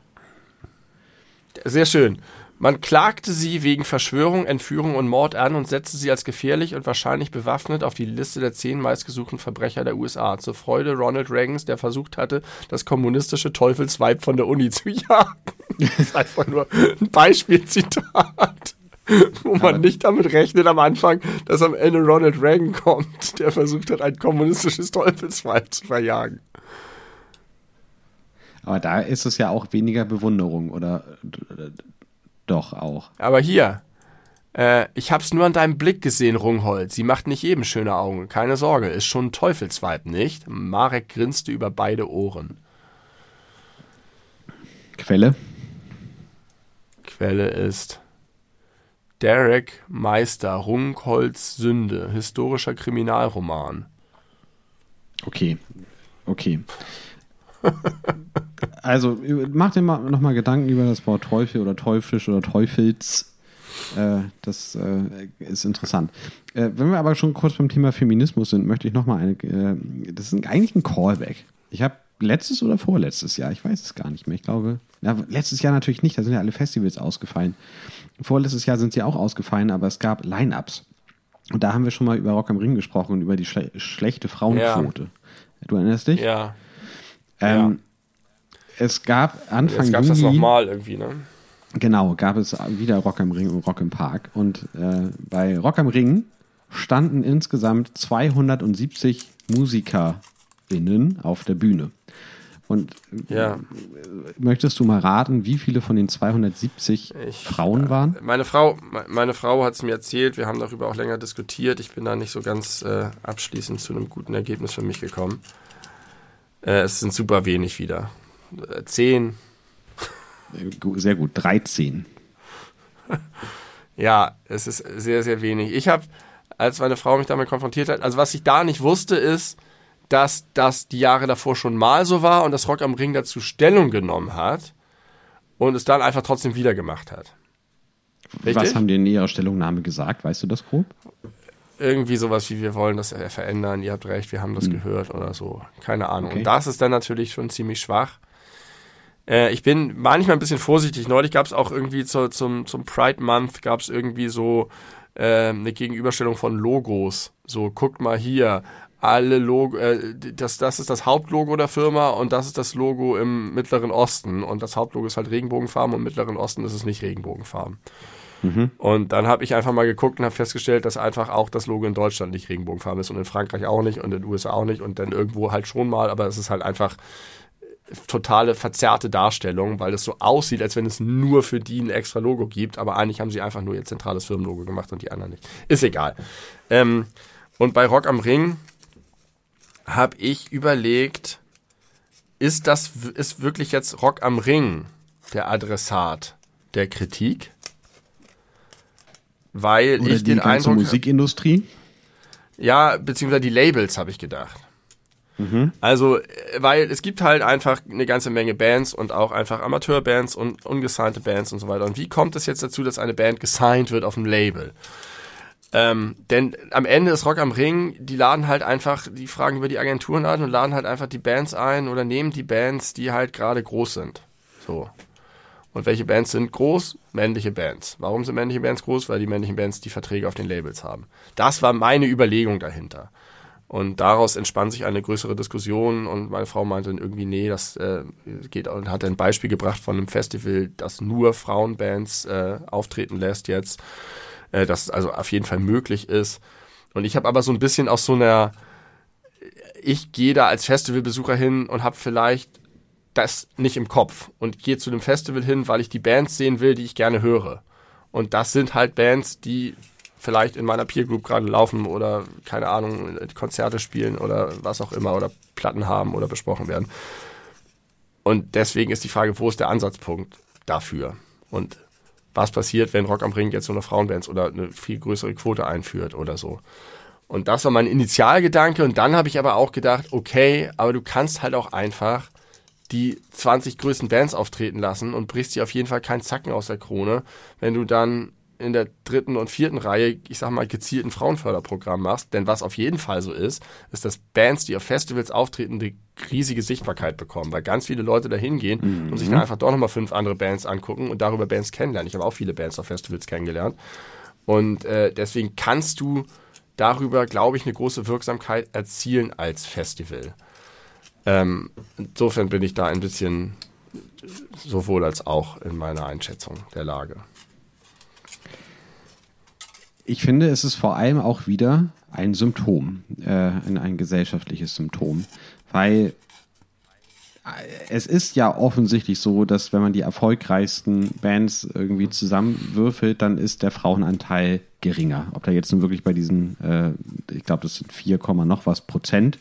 Sehr schön. Man klagte sie wegen Verschwörung, Entführung und Mord an und setzte sie als gefährlich und wahrscheinlich bewaffnet auf die Liste der zehn meistgesuchten Verbrecher der USA. Zur Freude Ronald Reagans, der versucht hatte, das kommunistische Teufelsweib von der Uni zu jagen. Das ist einfach nur ein Beispielzitat. Wo man nicht damit rechnet am Anfang, dass am Ende Ronald Reagan kommt, der versucht hat, ein kommunistisches Teufelsweib zu verjagen. Aber da ist es ja auch weniger Bewunderung oder doch auch. Aber hier, äh, ich hab's nur an deinem Blick gesehen, Rungholt. Sie macht nicht eben schöne Augen. Keine Sorge, ist schon ein Teufelsweib, nicht? Marek grinste über beide Ohren. Quelle? Quelle ist Derek Meister, Runkholz Sünde, historischer Kriminalroman. Okay, okay. also mach dir mal nochmal Gedanken über das Wort Teufel oder Teuflisch oder Teufels. Äh, das äh, ist interessant. Äh, wenn wir aber schon kurz beim Thema Feminismus sind, möchte ich nochmal eine. Äh, das ist eigentlich ein Callback. Ich habe letztes oder vorletztes Jahr, ich weiß es gar nicht mehr. Ich glaube, ja, letztes Jahr natürlich nicht, da sind ja alle Festivals ausgefallen. Vorletztes Jahr sind sie auch ausgefallen, aber es gab Line-Ups. Und da haben wir schon mal über Rock am Ring gesprochen und über die schle schlechte Frauenquote. Ja. Du erinnerst dich? Ja. Ähm, ja. Es gab Anfang Jetzt gab es das nochmal irgendwie, ne? Genau, gab es wieder Rock am Ring und Rock im Park. Und äh, bei Rock am Ring standen insgesamt 270 MusikerInnen auf der Bühne. Und ja. möchtest du mal raten, wie viele von den 270 ich, Frauen waren? Meine Frau, meine Frau hat es mir erzählt, wir haben darüber auch länger diskutiert. Ich bin da nicht so ganz äh, abschließend zu einem guten Ergebnis für mich gekommen. Äh, es sind super wenig wieder. Äh, zehn. Sehr gut, 13. ja, es ist sehr, sehr wenig. Ich habe, als meine Frau mich damit konfrontiert hat, also was ich da nicht wusste, ist, dass das die Jahre davor schon mal so war und das Rock am Ring dazu Stellung genommen hat und es dann einfach trotzdem wieder gemacht hat. Richtig? Was haben die in ihrer Stellungnahme gesagt? Weißt du das grob? Irgendwie sowas wie, wir wollen das verändern, ihr habt recht, wir haben das hm. gehört oder so. Keine Ahnung. Okay. Und das ist dann natürlich schon ziemlich schwach. Äh, ich bin manchmal ein bisschen vorsichtig. Neulich gab es auch irgendwie zu, zum, zum Pride Month gab es irgendwie so äh, eine Gegenüberstellung von Logos. So, guckt mal hier, alle Logo, äh, das, das ist das Hauptlogo der Firma und das ist das Logo im Mittleren Osten. Und das Hauptlogo ist halt Regenbogenfarben und im Mittleren Osten ist es nicht Regenbogenfarben. Mhm. Und dann habe ich einfach mal geguckt und habe festgestellt, dass einfach auch das Logo in Deutschland nicht Regenbogenfarben ist und in Frankreich auch nicht und in den USA auch nicht und dann irgendwo halt schon mal, aber es ist halt einfach totale verzerrte Darstellung, weil es so aussieht, als wenn es nur für die ein extra Logo gibt, aber eigentlich haben sie einfach nur ihr zentrales Firmenlogo gemacht und die anderen nicht. Ist egal. Ähm, und bei Rock am Ring habe ich überlegt, ist das ist wirklich jetzt Rock am Ring der Adressat der Kritik? Weil Oder ich die den ganze Eindruck Musikindustrie ja, beziehungsweise die Labels habe ich gedacht. Mhm. Also, weil es gibt halt einfach eine ganze Menge Bands und auch einfach Amateurbands und ungesignte Bands und so weiter. Und wie kommt es jetzt dazu, dass eine Band gesigned wird auf dem Label? Ähm, denn am Ende ist Rock am Ring, die laden halt einfach, die fragen über die Agenturen an und laden halt einfach die Bands ein oder nehmen die Bands, die halt gerade groß sind. So. Und welche Bands sind groß? Männliche Bands. Warum sind männliche Bands groß? Weil die männlichen Bands die Verträge auf den Labels haben. Das war meine Überlegung dahinter. Und daraus entspann sich eine größere Diskussion und meine Frau meinte dann irgendwie, nee, das äh, geht und hat ein Beispiel gebracht von einem Festival, das nur Frauenbands äh, auftreten lässt jetzt, äh, dass es also auf jeden Fall möglich ist. Und ich habe aber so ein bisschen aus so einer, ich gehe da als Festivalbesucher hin und habe vielleicht das nicht im Kopf und gehe zu dem Festival hin, weil ich die Bands sehen will, die ich gerne höre. Und das sind halt Bands, die vielleicht in meiner Peer Group gerade laufen oder keine Ahnung, Konzerte spielen oder was auch immer oder Platten haben oder besprochen werden. Und deswegen ist die Frage, wo ist der Ansatzpunkt dafür? Und was passiert, wenn Rock am Ring jetzt so eine Frauenbands oder eine viel größere Quote einführt oder so? Und das war mein Initialgedanke. Und dann habe ich aber auch gedacht, okay, aber du kannst halt auch einfach die 20 größten Bands auftreten lassen und brichst dir auf jeden Fall keinen Zacken aus der Krone, wenn du dann in der dritten und vierten Reihe, ich sag mal, gezielten Frauenförderprogramm machst. Denn was auf jeden Fall so ist, ist, dass Bands, die auf Festivals auftreten, die riesige Sichtbarkeit bekommen, weil ganz viele Leute da hingehen mhm. und sich dann einfach doch nochmal fünf andere Bands angucken und darüber Bands kennenlernen. Ich habe auch viele Bands auf Festivals kennengelernt. Und äh, deswegen kannst du darüber, glaube ich, eine große Wirksamkeit erzielen als Festival. Ähm, insofern bin ich da ein bisschen sowohl als auch in meiner Einschätzung der Lage ich finde, es ist vor allem auch wieder ein Symptom, äh, ein, ein gesellschaftliches Symptom, weil äh, es ist ja offensichtlich so, dass wenn man die erfolgreichsten Bands irgendwie zusammenwürfelt, dann ist der Frauenanteil geringer. Ob da jetzt nun wirklich bei diesen, äh, ich glaube, das sind 4, noch was Prozent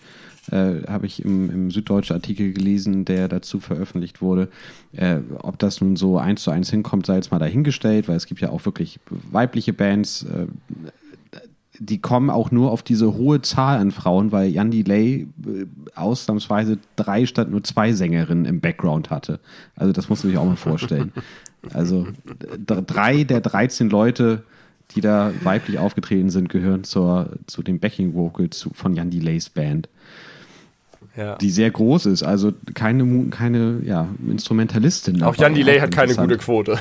äh, habe ich im, im süddeutschen Artikel gelesen, der dazu veröffentlicht wurde. Äh, ob das nun so eins zu eins hinkommt, sei jetzt mal dahingestellt, weil es gibt ja auch wirklich weibliche Bands, äh, die kommen auch nur auf diese hohe Zahl an Frauen, weil Jan Delay äh, ausnahmsweise drei statt nur zwei Sängerinnen im Background hatte. Also das muss man sich auch mal vorstellen. Also drei der 13 Leute, die da weiblich aufgetreten sind, gehören zur, zu den Backing Vocals von Jan Delays Band. Ja. Die sehr groß ist, also keine, keine ja, Instrumentalistin. Auch Jan Delay hat keine gute Quote.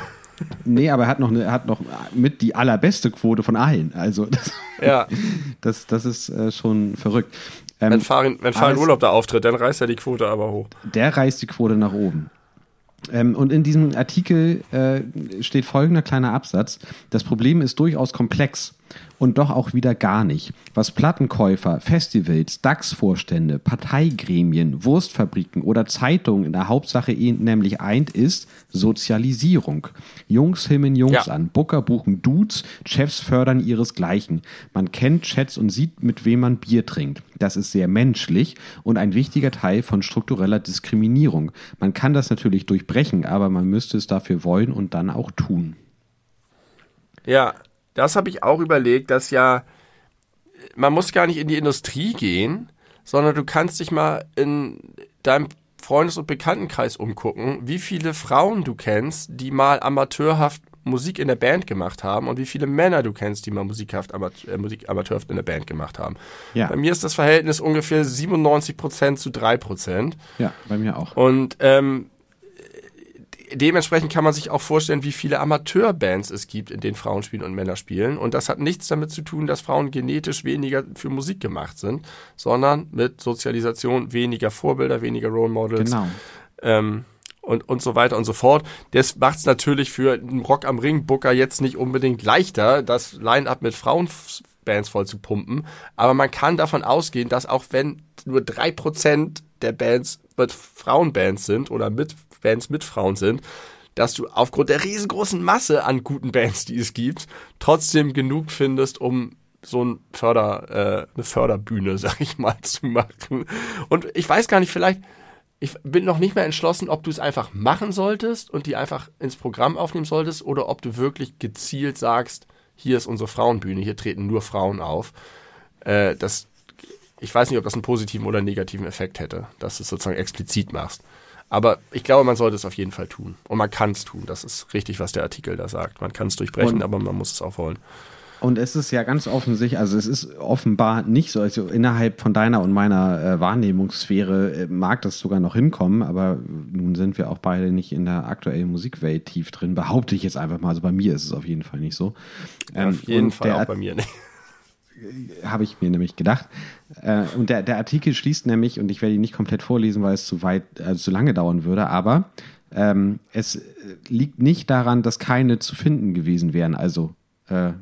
Nee, aber er hat noch, eine, hat noch mit die allerbeste Quote von allen. Also das, ja. das, das ist äh, schon verrückt. Ähm, wenn Farin, wenn Farin Urlaub da auftritt, dann reißt er die Quote aber hoch. Der reißt die Quote nach oben. Ähm, und in diesem Artikel äh, steht folgender kleiner Absatz. Das Problem ist durchaus komplex und doch auch wieder gar nicht. Was Plattenkäufer, Festivals, DAX-Vorstände, Parteigremien, Wurstfabriken oder Zeitungen in der Hauptsache nämlich eint, ist Sozialisierung. Jungs himmeln Jungs ja. an, Booker buchen Dudes, Chefs fördern ihresgleichen. Man kennt Chats und sieht, mit wem man Bier trinkt. Das ist sehr menschlich und ein wichtiger Teil von struktureller Diskriminierung. Man kann das natürlich durchbrechen, aber man müsste es dafür wollen und dann auch tun. Ja, das habe ich auch überlegt, dass ja, man muss gar nicht in die Industrie gehen, sondern du kannst dich mal in deinem Freundes- und Bekanntenkreis umgucken, wie viele Frauen du kennst, die mal amateurhaft Musik in der Band gemacht haben und wie viele Männer du kennst, die mal musikhaft, Amateur, äh, Musik amateurhaft in der Band gemacht haben. Ja. Bei mir ist das Verhältnis ungefähr 97% zu 3%. Ja, bei mir auch. Und ähm, dementsprechend kann man sich auch vorstellen, wie viele Amateurbands es gibt, in denen Frauen spielen und Männer spielen. Und das hat nichts damit zu tun, dass Frauen genetisch weniger für Musik gemacht sind, sondern mit Sozialisation weniger Vorbilder, weniger Role Models. Genau. Ähm, und, und so weiter und so fort. Das macht es natürlich für einen Rock am Ring Booker jetzt nicht unbedingt leichter, das Line-Up mit Frauenbands voll zu pumpen. Aber man kann davon ausgehen, dass auch wenn nur drei Prozent der Bands mit Frauenbands sind oder mit Bands mit Frauen sind, dass du aufgrund der riesengroßen Masse an guten Bands, die es gibt, trotzdem genug findest, um so ein Förder, äh, eine Förderbühne, sag ich mal, zu machen. Und ich weiß gar nicht, vielleicht, ich bin noch nicht mehr entschlossen, ob du es einfach machen solltest und die einfach ins Programm aufnehmen solltest oder ob du wirklich gezielt sagst, hier ist unsere Frauenbühne, hier treten nur Frauen auf. Äh, das, ich weiß nicht, ob das einen positiven oder negativen Effekt hätte, dass du es sozusagen explizit machst. Aber ich glaube, man sollte es auf jeden Fall tun. Und man kann es tun. Das ist richtig, was der Artikel da sagt. Man kann es durchbrechen, und, aber man muss es auch wollen. Und es ist ja ganz offensichtlich, also es ist offenbar nicht so, also innerhalb von deiner und meiner äh, Wahrnehmungsphäre äh, mag das sogar noch hinkommen, aber nun sind wir auch beide nicht in der aktuellen Musikwelt tief drin, behaupte ich jetzt einfach mal. Also bei mir ist es auf jeden Fall nicht so. Ähm, auf jeden Fall auch bei mir nicht habe ich mir nämlich gedacht. Äh, und der, der Artikel schließt nämlich, und ich werde ihn nicht komplett vorlesen, weil es zu weit, also zu lange dauern würde, aber ähm, es liegt nicht daran, dass keine zu finden gewesen wären. Also äh,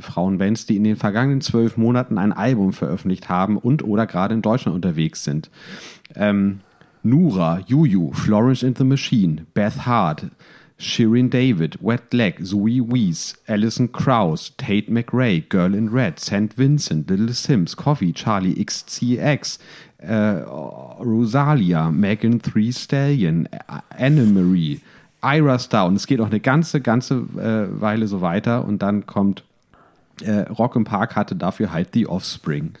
Frauenbands, die in den vergangenen zwölf Monaten ein Album veröffentlicht haben und oder gerade in Deutschland unterwegs sind. Ähm, Nura, Juju, Florence and the Machine, Beth Hart, Shirin David, Wet Leg, Zoe Wees, Alison Krauss, Tate McRae, Girl in Red, St. Vincent, Little Sims, Coffee, Charlie XCX, äh, Rosalia, Megan Three Stallion, Anne-Marie, Ira Star und es geht noch eine ganze, ganze äh, Weile so weiter und dann kommt äh, Rock im Park hatte dafür halt The Offspring.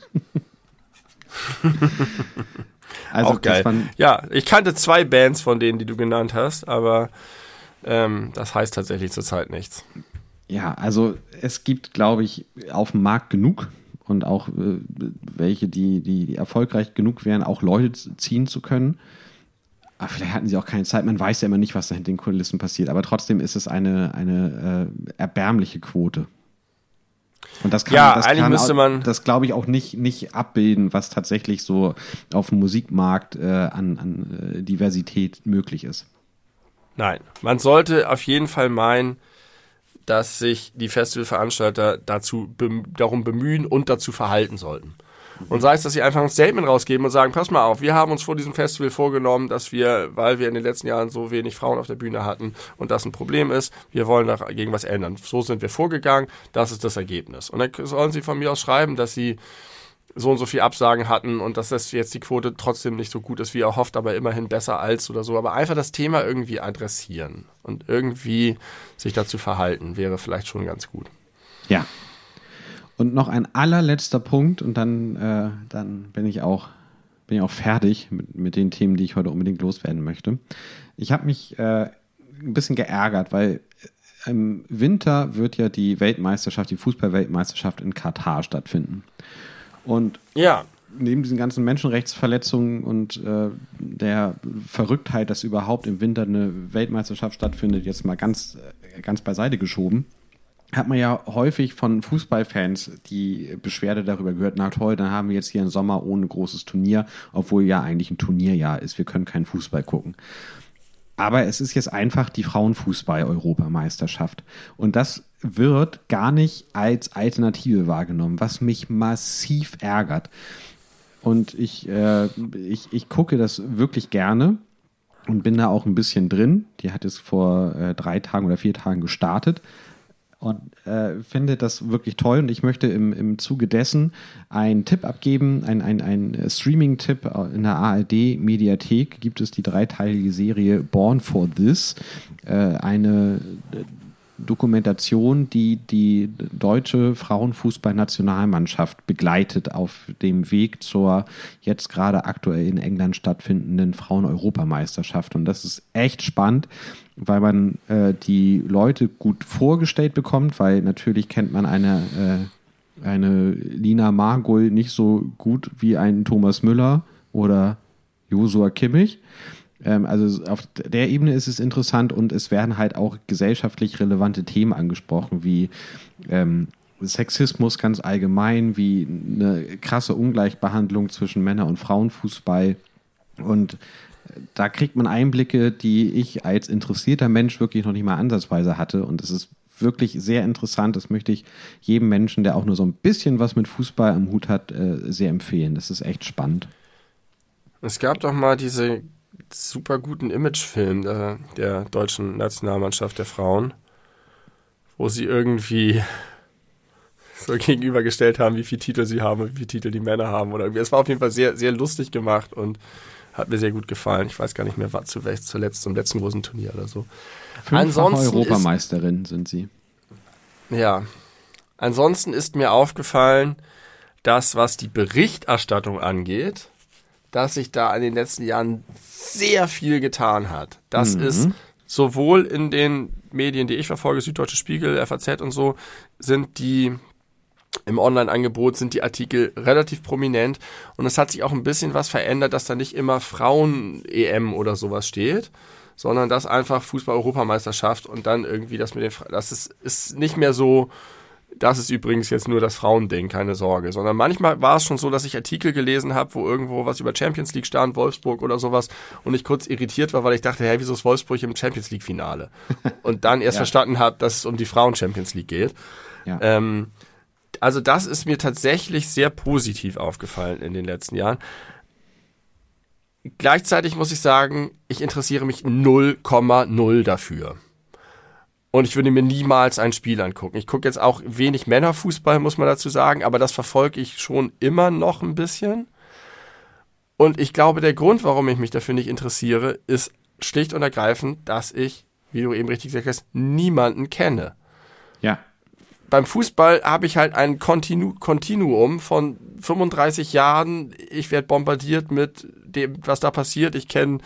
also Auch geil. ja, ich kannte zwei Bands von denen, die du genannt hast, aber ähm, das heißt tatsächlich zurzeit nichts. Ja, also es gibt, glaube ich, auf dem Markt genug und auch äh, welche, die, die, erfolgreich genug wären, auch Leute ziehen zu können. Aber vielleicht hatten sie auch keine Zeit. Man weiß ja immer nicht, was da hinter den Kulissen passiert. Aber trotzdem ist es eine, eine äh, erbärmliche Quote. Und das kann, ja, das eigentlich kann müsste man das glaube ich auch nicht nicht abbilden, was tatsächlich so auf dem Musikmarkt äh, an, an äh, Diversität möglich ist. Nein, man sollte auf jeden Fall meinen, dass sich die Festivalveranstalter dazu bem darum bemühen und dazu verhalten sollten. Und sei es, dass sie einfach ein Statement rausgeben und sagen, pass mal auf, wir haben uns vor diesem Festival vorgenommen, dass wir, weil wir in den letzten Jahren so wenig Frauen auf der Bühne hatten und das ein Problem ist, wir wollen dagegen was ändern. So sind wir vorgegangen, das ist das Ergebnis. Und dann sollen sie von mir aus schreiben, dass sie so und so viel Absagen hatten und dass das jetzt die Quote trotzdem nicht so gut ist, wie er hofft, aber immerhin besser als oder so. Aber einfach das Thema irgendwie adressieren und irgendwie sich dazu verhalten, wäre vielleicht schon ganz gut. Ja. Und noch ein allerletzter Punkt und dann, äh, dann bin ich auch bin ich auch fertig mit, mit den Themen, die ich heute unbedingt loswerden möchte. Ich habe mich äh, ein bisschen geärgert, weil im Winter wird ja die Weltmeisterschaft, die Fußballweltmeisterschaft in Katar stattfinden. Und ja. neben diesen ganzen Menschenrechtsverletzungen und äh, der Verrücktheit, dass überhaupt im Winter eine Weltmeisterschaft stattfindet, jetzt mal ganz, ganz beiseite geschoben, hat man ja häufig von Fußballfans die Beschwerde darüber gehört, na toll, dann haben wir jetzt hier einen Sommer ohne großes Turnier, obwohl ja eigentlich ein Turnierjahr ist, wir können keinen Fußball gucken. Aber es ist jetzt einfach die Frauenfußball-Europameisterschaft. Und das wird gar nicht als Alternative wahrgenommen, was mich massiv ärgert. Und ich, äh, ich, ich gucke das wirklich gerne und bin da auch ein bisschen drin. Die hat es vor äh, drei Tagen oder vier Tagen gestartet und äh, finde das wirklich toll. Und ich möchte im, im Zuge dessen einen Tipp abgeben, ein, ein, ein Streaming-Tipp in der ARD-Mediathek gibt es die dreiteilige Serie Born for This, äh, eine Dokumentation, die die deutsche Frauenfußballnationalmannschaft begleitet auf dem Weg zur jetzt gerade aktuell in England stattfindenden Frauen-Europameisterschaft. Und das ist echt spannend, weil man äh, die Leute gut vorgestellt bekommt, weil natürlich kennt man eine, äh, eine Lina Margul nicht so gut wie einen Thomas Müller oder Josua Kimmich. Ähm, also auf der Ebene ist es interessant und es werden halt auch gesellschaftlich relevante Themen angesprochen, wie ähm, Sexismus ganz allgemein, wie eine krasse Ungleichbehandlung zwischen Männer- und Frauenfußball. Und da kriegt man Einblicke, die ich als interessierter Mensch wirklich noch nicht mal ansatzweise hatte. Und es ist wirklich sehr interessant. Das möchte ich jedem Menschen, der auch nur so ein bisschen was mit Fußball am Hut hat, äh, sehr empfehlen. Das ist echt spannend. Es gab doch mal diese super guten Imagefilm der, der deutschen Nationalmannschaft der Frauen, wo sie irgendwie so gegenübergestellt haben, wie viele Titel sie haben und wie viele Titel die Männer haben. Oder irgendwie. Es war auf jeden Fall sehr, sehr lustig gemacht und hat mir sehr gut gefallen. Ich weiß gar nicht mehr, was zuletzt zum letzten großen Turnier oder so. Ansonsten Europameisterin ist, sind sie. Ja. Ansonsten ist mir aufgefallen, dass was die Berichterstattung angeht, dass sich da in den letzten Jahren sehr viel getan hat. Das mhm. ist sowohl in den Medien, die ich verfolge, Süddeutsche Spiegel, FAZ und so, sind die im Online-Angebot sind die Artikel relativ prominent und es hat sich auch ein bisschen was verändert, dass da nicht immer Frauen-EM oder sowas steht, sondern dass einfach Fußball-Europameisterschaft und dann irgendwie das mit den, das ist, ist nicht mehr so, das ist übrigens jetzt nur das Frauending, keine Sorge. Sondern manchmal war es schon so, dass ich Artikel gelesen habe, wo irgendwo was über Champions League stand, Wolfsburg oder sowas, und ich kurz irritiert war, weil ich dachte, hey, wieso ist Wolfsburg im Champions League-Finale? Und dann erst ja. verstanden habe, dass es um die Frauen-Champions League geht. Ja. Ähm, also das ist mir tatsächlich sehr positiv aufgefallen in den letzten Jahren. Gleichzeitig muss ich sagen, ich interessiere mich 0,0 dafür. Und ich würde mir niemals ein Spiel angucken. Ich gucke jetzt auch wenig Männerfußball, muss man dazu sagen, aber das verfolge ich schon immer noch ein bisschen. Und ich glaube, der Grund, warum ich mich dafür nicht interessiere, ist schlicht und ergreifend, dass ich, wie du eben richtig gesagt hast, niemanden kenne. Ja. Beim Fußball habe ich halt ein Kontinu Kontinuum von 35 Jahren. Ich werde bombardiert mit dem, was da passiert. Ich kenne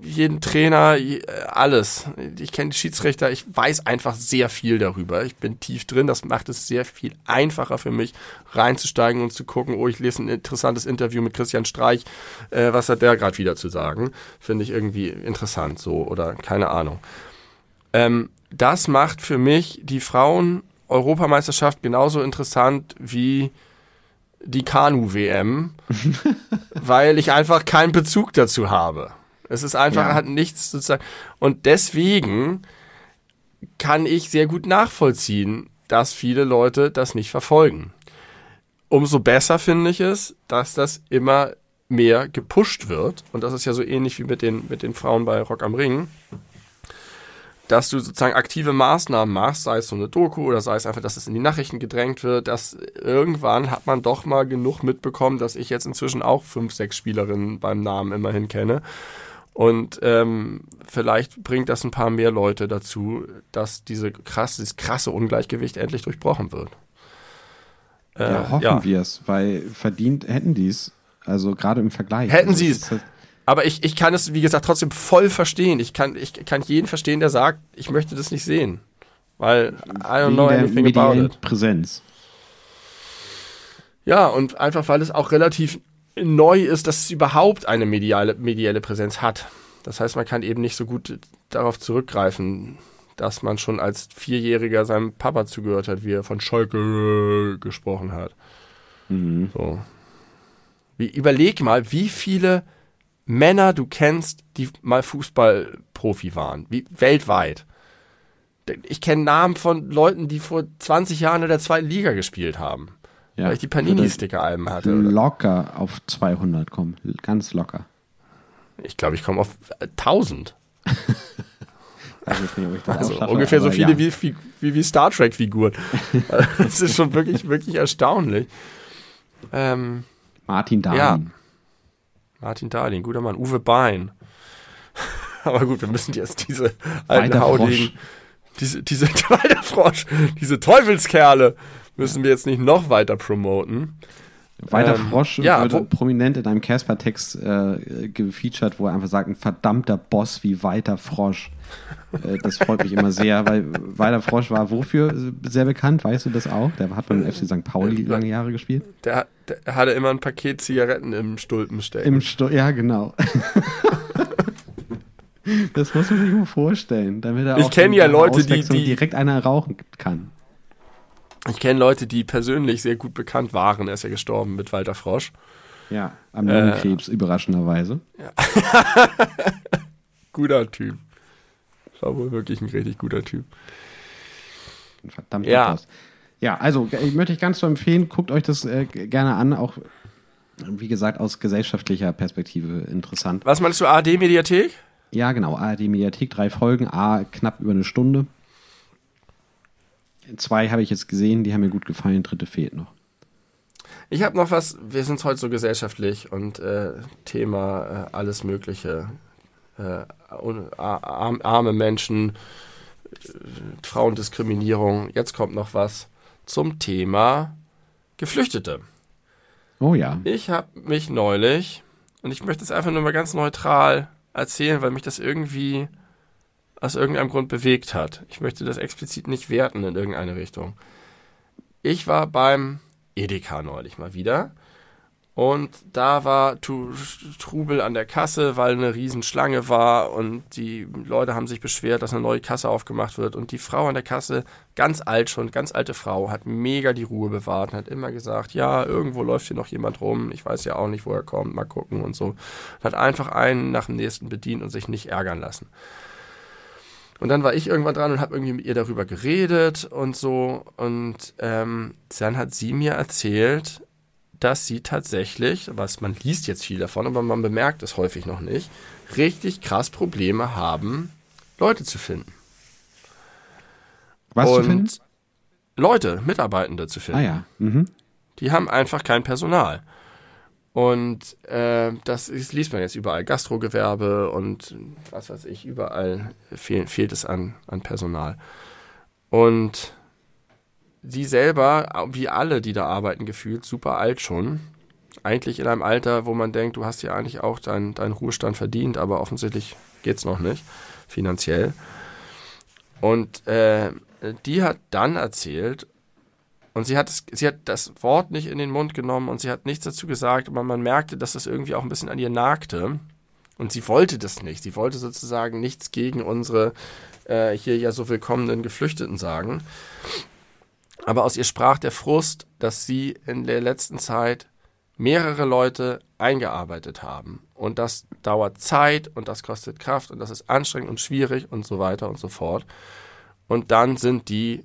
jeden Trainer, alles. Ich kenne die Schiedsrichter, ich weiß einfach sehr viel darüber. Ich bin tief drin, das macht es sehr viel einfacher für mich, reinzusteigen und zu gucken, oh, ich lese ein interessantes Interview mit Christian Streich, äh, was hat der gerade wieder zu sagen? Finde ich irgendwie interessant so oder keine Ahnung. Ähm, das macht für mich die Frauen-Europameisterschaft genauso interessant wie die Kanu-WM, weil ich einfach keinen Bezug dazu habe. Es ist einfach, ja. hat nichts sozusagen. Und deswegen kann ich sehr gut nachvollziehen, dass viele Leute das nicht verfolgen. Umso besser finde ich es, dass das immer mehr gepusht wird. Und das ist ja so ähnlich wie mit den, mit den Frauen bei Rock am Ring. Dass du sozusagen aktive Maßnahmen machst, sei es so eine Doku oder sei es einfach, dass es in die Nachrichten gedrängt wird, dass irgendwann hat man doch mal genug mitbekommen, dass ich jetzt inzwischen auch fünf, sechs Spielerinnen beim Namen immerhin kenne. Und ähm, vielleicht bringt das ein paar mehr Leute dazu, dass diese krass, dieses krasse Ungleichgewicht endlich durchbrochen wird. Äh, ja, hoffen ja. wir es, weil verdient hätten die es. Also gerade im Vergleich. Hätten also sie es. Aber ich, ich kann es, wie gesagt, trotzdem voll verstehen. Ich kann, ich kann jeden verstehen, der sagt, ich möchte das nicht sehen. Weil I don't know anything about it. Präsenz. Ja, und einfach weil es auch relativ neu ist, dass es überhaupt eine mediale, mediale Präsenz hat. Das heißt, man kann eben nicht so gut darauf zurückgreifen, dass man schon als Vierjähriger seinem Papa zugehört hat, wie er von Schalke gesprochen hat. Mhm. So. Wie, überleg mal, wie viele Männer du kennst, die mal Fußballprofi waren, wie weltweit. Ich kenne Namen von Leuten, die vor 20 Jahren in der zweiten Liga gespielt haben. Ja, weil ich die Panini-Sticker-Alben hatte. Locker auf 200 kommen. Ganz locker. Ich glaube, ich komme auf 1000. also, nicht, also schaffe, ungefähr so viele ja. wie, wie, wie, Star Trek-Figuren. das ist schon wirklich, wirklich erstaunlich. Ähm, Martin Dahlin. Ja. Martin Dahlin, guter Mann. Uwe Bein. Aber gut, wir müssen jetzt diese alten Haudegen, diese, diese, Walter Frosch, diese Teufelskerle müssen wir jetzt nicht noch weiter promoten. Walter ähm, Frosch ja, wurde prominent in einem Casper-Text äh, gefeatured, wo er einfach sagt, ein verdammter Boss wie Walter Frosch. äh, das freut mich immer sehr, weil Walter Frosch war wofür sehr bekannt, weißt du das auch? Der hat beim FC St. Pauli lange Jahre gespielt. Der, der hatte immer ein Paket Zigaretten im Stulpen stecken. Im Stu ja, genau. das muss man sich mal vorstellen, damit er ich kenne ja Leute, die, die direkt einer rauchen kann. Ich kenne Leute, die persönlich sehr gut bekannt waren. Er ist ja gestorben mit Walter Frosch. Ja, am Lungenkrebs, äh, überraschenderweise. Ja. guter Typ. War wohl wirklich ein richtig guter Typ. Ein verdammter ja. Post. Ja, also ich möchte ich ganz so empfehlen, guckt euch das äh, gerne an, auch wie gesagt aus gesellschaftlicher Perspektive interessant. Was meinst du, ARD-Mediathek? Ja, genau, ARD-Mediathek, drei Folgen, A, knapp über eine Stunde. Zwei habe ich jetzt gesehen, die haben mir gut gefallen, dritte fehlt noch. Ich habe noch was, wir sind heute so gesellschaftlich und äh, Thema äh, alles Mögliche. Äh, arme Menschen, äh, Frauendiskriminierung. Jetzt kommt noch was zum Thema Geflüchtete. Oh ja. Ich habe mich neulich, und ich möchte es einfach nur mal ganz neutral erzählen, weil mich das irgendwie aus irgendeinem Grund bewegt hat. Ich möchte das explizit nicht werten in irgendeine Richtung. Ich war beim Edeka neulich mal wieder und da war Trubel an der Kasse, weil eine Riesenschlange war und die Leute haben sich beschwert, dass eine neue Kasse aufgemacht wird. Und die Frau an der Kasse, ganz alt schon, ganz alte Frau, hat mega die Ruhe bewahrt und hat immer gesagt, ja, irgendwo läuft hier noch jemand rum, ich weiß ja auch nicht, wo er kommt, mal gucken und so. Und hat einfach einen nach dem nächsten bedient und sich nicht ärgern lassen. Und dann war ich irgendwann dran und habe irgendwie mit ihr darüber geredet und so. Und ähm, dann hat sie mir erzählt, dass sie tatsächlich, was man liest jetzt viel davon, aber man bemerkt es häufig noch nicht, richtig krass Probleme haben, Leute zu finden. Was und zu finden? Leute, Mitarbeitende zu finden. Ah ja. Mhm. Die haben einfach kein Personal. Und äh, das ist, liest man jetzt überall. Gastrogewerbe und was weiß ich, überall fehl, fehlt es an, an Personal. Und sie selber, wie alle, die da arbeiten, gefühlt, super alt schon. Eigentlich in einem Alter, wo man denkt, du hast ja eigentlich auch deinen dein Ruhestand verdient, aber offensichtlich geht es noch nicht, finanziell. Und äh, die hat dann erzählt, und sie hat, sie hat das Wort nicht in den Mund genommen und sie hat nichts dazu gesagt, aber man merkte, dass das irgendwie auch ein bisschen an ihr nagte. Und sie wollte das nicht. Sie wollte sozusagen nichts gegen unsere äh, hier ja so willkommenen Geflüchteten sagen. Aber aus ihr sprach der Frust, dass sie in der letzten Zeit mehrere Leute eingearbeitet haben. Und das dauert Zeit und das kostet Kraft und das ist anstrengend und schwierig und so weiter und so fort. Und dann sind die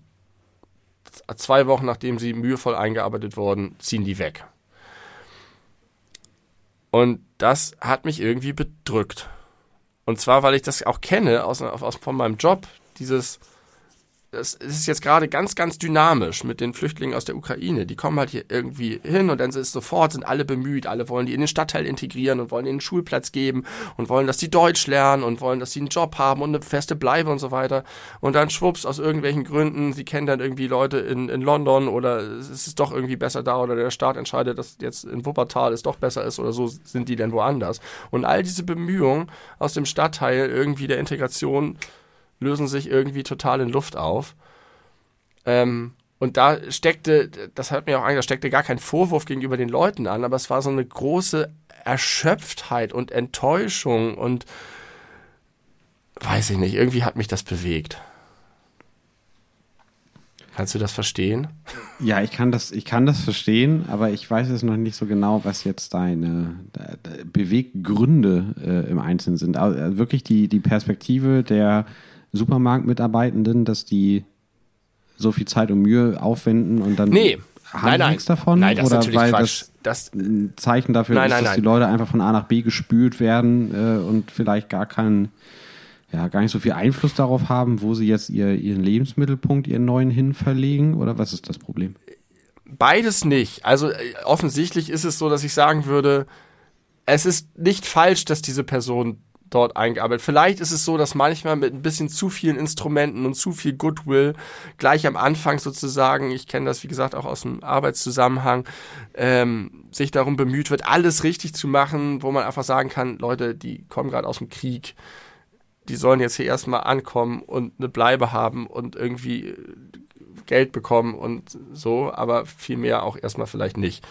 zwei Wochen nachdem sie mühevoll eingearbeitet wurden, ziehen die weg. Und das hat mich irgendwie bedrückt. Und zwar, weil ich das auch kenne aus, aus, von meinem Job, dieses es ist jetzt gerade ganz, ganz dynamisch mit den Flüchtlingen aus der Ukraine. Die kommen halt hier irgendwie hin und dann ist sofort, sind alle bemüht, alle wollen die in den Stadtteil integrieren und wollen ihnen einen Schulplatz geben und wollen, dass die Deutsch lernen und wollen, dass sie einen Job haben und eine feste Bleibe und so weiter. Und dann schwupps, aus irgendwelchen Gründen, sie kennen dann irgendwie Leute in, in London oder es ist doch irgendwie besser da oder der Staat entscheidet, dass jetzt in Wuppertal es doch besser ist oder so sind die denn woanders. Und all diese Bemühungen aus dem Stadtteil irgendwie der Integration lösen sich irgendwie total in Luft auf. Ähm, und da steckte, das hört mir auch an, da steckte gar kein Vorwurf gegenüber den Leuten an, aber es war so eine große Erschöpftheit und Enttäuschung und weiß ich nicht, irgendwie hat mich das bewegt. Kannst du das verstehen? Ja, ich kann das, ich kann das verstehen, aber ich weiß es noch nicht so genau, was jetzt deine Beweggründe äh, im Einzelnen sind. Also wirklich die, die Perspektive der Supermarktmitarbeitenden, dass die so viel Zeit und Mühe aufwenden und dann nee. haben nein, nein. nichts davon? Nein, das Oder ist natürlich weil Quatsch. das, ein Zeichen dafür nein, ist, nein, dass die Leute einfach von A nach B gespült werden äh, und vielleicht gar keinen ja, gar nicht so viel Einfluss darauf haben, wo sie jetzt ihr, ihren Lebensmittelpunkt, ihren neuen hin verlegen? Oder was ist das Problem? Beides nicht. Also äh, offensichtlich ist es so, dass ich sagen würde, es ist nicht falsch, dass diese Person dort eingearbeitet. Vielleicht ist es so, dass manchmal mit ein bisschen zu vielen Instrumenten und zu viel Goodwill gleich am Anfang sozusagen, ich kenne das wie gesagt auch aus dem Arbeitszusammenhang, ähm, sich darum bemüht wird, alles richtig zu machen, wo man einfach sagen kann, Leute, die kommen gerade aus dem Krieg, die sollen jetzt hier erstmal ankommen und eine Bleibe haben und irgendwie äh, Geld bekommen und so, aber viel mehr auch erstmal vielleicht nicht.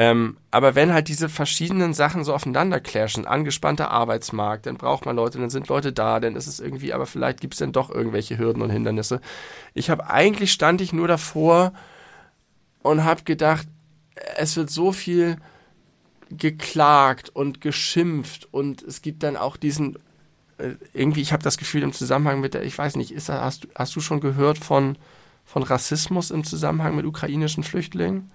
Ähm, aber wenn halt diese verschiedenen Sachen so aufeinander clashen, angespannter Arbeitsmarkt, dann braucht man Leute, dann sind Leute da, dann ist es irgendwie, aber vielleicht gibt es dann doch irgendwelche Hürden und Hindernisse. Ich habe eigentlich stand ich nur davor und habe gedacht, es wird so viel geklagt und geschimpft und es gibt dann auch diesen äh, irgendwie, ich habe das Gefühl im Zusammenhang mit der, ich weiß nicht, ist hast, du, hast du schon gehört von, von Rassismus im Zusammenhang mit ukrainischen Flüchtlingen?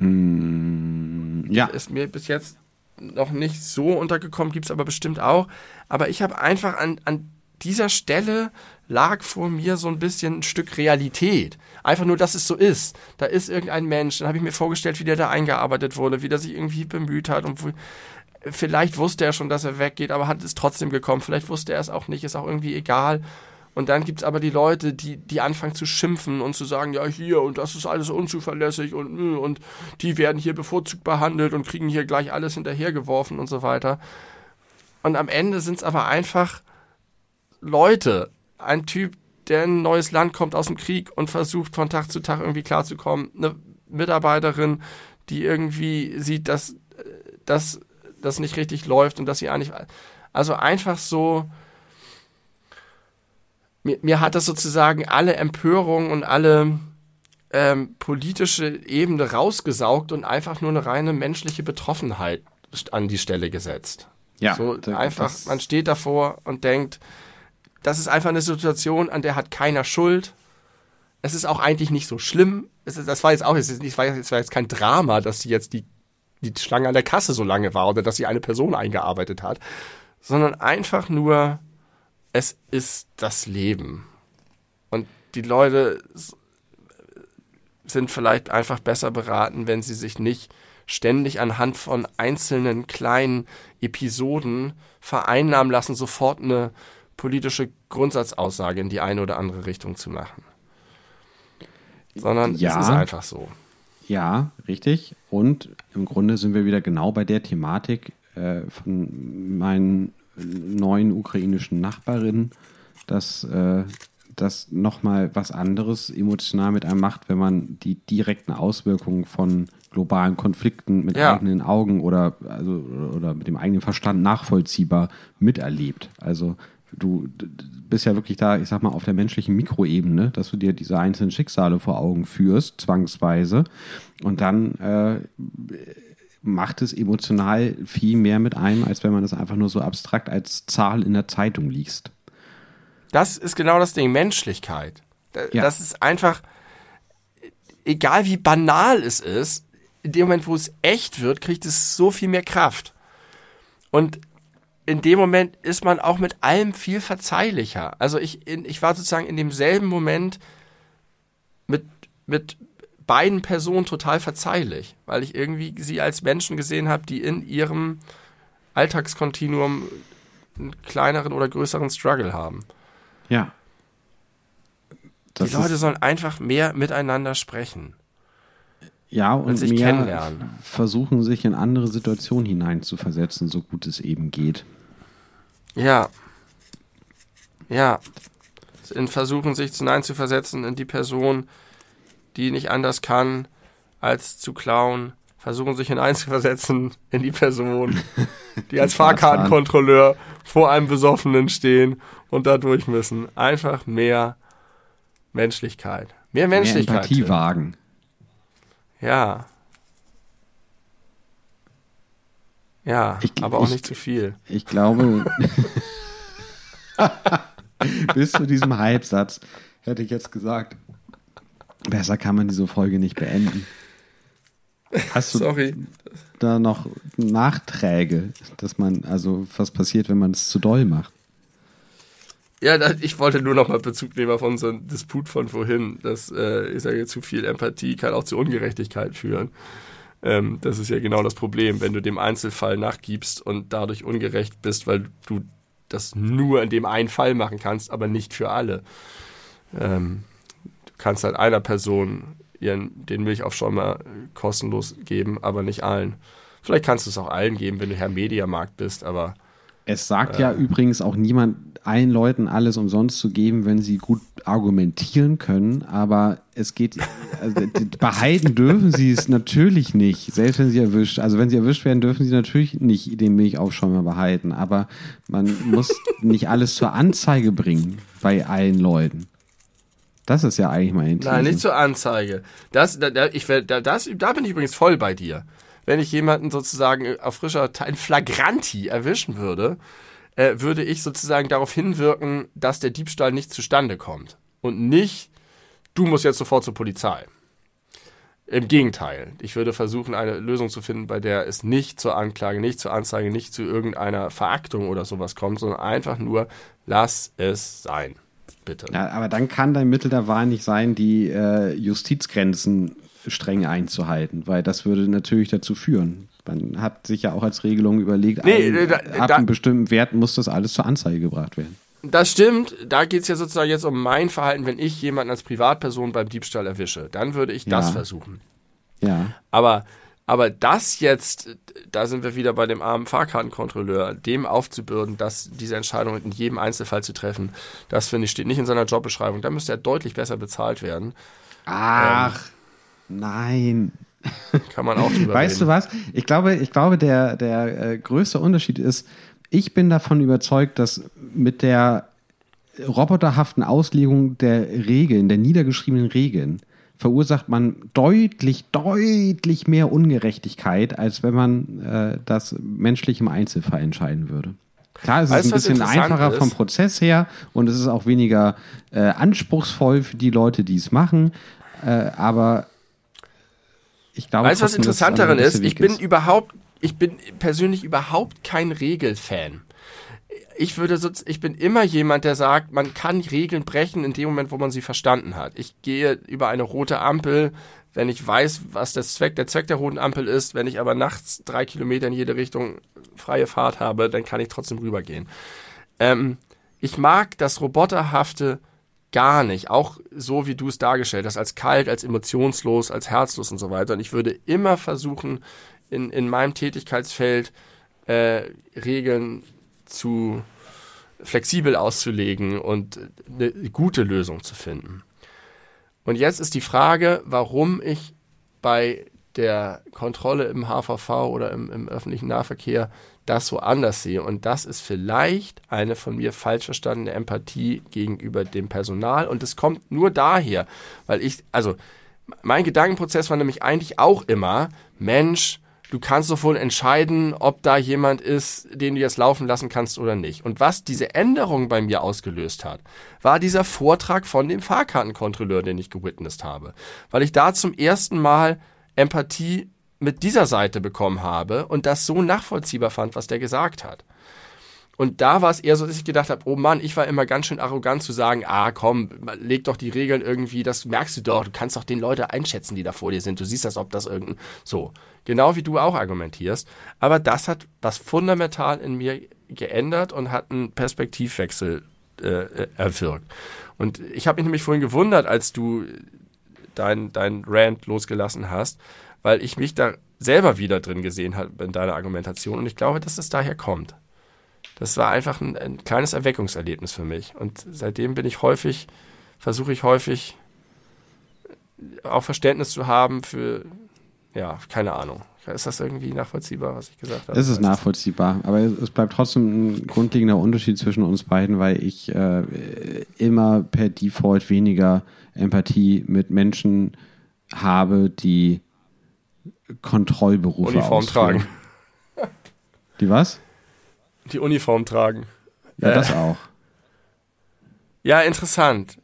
Mm, ja. Ist mir bis jetzt noch nicht so untergekommen, gibt es aber bestimmt auch. Aber ich habe einfach an, an dieser Stelle lag vor mir so ein bisschen ein Stück Realität. Einfach nur, dass es so ist. Da ist irgendein Mensch, dann habe ich mir vorgestellt, wie der da eingearbeitet wurde, wie der sich irgendwie bemüht hat und wo, vielleicht wusste er schon, dass er weggeht, aber hat es trotzdem gekommen. Vielleicht wusste er es auch nicht, ist auch irgendwie egal. Und dann gibt es aber die Leute, die, die anfangen zu schimpfen und zu sagen, ja, hier und das ist alles unzuverlässig und, hm, und die werden hier bevorzugt behandelt und kriegen hier gleich alles hinterhergeworfen und so weiter. Und am Ende sind es aber einfach Leute. Ein Typ, der in ein neues Land kommt aus dem Krieg und versucht von Tag zu Tag irgendwie klarzukommen. Eine Mitarbeiterin, die irgendwie sieht, dass das nicht richtig läuft und dass sie eigentlich. Also einfach so mir, mir hat das sozusagen alle Empörung und alle ähm, politische Ebene rausgesaugt und einfach nur eine reine menschliche Betroffenheit an die Stelle gesetzt. Ja, so einfach, man steht davor und denkt, das ist einfach eine Situation, an der hat keiner Schuld. Es ist auch eigentlich nicht so schlimm. Es ist, das war jetzt auch, es, ist, war, es war jetzt kein Drama, dass sie jetzt die, die Schlange an der Kasse so lange war oder dass sie eine Person eingearbeitet hat, sondern einfach nur, es ist das Leben. Und die Leute sind vielleicht einfach besser beraten, wenn sie sich nicht ständig anhand von einzelnen kleinen Episoden vereinnahmen lassen, sofort eine politische Grundsatzaussage in die eine oder andere Richtung zu machen. Sondern ja, es ist einfach so. Ja, richtig. Und im Grunde sind wir wieder genau bei der Thematik äh, von meinen neuen ukrainischen Nachbarinnen, dass äh, das nochmal was anderes emotional mit einem macht, wenn man die direkten Auswirkungen von globalen Konflikten mit Ja. eigenen Augen oder, also, oder mit dem eigenen Verstand nachvollziehbar miterlebt. Also du bist ja wirklich da, ich sag mal, auf der menschlichen Mikroebene, dass du dir diese einzelnen Schicksale vor Augen führst, zwangsweise. Und dann äh, macht es emotional viel mehr mit einem, als wenn man das einfach nur so abstrakt als Zahl in der Zeitung liest. Das ist genau das Ding, Menschlichkeit. Da- Ja. Das ist einfach, egal wie banal es ist, in dem Moment, wo es echt wird, kriegt es so viel mehr Kraft. Und in dem Moment ist man auch mit allem viel verzeihlicher. Also ich, in, ich war sozusagen in demselben Moment mit, mit beiden Personen total verzeihlich, weil ich irgendwie sie als Menschen gesehen habe, die in ihrem Alltagskontinuum einen kleineren oder größeren Struggle haben. Ja. Das die Leute sollen einfach mehr miteinander sprechen. Ja, und sich mehr kennenlernen. versuchen, sich in andere Situationen hineinzuversetzen, so gut es eben geht. Ja. Ja. In versuchen, sich hineinzuversetzen in die Person, die nicht anders kann, als zu klauen. Versuchen, sich hineinzuversetzen in die Person, die als Fahrkartenkontrolleur vor einem Besoffenen stehen und da durch müssen. Einfach mehr Menschlichkeit. Mehr Menschlichkeit. Mehr Empathie wagen. Ja. Ja, ich, aber auch ich, nicht zu viel. Ich glaube, bis zu diesem Halbsatz hätte ich jetzt gesagt, besser kann man diese Folge nicht beenden. Hast du Sorry. da noch Nachträge, dass man, also was passiert, wenn man es zu doll macht? Ja, ich wollte nur noch mal Bezug nehmen auf unseren Disput von vorhin. dass äh, ich sage, zu viel Empathie kann auch zu Ungerechtigkeit führen. Ähm, das ist ja genau das Problem, wenn du dem Einzelfall nachgibst und dadurch ungerecht bist, weil du das nur in dem einen Fall machen kannst, aber nicht für alle. Ähm, kannst halt einer Person ihren, den Milchaufschäumer kostenlos geben, aber nicht allen. Vielleicht kannst du es auch allen geben, wenn du Herr Mediamarkt bist, aber es sagt äh, ja übrigens auch niemand, allen Leuten alles umsonst zu geben, wenn sie gut argumentieren können, aber es geht, also, behalten dürfen sie es natürlich nicht, selbst wenn sie erwischt, also wenn sie erwischt werden, dürfen sie natürlich nicht den Milchaufschäumer behalten, aber man muss nicht alles zur Anzeige bringen bei allen Leuten. Das ist ja eigentlich mein These. Nein, nicht zur Anzeige. Das, da, ich, da, das, da bin ich übrigens voll bei dir wenn ich jemanden sozusagen auf frischer, in Flagranti erwischen würde, äh, würde ich sozusagen darauf hinwirken, dass der Diebstahl nicht zustande kommt. Und nicht, du musst jetzt sofort zur Polizei. Im Gegenteil, ich würde versuchen, eine Lösung zu finden, bei der es nicht zur Anklage, nicht zur Anzeige, nicht zu irgendeiner Veraktung oder sowas kommt, sondern einfach nur, lass es sein. Bitte. Ja, aber dann kann dein Mittel der Wahl nicht sein, die äh, Justizgrenzen streng einzuhalten, weil das würde natürlich dazu führen. Man hat sich ja auch als Regelung überlegt, nee, ein, da, ab da, einem bestimmten Wert muss das alles zur Anzeige gebracht werden. Das stimmt. Da geht es ja sozusagen jetzt um mein Verhalten, wenn ich jemanden als Privatperson beim Diebstahl erwische. Dann würde ich das ja. versuchen. Ja. Aber, aber das jetzt, da sind wir wieder bei dem armen Fahrkartenkontrolleur, dem aufzubürden, dass diese Entscheidung in jedem Einzelfall zu treffen, das finde ich steht nicht in seiner Jobbeschreibung. Da müsste er deutlich besser bezahlt werden. Ach. Ähm, Nein. Kann man auch drüber Weißt reden. du was? Ich glaube, ich glaube der, der äh, größte Unterschied ist, ich bin davon überzeugt, dass mit der roboterhaften Auslegung der Regeln, der niedergeschriebenen Regeln, verursacht man deutlich, deutlich mehr Ungerechtigkeit, als wenn man äh, das menschlich im Einzelfall entscheiden würde. Klar, es weißt, ist ein bisschen einfacher ist? vom Prozess her und es ist auch weniger äh, anspruchsvoll für die Leute, die es machen. Äh, aber ich glaube, weißt du, was interessant daran ist? Ich bin ist. überhaupt, ich bin persönlich überhaupt kein Regelfan. Ich würde so, ich bin immer jemand, der sagt, man kann Regeln brechen in dem Moment, wo man sie verstanden hat. Ich gehe über eine rote Ampel, wenn ich weiß, was der Zweck, der Zweck der roten Ampel ist, wenn ich aber nachts drei Kilometer in jede Richtung freie Fahrt habe, dann kann ich trotzdem rübergehen. Ähm, ich mag das roboterhafte gar nicht. Auch so, wie du es dargestellt hast, als kalt, als emotionslos, als herzlos und so weiter. Und ich würde immer versuchen, in, in meinem Tätigkeitsfeld äh, Regeln zu flexibel auszulegen und eine gute Lösung zu finden. Und jetzt ist die Frage, warum ich bei der Kontrolle im HVV oder im, im öffentlichen Nahverkehr das so anders sehe. Und das ist vielleicht eine von mir falsch verstandene Empathie gegenüber dem Personal. Und es kommt nur daher, weil ich, also mein Gedankenprozess war nämlich eigentlich auch immer, Mensch, du kannst doch wohl entscheiden, ob da jemand ist, den du jetzt laufen lassen kannst oder nicht. Und was diese Änderung bei mir ausgelöst hat, war dieser Vortrag von dem Fahrkartenkontrolleur, den ich gewitnessed habe. Weil ich da zum ersten Mal Empathie mit dieser Seite bekommen habe und das so nachvollziehbar fand, was der gesagt hat. Und da war es eher so, dass ich gedacht habe, oh Mann, ich war immer ganz schön arrogant zu sagen, ah komm, leg doch die Regeln irgendwie, das merkst du doch, du kannst doch den Leute einschätzen, die da vor dir sind. Du siehst das, ob das irgendein so. Genau wie du auch argumentierst. Aber das hat was fundamental in mir geändert und hat einen Perspektivwechsel äh, erwirkt. Und ich habe mich nämlich vorhin gewundert, als du dein, dein Rant losgelassen hast, weil ich mich da selber wieder drin gesehen habe in deiner Argumentation und ich glaube, dass es daher kommt. Das war einfach ein, ein kleines Erweckungserlebnis für mich. Und seitdem bin ich häufig, versuche ich häufig auch Verständnis zu haben für, ja, keine Ahnung. Ist das irgendwie nachvollziehbar, was ich gesagt habe? Es ist nachvollziehbar, aber es bleibt trotzdem ein grundlegender Unterschied zwischen uns beiden, weil ich äh, immer per Default weniger Empathie mit Menschen habe, die Kontrollberufe Uniform ausführen. tragen. Die was? Die Uniform tragen. Ja, äh, das auch. Ja, interessant.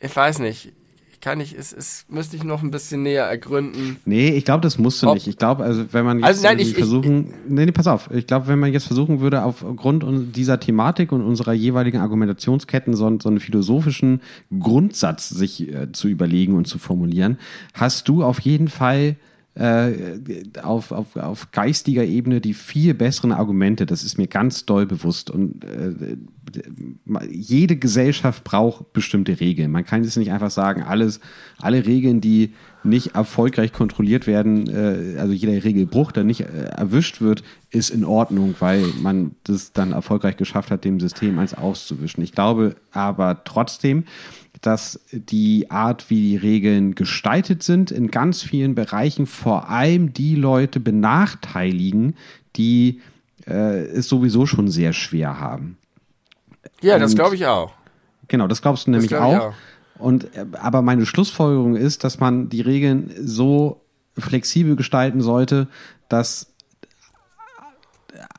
Ich weiß nicht. Kann ich, es, es müsste ich noch ein bisschen näher ergründen. Nee, ich glaube, das musst du Ob, nicht. Ich glaube, also wenn man jetzt also nein, ich, versuchen, ich, nee, nee, pass auf. Ich glaube, wenn man jetzt versuchen würde, aufgrund dieser Thematik und unserer jeweiligen Argumentationsketten so, so einen philosophischen Grundsatz sich äh, zu überlegen und zu formulieren, hast du auf jeden Fall äh, auf, auf, auf geistiger Ebene die viel besseren Argumente. Das ist mir ganz doll bewusst. Und äh, jede Gesellschaft braucht bestimmte Regeln. Man kann jetzt nicht einfach sagen, alles, alle Regeln, die nicht erfolgreich kontrolliert werden, äh, also jeder Regelbruch, der nicht äh, erwischt wird, ist in Ordnung, weil man das dann erfolgreich geschafft hat, dem System eins auszuwischen. Ich glaube aber trotzdem, dass die Art, wie die Regeln gestaltet sind, in ganz vielen Bereichen vor allem die Leute benachteiligen, die äh, es sowieso schon sehr schwer haben. Ja, Und, das glaube ich auch. Genau, das glaubst du nämlich auch. auch. Und äh, aber meine Schlussfolgerung ist, dass man die Regeln so flexibel gestalten sollte, dass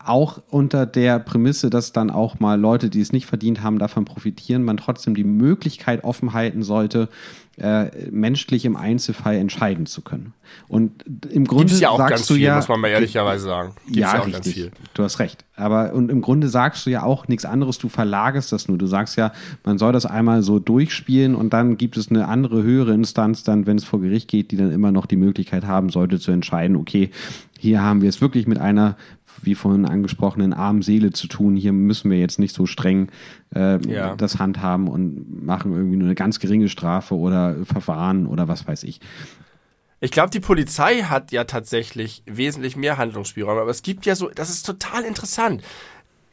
auch unter der Prämisse, dass dann auch mal Leute, die es nicht verdient haben, davon profitieren, man trotzdem die Möglichkeit offen halten sollte, äh, menschlich im Einzelfall entscheiden zu können. Und im Grunde Gibt's ja auch sagst ganz du viel, ja, muss man mal ehrlicherweise sagen. Gibt's ja, ja auch richtig. ganz viel. Du hast recht. Aber und im Grunde sagst du ja auch nichts anderes. Du verlagerst das nur. Du sagst ja, man soll das einmal so durchspielen und dann gibt es eine andere höhere Instanz, dann, wenn es vor Gericht geht, die dann immer noch die Möglichkeit haben sollte zu entscheiden. Okay, hier haben wir es wirklich mit einer wie vorhin angesprochenen armen Seele zu tun. Hier müssen wir jetzt nicht so streng äh, ja. das handhaben und machen irgendwie nur eine ganz geringe Strafe oder Verfahren oder was weiß ich. Ich glaube, die Polizei hat ja tatsächlich wesentlich mehr Handlungsspielraum, aber es gibt ja so, das ist total interessant,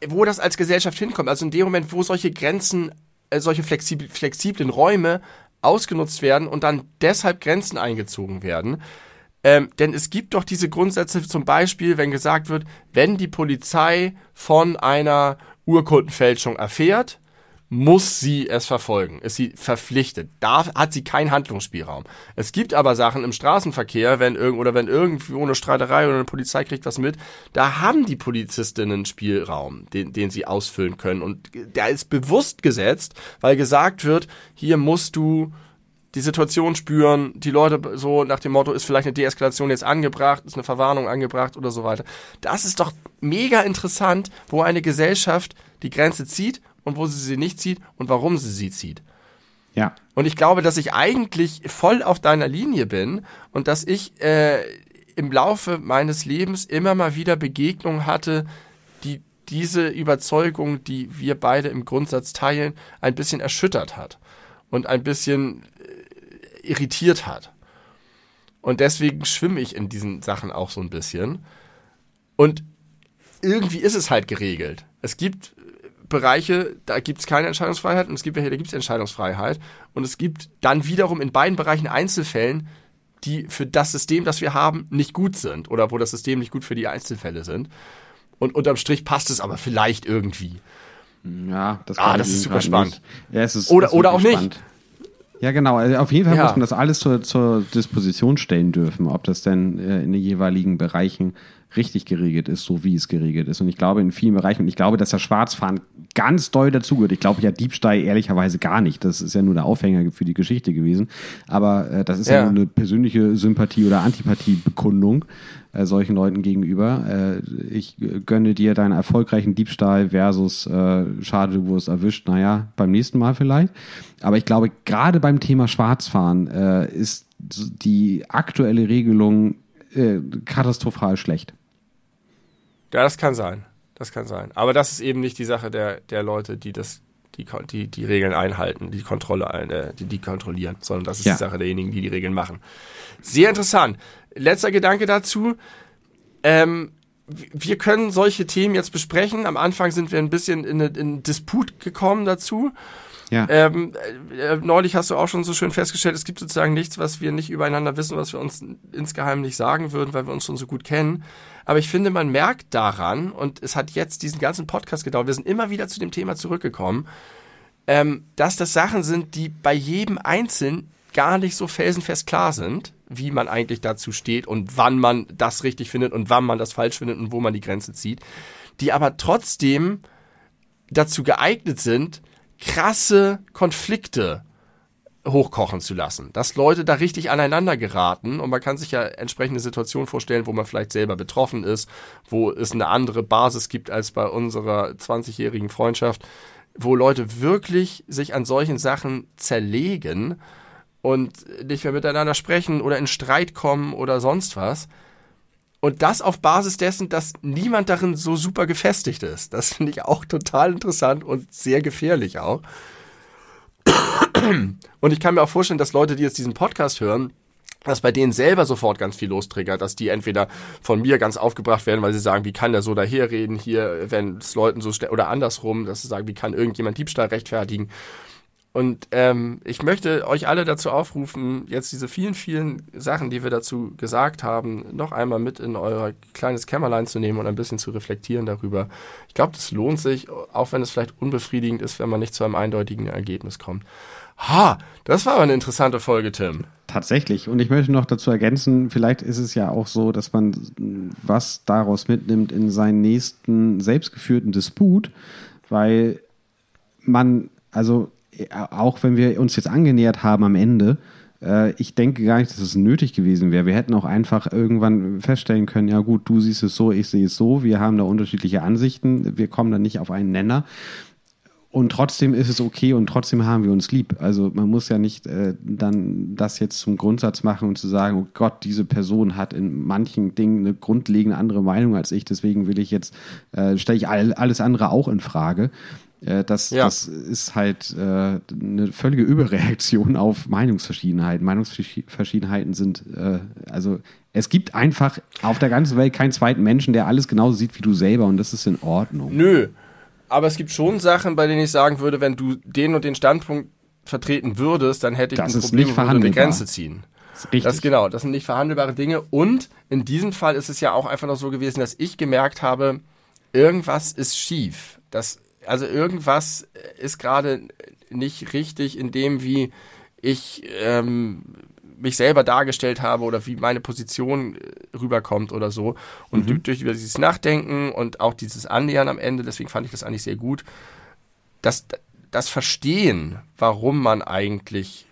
wo das als Gesellschaft hinkommt. Also in dem Moment, wo solche Grenzen, äh, solche flexiblen Räume ausgenutzt werden und dann deshalb Grenzen eingezogen werden, ähm, denn es gibt doch diese Grundsätze, zum Beispiel, wenn gesagt wird, wenn die Polizei von einer Urkundenfälschung erfährt, muss sie es verfolgen, ist sie verpflichtet. Da hat sie keinen Handlungsspielraum. Es gibt aber Sachen im Straßenverkehr, wenn irgend oder wenn irgendwo eine Streiterei oder eine Polizei kriegt was mit, da haben die Polizistinnen Spielraum, den, den sie ausfüllen können. Und der ist bewusst gesetzt, weil gesagt wird, hier musst du die Situation spüren, die Leute so nach dem Motto, ist vielleicht eine Deeskalation jetzt angebracht, ist eine Verwarnung angebracht oder so weiter. Das ist doch mega interessant, wo eine Gesellschaft die Grenze zieht und wo sie sie nicht zieht und warum sie sie zieht. Ja. Und ich glaube, dass ich eigentlich voll auf deiner Linie bin und dass ich äh, im Laufe meines Lebens immer mal wieder Begegnungen hatte, die diese Überzeugung, die wir beide im Grundsatz teilen, ein bisschen erschüttert hat und ein bisschen irritiert hat. Und deswegen schwimme ich in diesen Sachen auch so ein bisschen. Und irgendwie ist es halt geregelt. Es gibt Bereiche, da gibt es keine Entscheidungsfreiheit und es gibt welche, da gibt es Entscheidungsfreiheit. Und es gibt dann wiederum in beiden Bereichen Einzelfällen, die für das System, das wir haben, nicht gut sind oder wo das System nicht gut für die Einzelfälle sind. Und unterm Strich passt es aber vielleicht irgendwie. Ja, das, ah, das ist super spannend. Ja, es ist, oder oder auch spannend. nicht. Ja, genau. Also auf jeden Fall ja. muss man das alles zur, zur Disposition stellen dürfen, ob das denn äh, in den jeweiligen Bereichen richtig geregelt ist, so wie es geregelt ist. Und ich glaube, in vielen Bereichen, und ich glaube, dass das Schwarzfahren ganz doll dazugehört. Ich glaube ja Diebstahl ehrlicherweise gar nicht. Das ist ja nur der Aufhänger für die Geschichte gewesen. Aber äh, das ist ja, ja nur eine persönliche Sympathie oder Antipathiebekundung äh, solchen Leuten gegenüber. Äh, ich gönne dir deinen erfolgreichen Diebstahl versus äh, schade, du wurdest erwischt. Naja, beim nächsten Mal vielleicht. Aber ich glaube, gerade beim Thema Schwarzfahren äh, ist die aktuelle Regelung äh, katastrophal schlecht. Ja, das kann sein. Das kann sein. Aber das ist eben nicht die Sache der, der Leute, die das, die, die, die Regeln einhalten, die Kontrolle, äh, die, die kontrollieren, sondern das ist ja. die Sache derjenigen, die die Regeln machen. Sehr interessant. Letzter Gedanke dazu. Ähm, wir können solche Themen jetzt besprechen. Am Anfang sind wir ein bisschen in, einen Disput gekommen dazu. Ja. Ähm, äh, neulich hast du auch schon so schön festgestellt, es gibt sozusagen nichts, was wir nicht übereinander wissen, was wir uns insgeheim nicht sagen würden, weil wir uns schon so gut kennen. Aber ich finde, man merkt daran, und es hat jetzt diesen ganzen Podcast gedauert, wir sind immer wieder zu dem Thema zurückgekommen, ähm, dass das Sachen sind, die bei jedem Einzelnen gar nicht so felsenfest klar sind, wie man eigentlich dazu steht und wann man das richtig findet und wann man das falsch findet und wo man die Grenze zieht, die aber trotzdem dazu geeignet sind, krasse Konflikte hochkochen zu lassen, dass Leute da richtig aneinander geraten und man kann sich ja entsprechende Situationen vorstellen, wo man vielleicht selber betroffen ist, wo es eine andere Basis gibt als bei unserer 20-jährigen Freundschaft, wo Leute wirklich sich an solchen Sachen zerlegen und nicht mehr miteinander sprechen oder in Streit kommen oder sonst was. Und das auf Basis dessen, dass niemand darin so super gefestigt ist. Das finde ich auch total interessant und sehr gefährlich auch. Und ich kann mir auch vorstellen, dass Leute, die jetzt diesen Podcast hören, dass bei denen selber sofort ganz viel lostriggert, dass die entweder von mir ganz aufgebracht werden, weil sie sagen, wie kann der so daherreden hier, wenn es Leuten so oder andersrum, dass sie sagen, wie kann irgendjemand Diebstahl rechtfertigen und ähm, ich möchte euch alle dazu aufrufen, jetzt diese vielen, vielen Sachen, die wir dazu gesagt haben, noch einmal mit in euer kleines Kämmerlein zu nehmen und ein bisschen zu reflektieren darüber. Ich glaube, das lohnt sich, auch wenn es vielleicht unbefriedigend ist, wenn man nicht zu einem eindeutigen Ergebnis kommt. Ha, das war aber eine interessante Folge, Tim. Tatsächlich. Und ich möchte noch dazu ergänzen, vielleicht ist es ja auch so, dass man was daraus mitnimmt in seinen nächsten selbstgeführten Disput, weil man, also auch wenn wir uns jetzt angenähert haben am Ende, äh, ich denke gar nicht, dass es nötig gewesen wäre. Wir hätten auch einfach irgendwann feststellen können, ja gut, du siehst es so, ich sehe es so, wir haben da unterschiedliche Ansichten, wir kommen da nicht auf einen Nenner. Und trotzdem ist es okay und trotzdem haben wir uns lieb. Also man muss ja nicht äh, dann das jetzt zum Grundsatz machen und zu sagen, oh Gott, diese Person hat in manchen Dingen eine grundlegende andere Meinung als ich, deswegen will ich jetzt, äh, stelle ich all, alles andere auch in Frage. Äh, das, ja. das ist halt äh, eine völlige Überreaktion auf Meinungsverschiedenheiten. Meinungsverschiedenheiten sind, äh, also es gibt einfach auf der ganzen Welt keinen zweiten Menschen, der alles genauso sieht wie du selber und das ist in Ordnung. Nö, aber es gibt schon Sachen, bei denen ich sagen würde, wenn du den und den Standpunkt vertreten würdest, dann hätte ich das ein Problem, wo eine Grenze ziehen. Richtig. Das genau, das sind nicht verhandelbare Dinge. Und in diesem Fall ist es ja auch einfach noch so gewesen, dass ich gemerkt habe, irgendwas ist schief. Das also irgendwas ist gerade nicht richtig in dem, wie ich ähm, mich selber dargestellt habe oder wie meine Position äh, rüberkommt oder so. Und mhm. durch dieses Nachdenken und auch dieses Annähern am Ende, deswegen fand ich das eigentlich sehr gut, das, das Verstehen, warum man eigentlich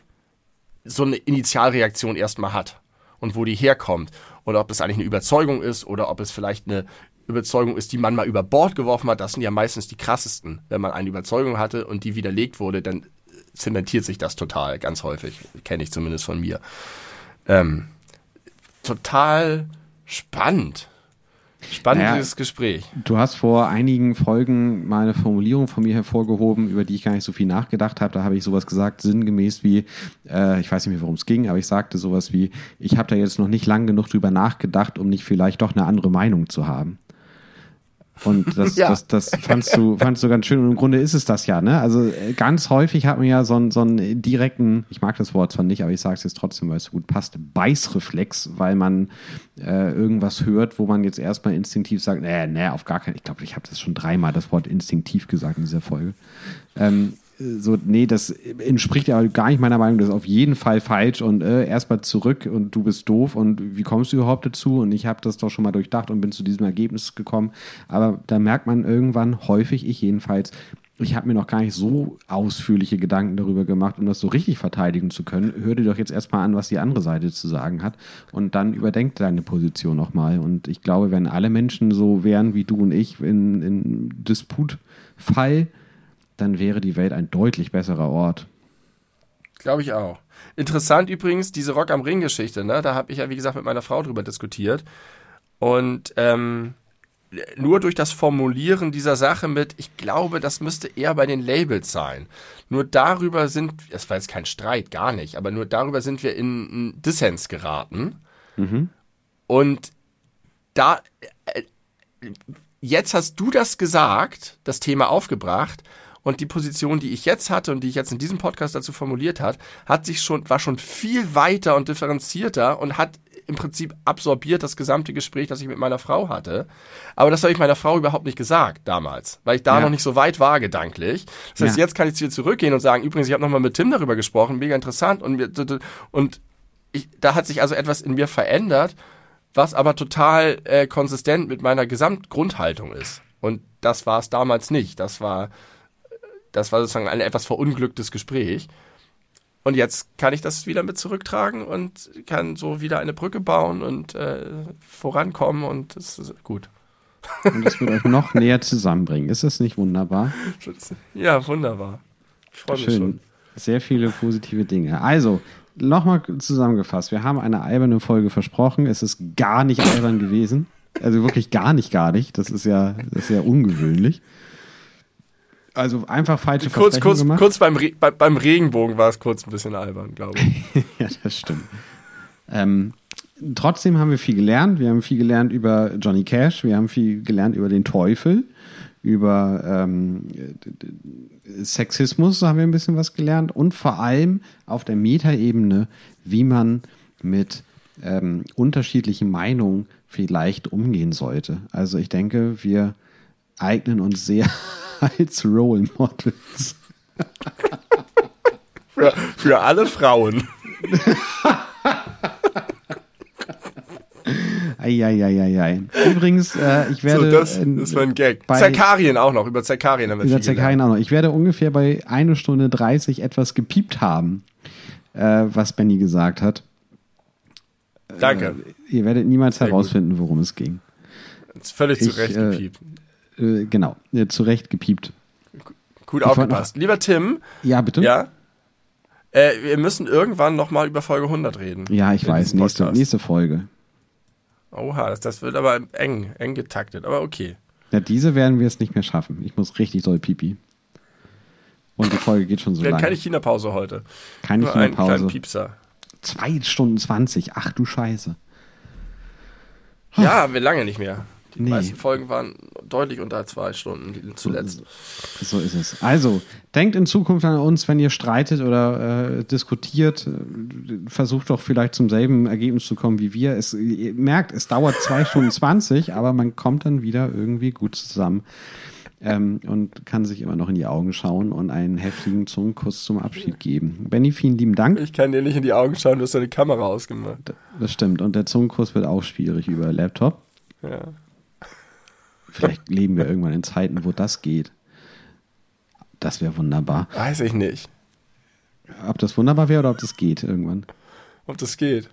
so eine Initialreaktion erstmal hat und wo die herkommt. Oder ob es eigentlich eine Überzeugung ist oder ob es vielleicht eine Überzeugung ist, die man mal über Bord geworfen hat, das sind ja meistens die krassesten. Wenn man eine Überzeugung hatte und die widerlegt wurde, dann zementiert sich das total, ganz häufig. Kenne ich zumindest von mir. Ähm, total spannend. Spannendes naja, Gespräch. Du hast vor einigen Folgen mal eine Formulierung von mir hervorgehoben, über die ich gar nicht so viel nachgedacht habe. Da habe ich sowas gesagt, sinngemäß wie, äh, ich weiß nicht mehr, worum es ging, aber ich sagte sowas wie, ich habe da jetzt noch nicht lang genug drüber nachgedacht, um nicht vielleicht doch eine andere Meinung zu haben. Und das, ja. das, das fandst du, fandst du ganz schön. Und im Grunde ist es das ja, ne? Also äh, ganz häufig hat man ja so einen, so einen direkten, ich mag das Wort zwar nicht, aber ich sage es jetzt trotzdem, weil es so gut passt, Beißreflex, weil man äh, irgendwas hört, wo man jetzt erstmal instinktiv sagt, nee, nee, auf gar keinen, ich glaube, ich habe das schon dreimal das Wort instinktiv gesagt in dieser Folge. Ähm, so, nee, das entspricht ja gar nicht meiner Meinung, das ist auf jeden Fall falsch und äh, erstmal zurück und du bist doof und wie kommst du überhaupt dazu? Und ich habe das doch schon mal durchdacht und bin zu diesem Ergebnis gekommen. Aber da merkt man irgendwann, häufig ich jedenfalls, ich habe mir noch gar nicht so ausführliche Gedanken darüber gemacht, um das so richtig verteidigen zu können. Hör dir doch jetzt erstmal an, was die andere Seite zu sagen hat und dann überdenk deine Position nochmal. Und ich glaube, wenn alle Menschen so wären wie du und ich in, in Disputfall, dann wäre die Welt ein deutlich besserer Ort. Glaube ich auch. Interessant übrigens, diese Rock am Ring-Geschichte, ne? Da habe ich ja, wie gesagt, mit meiner Frau drüber diskutiert. Und ähm, nur durch das Formulieren dieser Sache mit, ich glaube, das müsste eher bei den Labels sein. Nur darüber sind, das war jetzt kein Streit, gar nicht, aber nur darüber sind wir in einen Dissens geraten. Mhm. Und da, äh, jetzt hast du das gesagt, das Thema aufgebracht und die Position, die ich jetzt hatte und die ich jetzt in diesem Podcast dazu formuliert hat, hat sich schon, war schon viel weiter und differenzierter und hat im Prinzip absorbiert das gesamte Gespräch, das ich mit meiner Frau hatte. Aber das habe ich meiner Frau überhaupt nicht gesagt damals, weil ich da ja. noch nicht so weit war gedanklich. Das heißt, ja. jetzt kann ich zu ihr zurückgehen und sagen, übrigens, ich habe nochmal mit Tim darüber gesprochen, mega interessant und, und ich, da hat sich also etwas in mir verändert, was aber total äh, konsistent mit meiner Gesamtgrundhaltung ist. Und das war es damals nicht. Das war, das war sozusagen ein etwas verunglücktes Gespräch. Und jetzt kann ich das wieder mit zurücktragen und kann so wieder eine Brücke bauen und äh, vorankommen und das ist gut. Und das wird euch noch näher zusammenbringen. Ist das nicht wunderbar? Ja, wunderbar. Ich freue mich schon. Sehr viele positive Dinge. Also, nochmal zusammengefasst. Wir haben eine alberne Folge versprochen. Es ist gar nicht albern gewesen. Also wirklich gar nicht, gar nicht. Das ist ja, das ist ja ungewöhnlich. Also einfach falsche kurz, kurz, gemacht. Kurz beim, Re bei, beim Regenbogen war es kurz ein bisschen albern, glaube ich. ja, das stimmt. Ähm, trotzdem haben wir viel gelernt. Wir haben viel gelernt über Johnny Cash, wir haben viel gelernt über den Teufel, über ähm, Sexismus haben wir ein bisschen was gelernt und vor allem auf der Metaebene, wie man mit ähm, unterschiedlichen Meinungen vielleicht umgehen sollte. Also ich denke, wir eignen uns sehr als Role Models. für, für alle Frauen. Eieieiei. Übrigens, äh, ich werde. So, das, das war ein Gag. Zerkarien auch noch. Über Zerkarien haben wir Über Zerkarien auch noch. Ich werde ungefähr bei 1 Stunde 30 etwas gepiept haben, äh, was Benny gesagt hat. Danke. Äh, ihr werdet niemals Sehr herausfinden, worum es ging. völlig zu Recht äh, gepiept. Äh, genau, äh, zu Recht gepiept. Gut aufgepasst. Lieber Tim. Ja, bitte. Ja. Äh, wir müssen irgendwann nochmal über Folge 100 reden. Ja, ich weiß. Nächste, nächste Folge. Oha, das, das wird aber eng, eng getaktet, aber okay. Ja, diese werden wir es nicht mehr schaffen. Ich muss richtig doll pipi. Und die Folge geht schon so lange. Keine China-Pause heute. Keine China-Pause. Einen Piepser. Zwei Stunden zwanzig. Ach du Scheiße. Ja, wir lange nicht mehr. Die nee. meisten Folgen waren deutlich unter zwei Stunden zuletzt. So ist es. Also, denkt in Zukunft an uns, wenn ihr streitet oder äh, diskutiert. Versucht doch vielleicht zum selben Ergebnis zu kommen wie wir. Es, ihr merkt, es dauert zwei Stunden zwanzig, aber man kommt dann wieder irgendwie gut zusammen. Ähm, und kann sich immer noch in die Augen schauen und einen heftigen Zungenkuss zum Abschied geben. Benny, vielen lieben Dank. Ich kann dir nicht in die Augen schauen, du hast deine Kamera ausgemacht. Das stimmt. Und der Zungenkuss wird auch schwierig über Laptop. Ja. Vielleicht leben wir irgendwann in Zeiten, wo das geht. Das wäre wunderbar. Weiß ich nicht. Ob das wunderbar wäre oder ob das geht irgendwann. Ob das geht.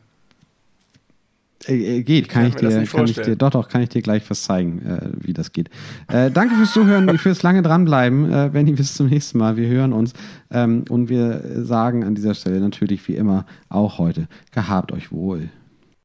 Äh, äh geht, kann, ich, ich dir, kann ich dir, doch, doch, kann ich dir gleich was zeigen, äh, wie das geht. Äh, danke fürs Zuhören, fürs lange dranbleiben. Äh, Benny, bis zum nächsten Mal. Wir hören uns. Ähm, und wir sagen an dieser Stelle natürlich wie immer auch heute, gehabt euch wohl.